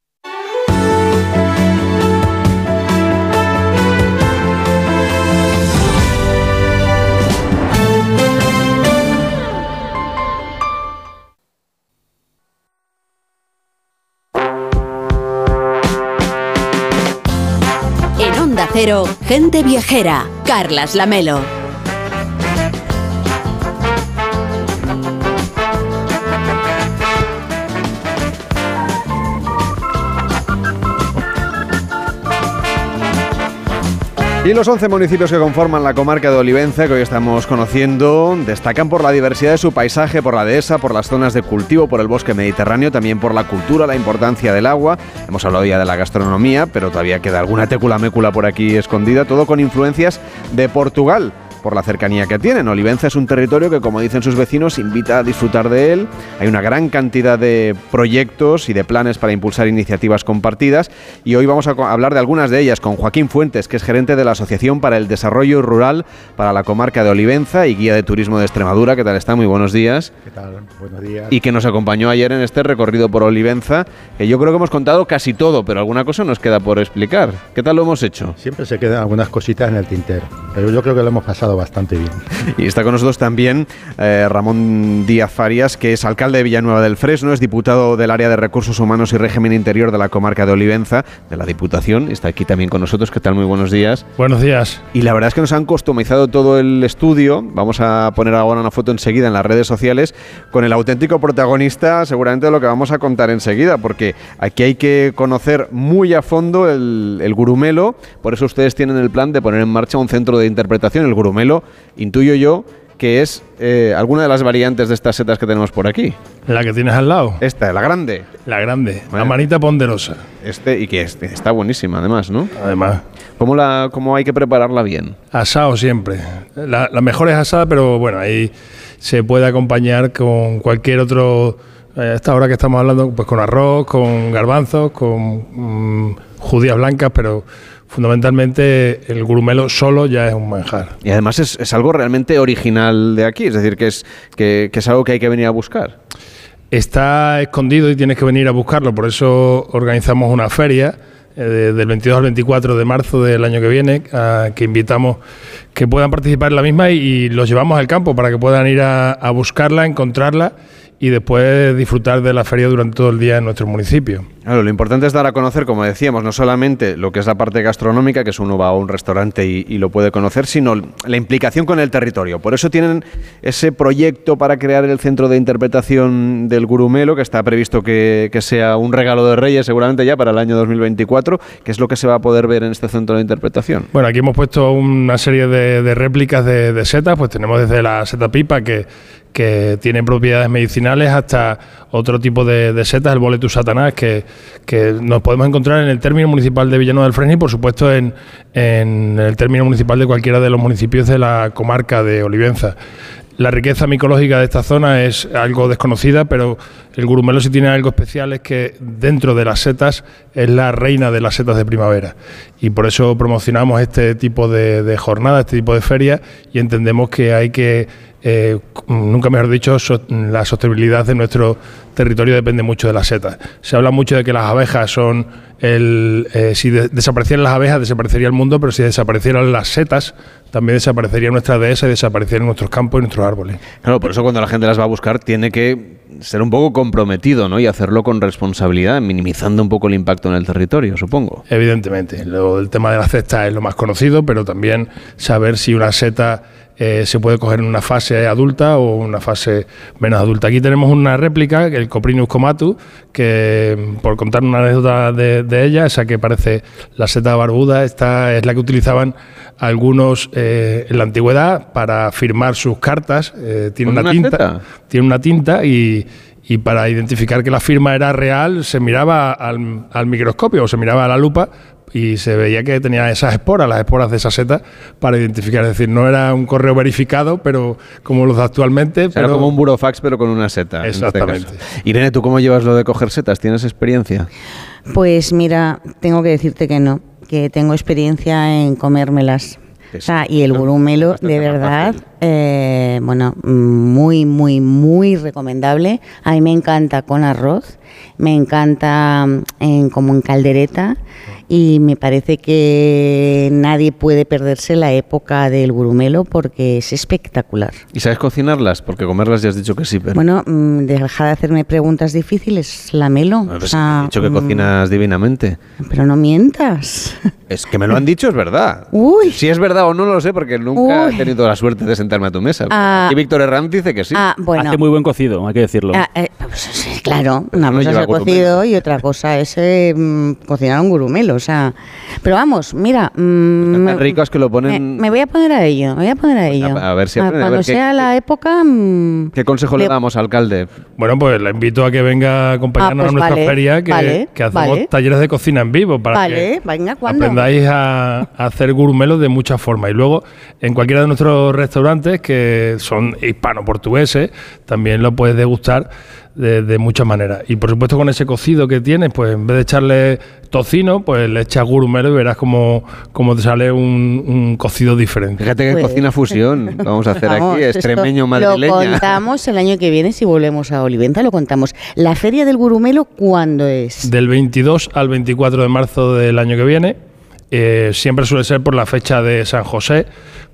Cero, gente viajera. Carlas Lamelo. Y los 11 municipios que conforman la comarca de Olivenza, que hoy estamos conociendo, destacan por la diversidad de su paisaje, por la dehesa, por las zonas de cultivo, por el bosque mediterráneo, también por la cultura, la importancia del agua. Hemos hablado ya de la gastronomía, pero todavía queda alguna técula mécula por aquí escondida, todo con influencias de Portugal por la cercanía que tienen. Olivenza es un territorio que, como dicen sus vecinos, invita a disfrutar de él. Hay una gran cantidad de proyectos y de planes para impulsar iniciativas compartidas y hoy vamos a hablar de algunas de ellas con Joaquín Fuentes, que es gerente de la Asociación para el Desarrollo Rural para la comarca de Olivenza y guía de turismo de Extremadura. ¿Qué tal está? Muy buenos días. ¿Qué tal? Buenos días. Y que nos acompañó ayer en este recorrido por Olivenza, que yo creo que hemos contado casi todo, pero alguna cosa nos queda por explicar. ¿Qué tal lo hemos hecho? Siempre se quedan algunas cositas en el tintero, pero yo creo que lo hemos pasado bastante bien. Y está con nosotros también eh, Ramón Díaz Farias, que es alcalde de Villanueva del Fresno, es diputado del área de Recursos Humanos y Régimen Interior de la comarca de Olivenza, de la Diputación. Está aquí también con nosotros. ¿Qué tal? Muy buenos días. Buenos días. Y la verdad es que nos han customizado todo el estudio. Vamos a poner ahora una foto enseguida en las redes sociales con el auténtico protagonista, seguramente de lo que vamos a contar enseguida, porque aquí hay que conocer muy a fondo el, el gurumelo. Por eso ustedes tienen el plan de poner en marcha un centro de interpretación. El gurumelo, intuyo yo, que es eh, alguna de las variantes de estas setas que tenemos por aquí. La que tienes al lado. Esta, la grande. La grande, la manita ponderosa. Este, y que este, está buenísima, además, ¿no? Además. ¿Cómo, la, ¿Cómo hay que prepararla bien? Asado siempre. La, la mejor es asada, pero bueno, ahí se puede acompañar con cualquier otro. eh, A esta hora que estamos hablando, pues con arroz, con garbanzos, con mm, judías blancas, pero fundamentalmente el gurumelo solo ya es un manjar. Y además es, es algo realmente original de aquí, es decir, que es, que, que es algo que hay que venir a buscar. Está escondido y tienes que venir a buscarlo, por eso organizamos una feria eh, de- del 22 al 24 de marzo del año que viene, a que invitamos que puedan participar en la misma y, y los llevamos al campo para que puedan ir a, a buscarla, encontrarla y después disfrutar de la feria durante todo el día en nuestro municipio. Claro, lo importante es dar a conocer, como decíamos, no solamente lo que es la parte gastronómica, que es uno va a un restaurante y, lo puede conocer, sino la implicación con el territorio. Por eso tienen ese proyecto para crear el centro de interpretación del Gurumelo, que está previsto que, sea un regalo de Reyes seguramente ya para el año 2024, que es lo que se va a poder ver en este centro de interpretación. Bueno, aquí hemos puesto una serie de, réplicas de, setas, pues tenemos desde la seta pipa que, que tiene propiedades medicinales hasta otro tipo de, de setas, el boletus satanás, que, que nos podemos encontrar en el término municipal de Villanueva del Fresno y por supuesto en, en el término municipal de cualquiera de los municipios de la comarca de Olivenza. La riqueza micológica de esta zona es algo desconocida, pero el gurumelo sí tiene algo especial, es que dentro de las setas es la reina de las setas de primavera. Y por eso promocionamos este tipo de, de jornadas, este tipo de ferias, y entendemos que hay que, eh, nunca mejor dicho, so- la sostenibilidad de nuestro territorio depende mucho de las setas. Se habla mucho de que las abejas son el... eh, si de- desaparecieran las abejas, desaparecería el mundo, pero si desaparecieran las setas, también desaparecería nuestra dehesa y desaparecerían nuestros campos y nuestros árboles. Claro, por eso cuando la gente las va a buscar tiene que ser un poco comprometido, ¿no? Y hacerlo con responsabilidad, minimizando un poco el impacto en el territorio, supongo. Evidentemente, lo, el tema de la cesta es lo más conocido, pero también saber si una seta eh, se puede coger en una fase adulta o una fase menos adulta. Aquí tenemos una réplica, el Coprinus comatus, que por contar una anécdota de, de ella, esa que parece la seta barbuda, esta es la que utilizaban algunos eh, en la antigüedad para firmar sus cartas. eh, tiene ¿Con una, una tinta, seta? tiene una tinta y, y para identificar que la firma era real se miraba al, al microscopio o se miraba a la lupa y se veía que tenía esas esporas, las esporas de esa seta, para identificar. Es decir, no era un correo verificado, pero como los de actualmente. Era pero como un burofax, pero con una seta. este Exactamente. caso. Irene, ¿tú cómo llevas lo de coger setas? ¿Tienes experiencia? Pues mira, tengo que decirte que no, que tengo experiencia en comérmelas. O sea, y el gurumelo, de verdad, eh, bueno, muy, muy, muy recomendable. A mí me encanta con arroz, me encanta mm, en, como en caldereta y me parece que nadie puede perderse la época del gurumelo porque es espectacular. ¿Y sabes cocinarlas? Porque comerlas ya has dicho que sí, pero... Bueno, mm, deja de hacerme preguntas difíciles, lamelo. O sea, he dicho que mm, cocinas divinamente. Pero no mientas. [LAUGHS] Es que me lo han dicho, es verdad. Si es verdad o no, no lo sé, porque nunca Uy. he tenido la suerte de sentarme a tu mesa. Ah. Aquí Víctor Herranz dice que sí. Ah, bueno. Hace muy buen cocido, hay que decirlo. Ah, eh, pues, claro, una no cosa es el cocido y otra cosa es eh, mm, cocinar un gurumelo, sea. Pero vamos, mira, mm, Tan ricos que lo me, ponen... me voy a poner a ello, me voy a poner a ello. a ver si Ah, aprende, a Cuando ver qué- sea la época, mm, ¿Qué consejo le, Le- damos, alcalde? Bueno, pues la invito a que venga a acompañarnos Ah, pues a nuestra vale, feria, que, vale, que hacemos vale. talleres de cocina en vivo para vale, que venga, aprendáis a, a hacer gurumelos de muchas formas. Y luego, en cualquiera de nuestros restaurantes, que son hispano-portugueses, también lo puedes degustar de, de muchas maneras. Y por supuesto, con ese cocido que tienes, pues en vez de echarle tocino, pues le echas gurumelo y verás cómo, cómo te sale un, un cocido diferente. Fíjate que Pues- cocina fusión [LAUGHS] vamos a hacer Vamos, aquí, extremeño Lo madrileña. contamos el año que viene si volvemos a Oliventa, lo contamos. La feria del gurumelo, ¿cuándo es? Del 22 al 24 de marzo del año que viene. Eh, siempre suele ser por la fecha de San José,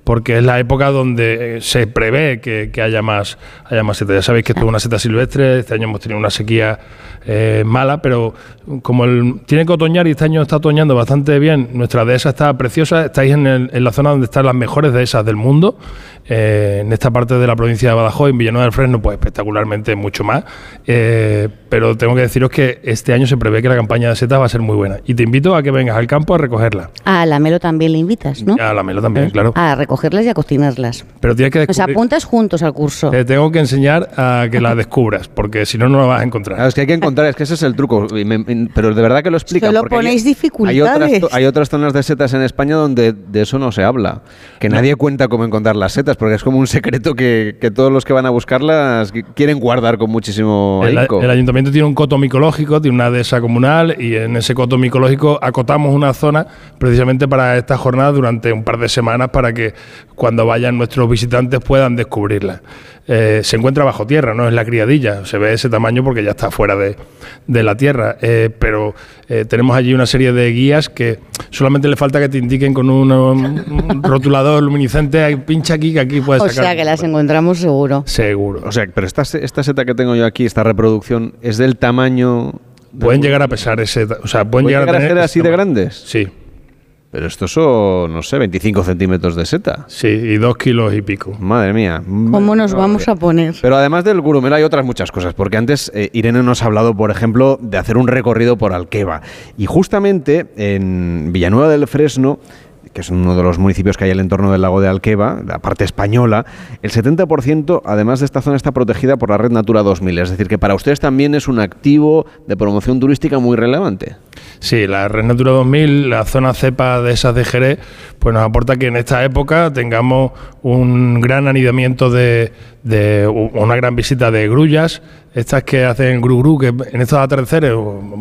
porque es la época donde eh, se prevé que, que haya más haya más seta. Ya sabéis que esto es una seta silvestre, este año hemos tenido una sequía eh, mala, pero como el, tiene que otoñar y este año está otoñando bastante bien, nuestra dehesa está preciosa, estáis en, el- en la zona donde están las mejores dehesas del mundo, eh, en esta parte de la provincia de Badajoz, en Villanueva del Fresno, pues espectacularmente mucho más, Eh, pero tengo que deciros que este año se prevé que la campaña de setas va a ser muy buena y te invito a que vengas al campo a recogerla. A la Melo también le invitas, ¿no? A la melo también, claro. A recogerlas y a cocinarlas. Pero tienes que Nos descubrir, apuntas juntos al curso. te tengo que enseñar a que la descubras, porque si no, no la vas a encontrar. Claro, es que hay que encontrar, es que ese es el truco. y me- me- pero de verdad que lo explica. Solo hay- ponéis Hay dificultades. otras, hay otras zonas de setas en España donde de eso no se habla. Que nadie cuenta cómo encontrar las setas, porque es como un secreto que, que todos los que van a buscarlas qui- quieren guardar con muchísimo El, ahínco. el ayuntamiento tiene un coto micológico, tiene una dehesa comunal y en ese coto micológico acotamos una zona precisamente para esta jornada durante un par de semanas para que cuando vayan nuestros visitantes puedan descubrirla. Eh, se encuentra bajo tierra, no es la criadilla, se ve ese tamaño porque ya está fuera de, de la tierra, eh, pero eh, tenemos allí una serie de guías que solamente le falta que te indiquen con un, un rotulador luminiscente, "Ay, pincha aquí que aquí puedes O sacar. sea que las encontramos seguro. Seguro. O sea, pero esta, esta seta que tengo yo aquí, esta reproducción, ¿es del tamaño Pueden llegar a pesar ese. O sea, pueden, ¿Pueden llegar, llegar a tener ser ese así de tamaño. grandes? Sí. Pero estos son, no sé, 25 centímetros de seta. Sí, y dos kilos y pico. Madre mía. ¿Cómo nos vamos a poner? Pero además del gurumel hay otras muchas cosas, porque antes eh, Irene nos ha hablado, por ejemplo, de hacer un recorrido por Alqueva. Y justamente en Villanueva del Fresno, que es uno de los municipios que hay al entorno del lago de Alqueva, la parte española, el 70% además de esta zona está protegida por la Red Natura 2000. Es decir, que para ustedes también es un activo de promoción turística muy relevante. Sí, la Red Natura 2000, la zona cepa de esas de Jerez, pues nos aporta que en esta época tengamos un gran anidamiento de, de una gran visita de grullas, estas que hacen gru gru, que en estos atardeceres,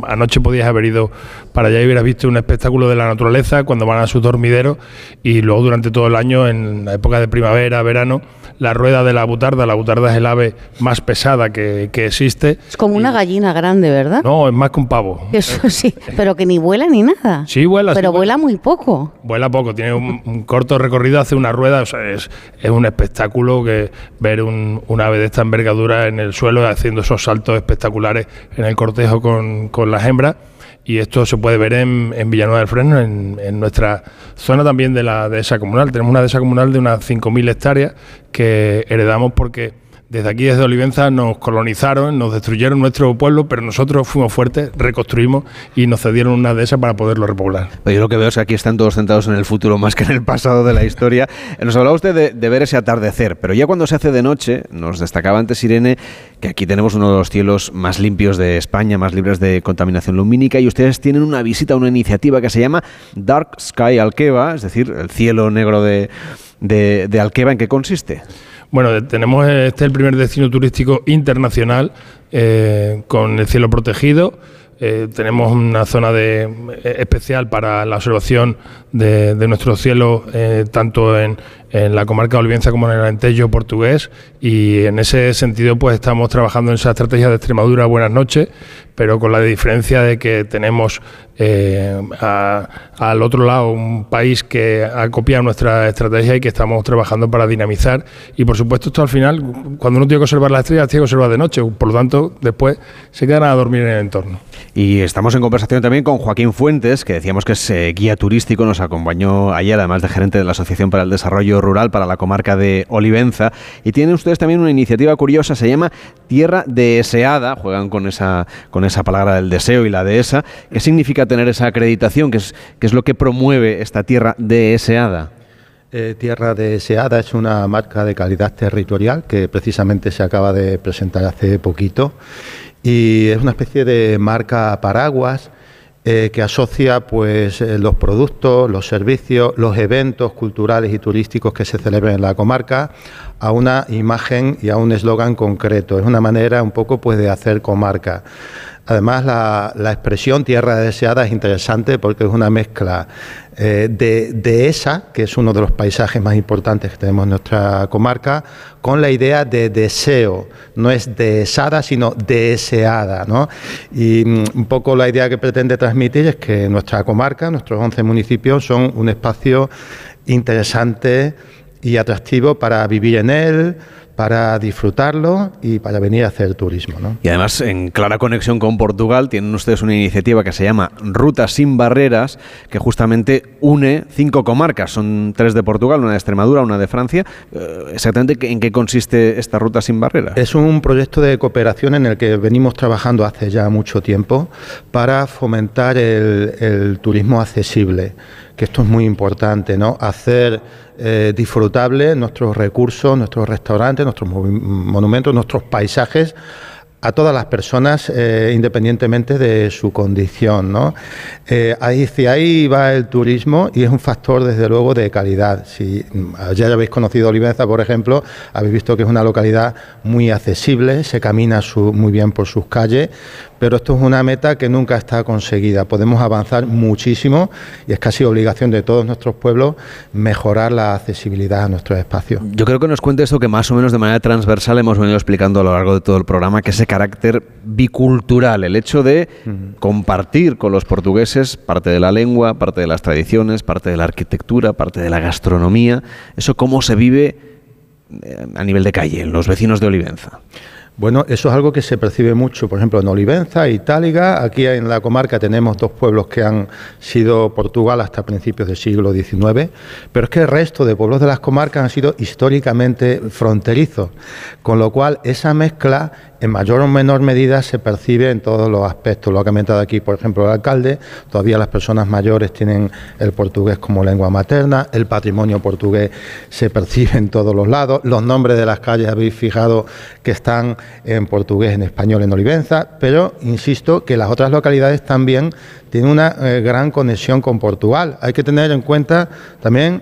anoche podías haber ido para allá y hubieras visto un espectáculo de la naturaleza cuando van a sus dormideros y luego durante todo el año, en la época de primavera, verano, la rueda de la butarda, la butarda es el ave más pesada que, que existe. Es como una gallina grande, ¿verdad? No, es más que un pavo. Eso sí, pero que ni vuela ni nada. Sí, vuela. sí Pero vuela. vuela muy poco. Vuela poco, tiene un, un corto recorrido, hace una rueda, o sea, es, es un espectáculo que ver un, un ave de esta envergadura en el suelo haciendo esos saltos espectaculares en el cortejo con, con las hembras. Y esto se puede ver en, en Villanueva del Fresno, en, en nuestra zona también de la dehesa comunal. Tenemos una dehesa comunal de unas 5.000 hectáreas que heredamos porque desde aquí, desde Olivenza, nos colonizaron, nos destruyeron nuestro pueblo, pero nosotros fuimos fuertes, reconstruimos y nos cedieron una dehesa para poderlo repoblar. Pero yo lo que veo es que aquí están todos centrados en el futuro más que en el pasado de la historia. [LAUGHS] Nos hablaba usted de, de ver ese atardecer, pero ya cuando se hace de noche, nos destacaba antes Irene que aquí tenemos uno de los cielos más limpios de España, más libres de contaminación lumínica, y ustedes tienen una visita, una iniciativa que se llama Dark Sky Alqueva, es decir, el cielo negro de, de, de Alqueva. ¿En qué consiste? Bueno, eh, tenemos este el primer destino turístico internacional eh, con el cielo protegido. Eh, tenemos una zona de, eh, especial para la observación de, de nuestro cielo, eh, tanto en, en la comarca Olivenza como en el Alentejo portugués. Y en ese sentido, pues estamos trabajando en esa estrategia de Extremadura Buenas noches, pero con la diferencia de que tenemos eh, al otro lado un país que ha copiado nuestra estrategia y que estamos trabajando para dinamizar. Y por supuesto, esto al final, cuando uno tiene que observar las estrellas, tiene que observar de noche. Por lo tanto, después se quedan a dormir en el entorno. Y estamos en conversación también con Joaquín Fuentes, que decíamos que es eh, guía turístico, nos acompañó ayer, además de gerente de la Asociación para el Desarrollo Rural para la comarca de Olivenza. Y tienen ustedes también una iniciativa curiosa, se llama Tierra Deseada, juegan con esa, con esa palabra del deseo y la dehesa. ¿Qué significa tener esa acreditación? ¿Qué es, qué es lo que promueve esta tierra deseada? Eh, Tierra Deseada es una marca de calidad territorial que precisamente se acaba de presentar hace poquito y es una especie de marca paraguas eh, que asocia pues eh, los productos, los servicios, los eventos culturales y turísticos que se celebran en la comarca a una imagen y a un eslogan concreto. Es una manera un poco pues de hacer comarca. Además, la, la expresión tierra deseada es interesante porque es una mezcla eh, de, de esa, que es uno de los paisajes más importantes que tenemos en nuestra comarca, con la idea de deseo. No es deseada, sino deseada. ¿no? Y mm, un poco la idea que pretende transmitir es que nuestra comarca, nuestros 11 municipios, son un espacio interesante y atractivo para vivir en él, para disfrutarlo y para venir a hacer turismo. ¿no? Y además, en clara conexión con Portugal, tienen ustedes una iniciativa que se llama Ruta sin Barreras, que justamente une cinco comarcas. Son tres de Portugal, una de Extremadura, una de Francia. Eh, exactamente, ¿en qué consiste esta Ruta sin Barreras? Es un proyecto de cooperación en el que venimos trabajando hace ya mucho tiempo para fomentar el, el turismo accesible, que esto es muy importante, ¿no? Hacer eh, disfrutable nuestros recursos, nuestros restaurantes, nuestros monumentos, nuestros paisajes a todas las personas eh, independientemente de su condición. ¿no? Eh, ahí, hacia ahí va el turismo y es un factor desde luego de calidad. Si ya habéis conocido Olivenza, por ejemplo, habéis visto que es una localidad muy accesible, se camina su- muy bien por sus calles, pero esto es una meta que nunca está conseguida. Podemos avanzar muchísimo y es casi obligación de todos nuestros pueblos mejorar la accesibilidad a nuestros espacios. Yo creo que nos cuente esto que más o menos de manera transversal hemos venido explicando a lo largo de todo el programa, que ese carácter bicultural, el hecho de compartir con los portugueses parte de la lengua, parte de las tradiciones, parte de la arquitectura, parte de la gastronomía, eso cómo se vive eh, a nivel de calle, en los vecinos de Olivenza. Bueno, eso es algo que se percibe mucho, por ejemplo, en Olivenza, Itáliga. Aquí en la comarca tenemos dos pueblos que han sido Portugal hasta principios del siglo XIX, pero es que el resto de pueblos de las comarcas han sido históricamente fronterizos, con lo cual esa mezcla en mayor o menor medida se percibe en todos los aspectos. Lo ha comentado aquí, por ejemplo, el alcalde, todavía las personas mayores tienen el portugués como lengua materna, el patrimonio portugués se percibe en todos los lados, los nombres de las calles habéis fijado que están en portugués, en español, en Olivenza, pero insisto que las otras localidades también tienen una eh, gran conexión con Portugal. Hay que tener en cuenta también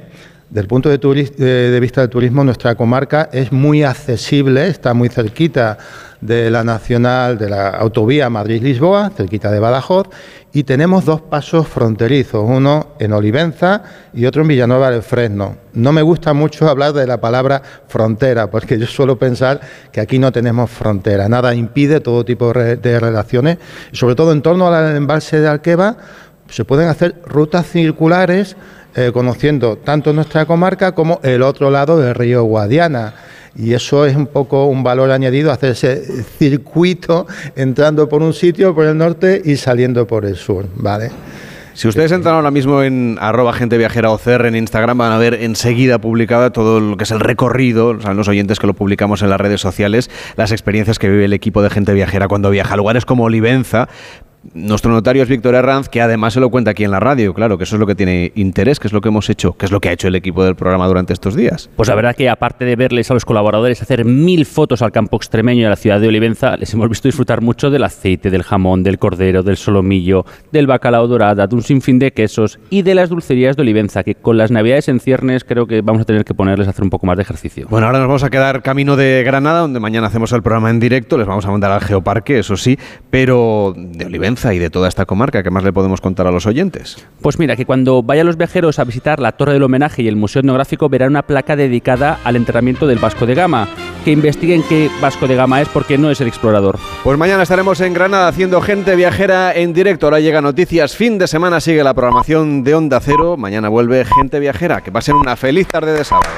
del punto de, de, vista del turismo, nuestra comarca es muy accesible, está muy cerquita de la nacional, de la autovía Madrid-Lisboa, cerquita de Badajoz, y tenemos dos pasos fronterizos, uno en Olivenza y otro en Villanueva del Fresno. No me gusta mucho hablar de la palabra frontera, porque yo suelo pensar que aquí no tenemos frontera, nada impide todo tipo de relaciones, sobre todo en torno al embalse de Alqueva, se pueden hacer rutas circulares eh, conociendo tanto nuestra comarca como el otro lado del río Guadiana. Y eso es un poco un valor añadido, hacer ese circuito entrando por un sitio, por el norte y saliendo por el sur, ¿vale? Si ustedes entran ahora mismo en arroba gente viajera OCR en Instagram, van a ver enseguida publicada todo lo que es el recorrido, saben los oyentes que lo publicamos en las redes sociales, las experiencias que vive el equipo de gente viajera cuando viaja a lugares como Olivenza, nuestro notario es Víctor Herranz, que además se lo cuenta aquí en la radio, claro, que eso es lo que tiene interés, que es lo que hemos hecho, que es lo que ha hecho el equipo del programa durante estos días. Pues la verdad que aparte de verles a los colaboradores hacer mil fotos al campo extremeño y a la ciudad de Olivenza, les hemos visto disfrutar mucho del aceite, del jamón, del cordero, del solomillo, del bacalao dorada, de un sinfín de quesos y de las dulcerías de Olivenza, que con las navidades en ciernes creo que vamos a tener que ponerles a hacer un poco más de ejercicio. Bueno, ahora nos vamos a quedar camino de Granada, donde mañana hacemos el programa en directo, les vamos a mandar al Geoparque, eso sí, pero de Olivenza y de toda esta marca ¿qué más le podemos contar a los oyentes? Pues mira, que cuando vayan los viajeros a visitar la Torre del Homenaje y el Museo Etnográfico verán una placa dedicada al enterramiento del Vasco de Gama. Que investiguen qué Vasco de Gama es porque no es el explorador. Pues mañana estaremos en Granada haciendo gente viajera en directo. Ahora llega noticias. Fin de semana sigue la programación de Onda Cero. Mañana vuelve gente viajera. Que pasen una feliz tarde de sábado.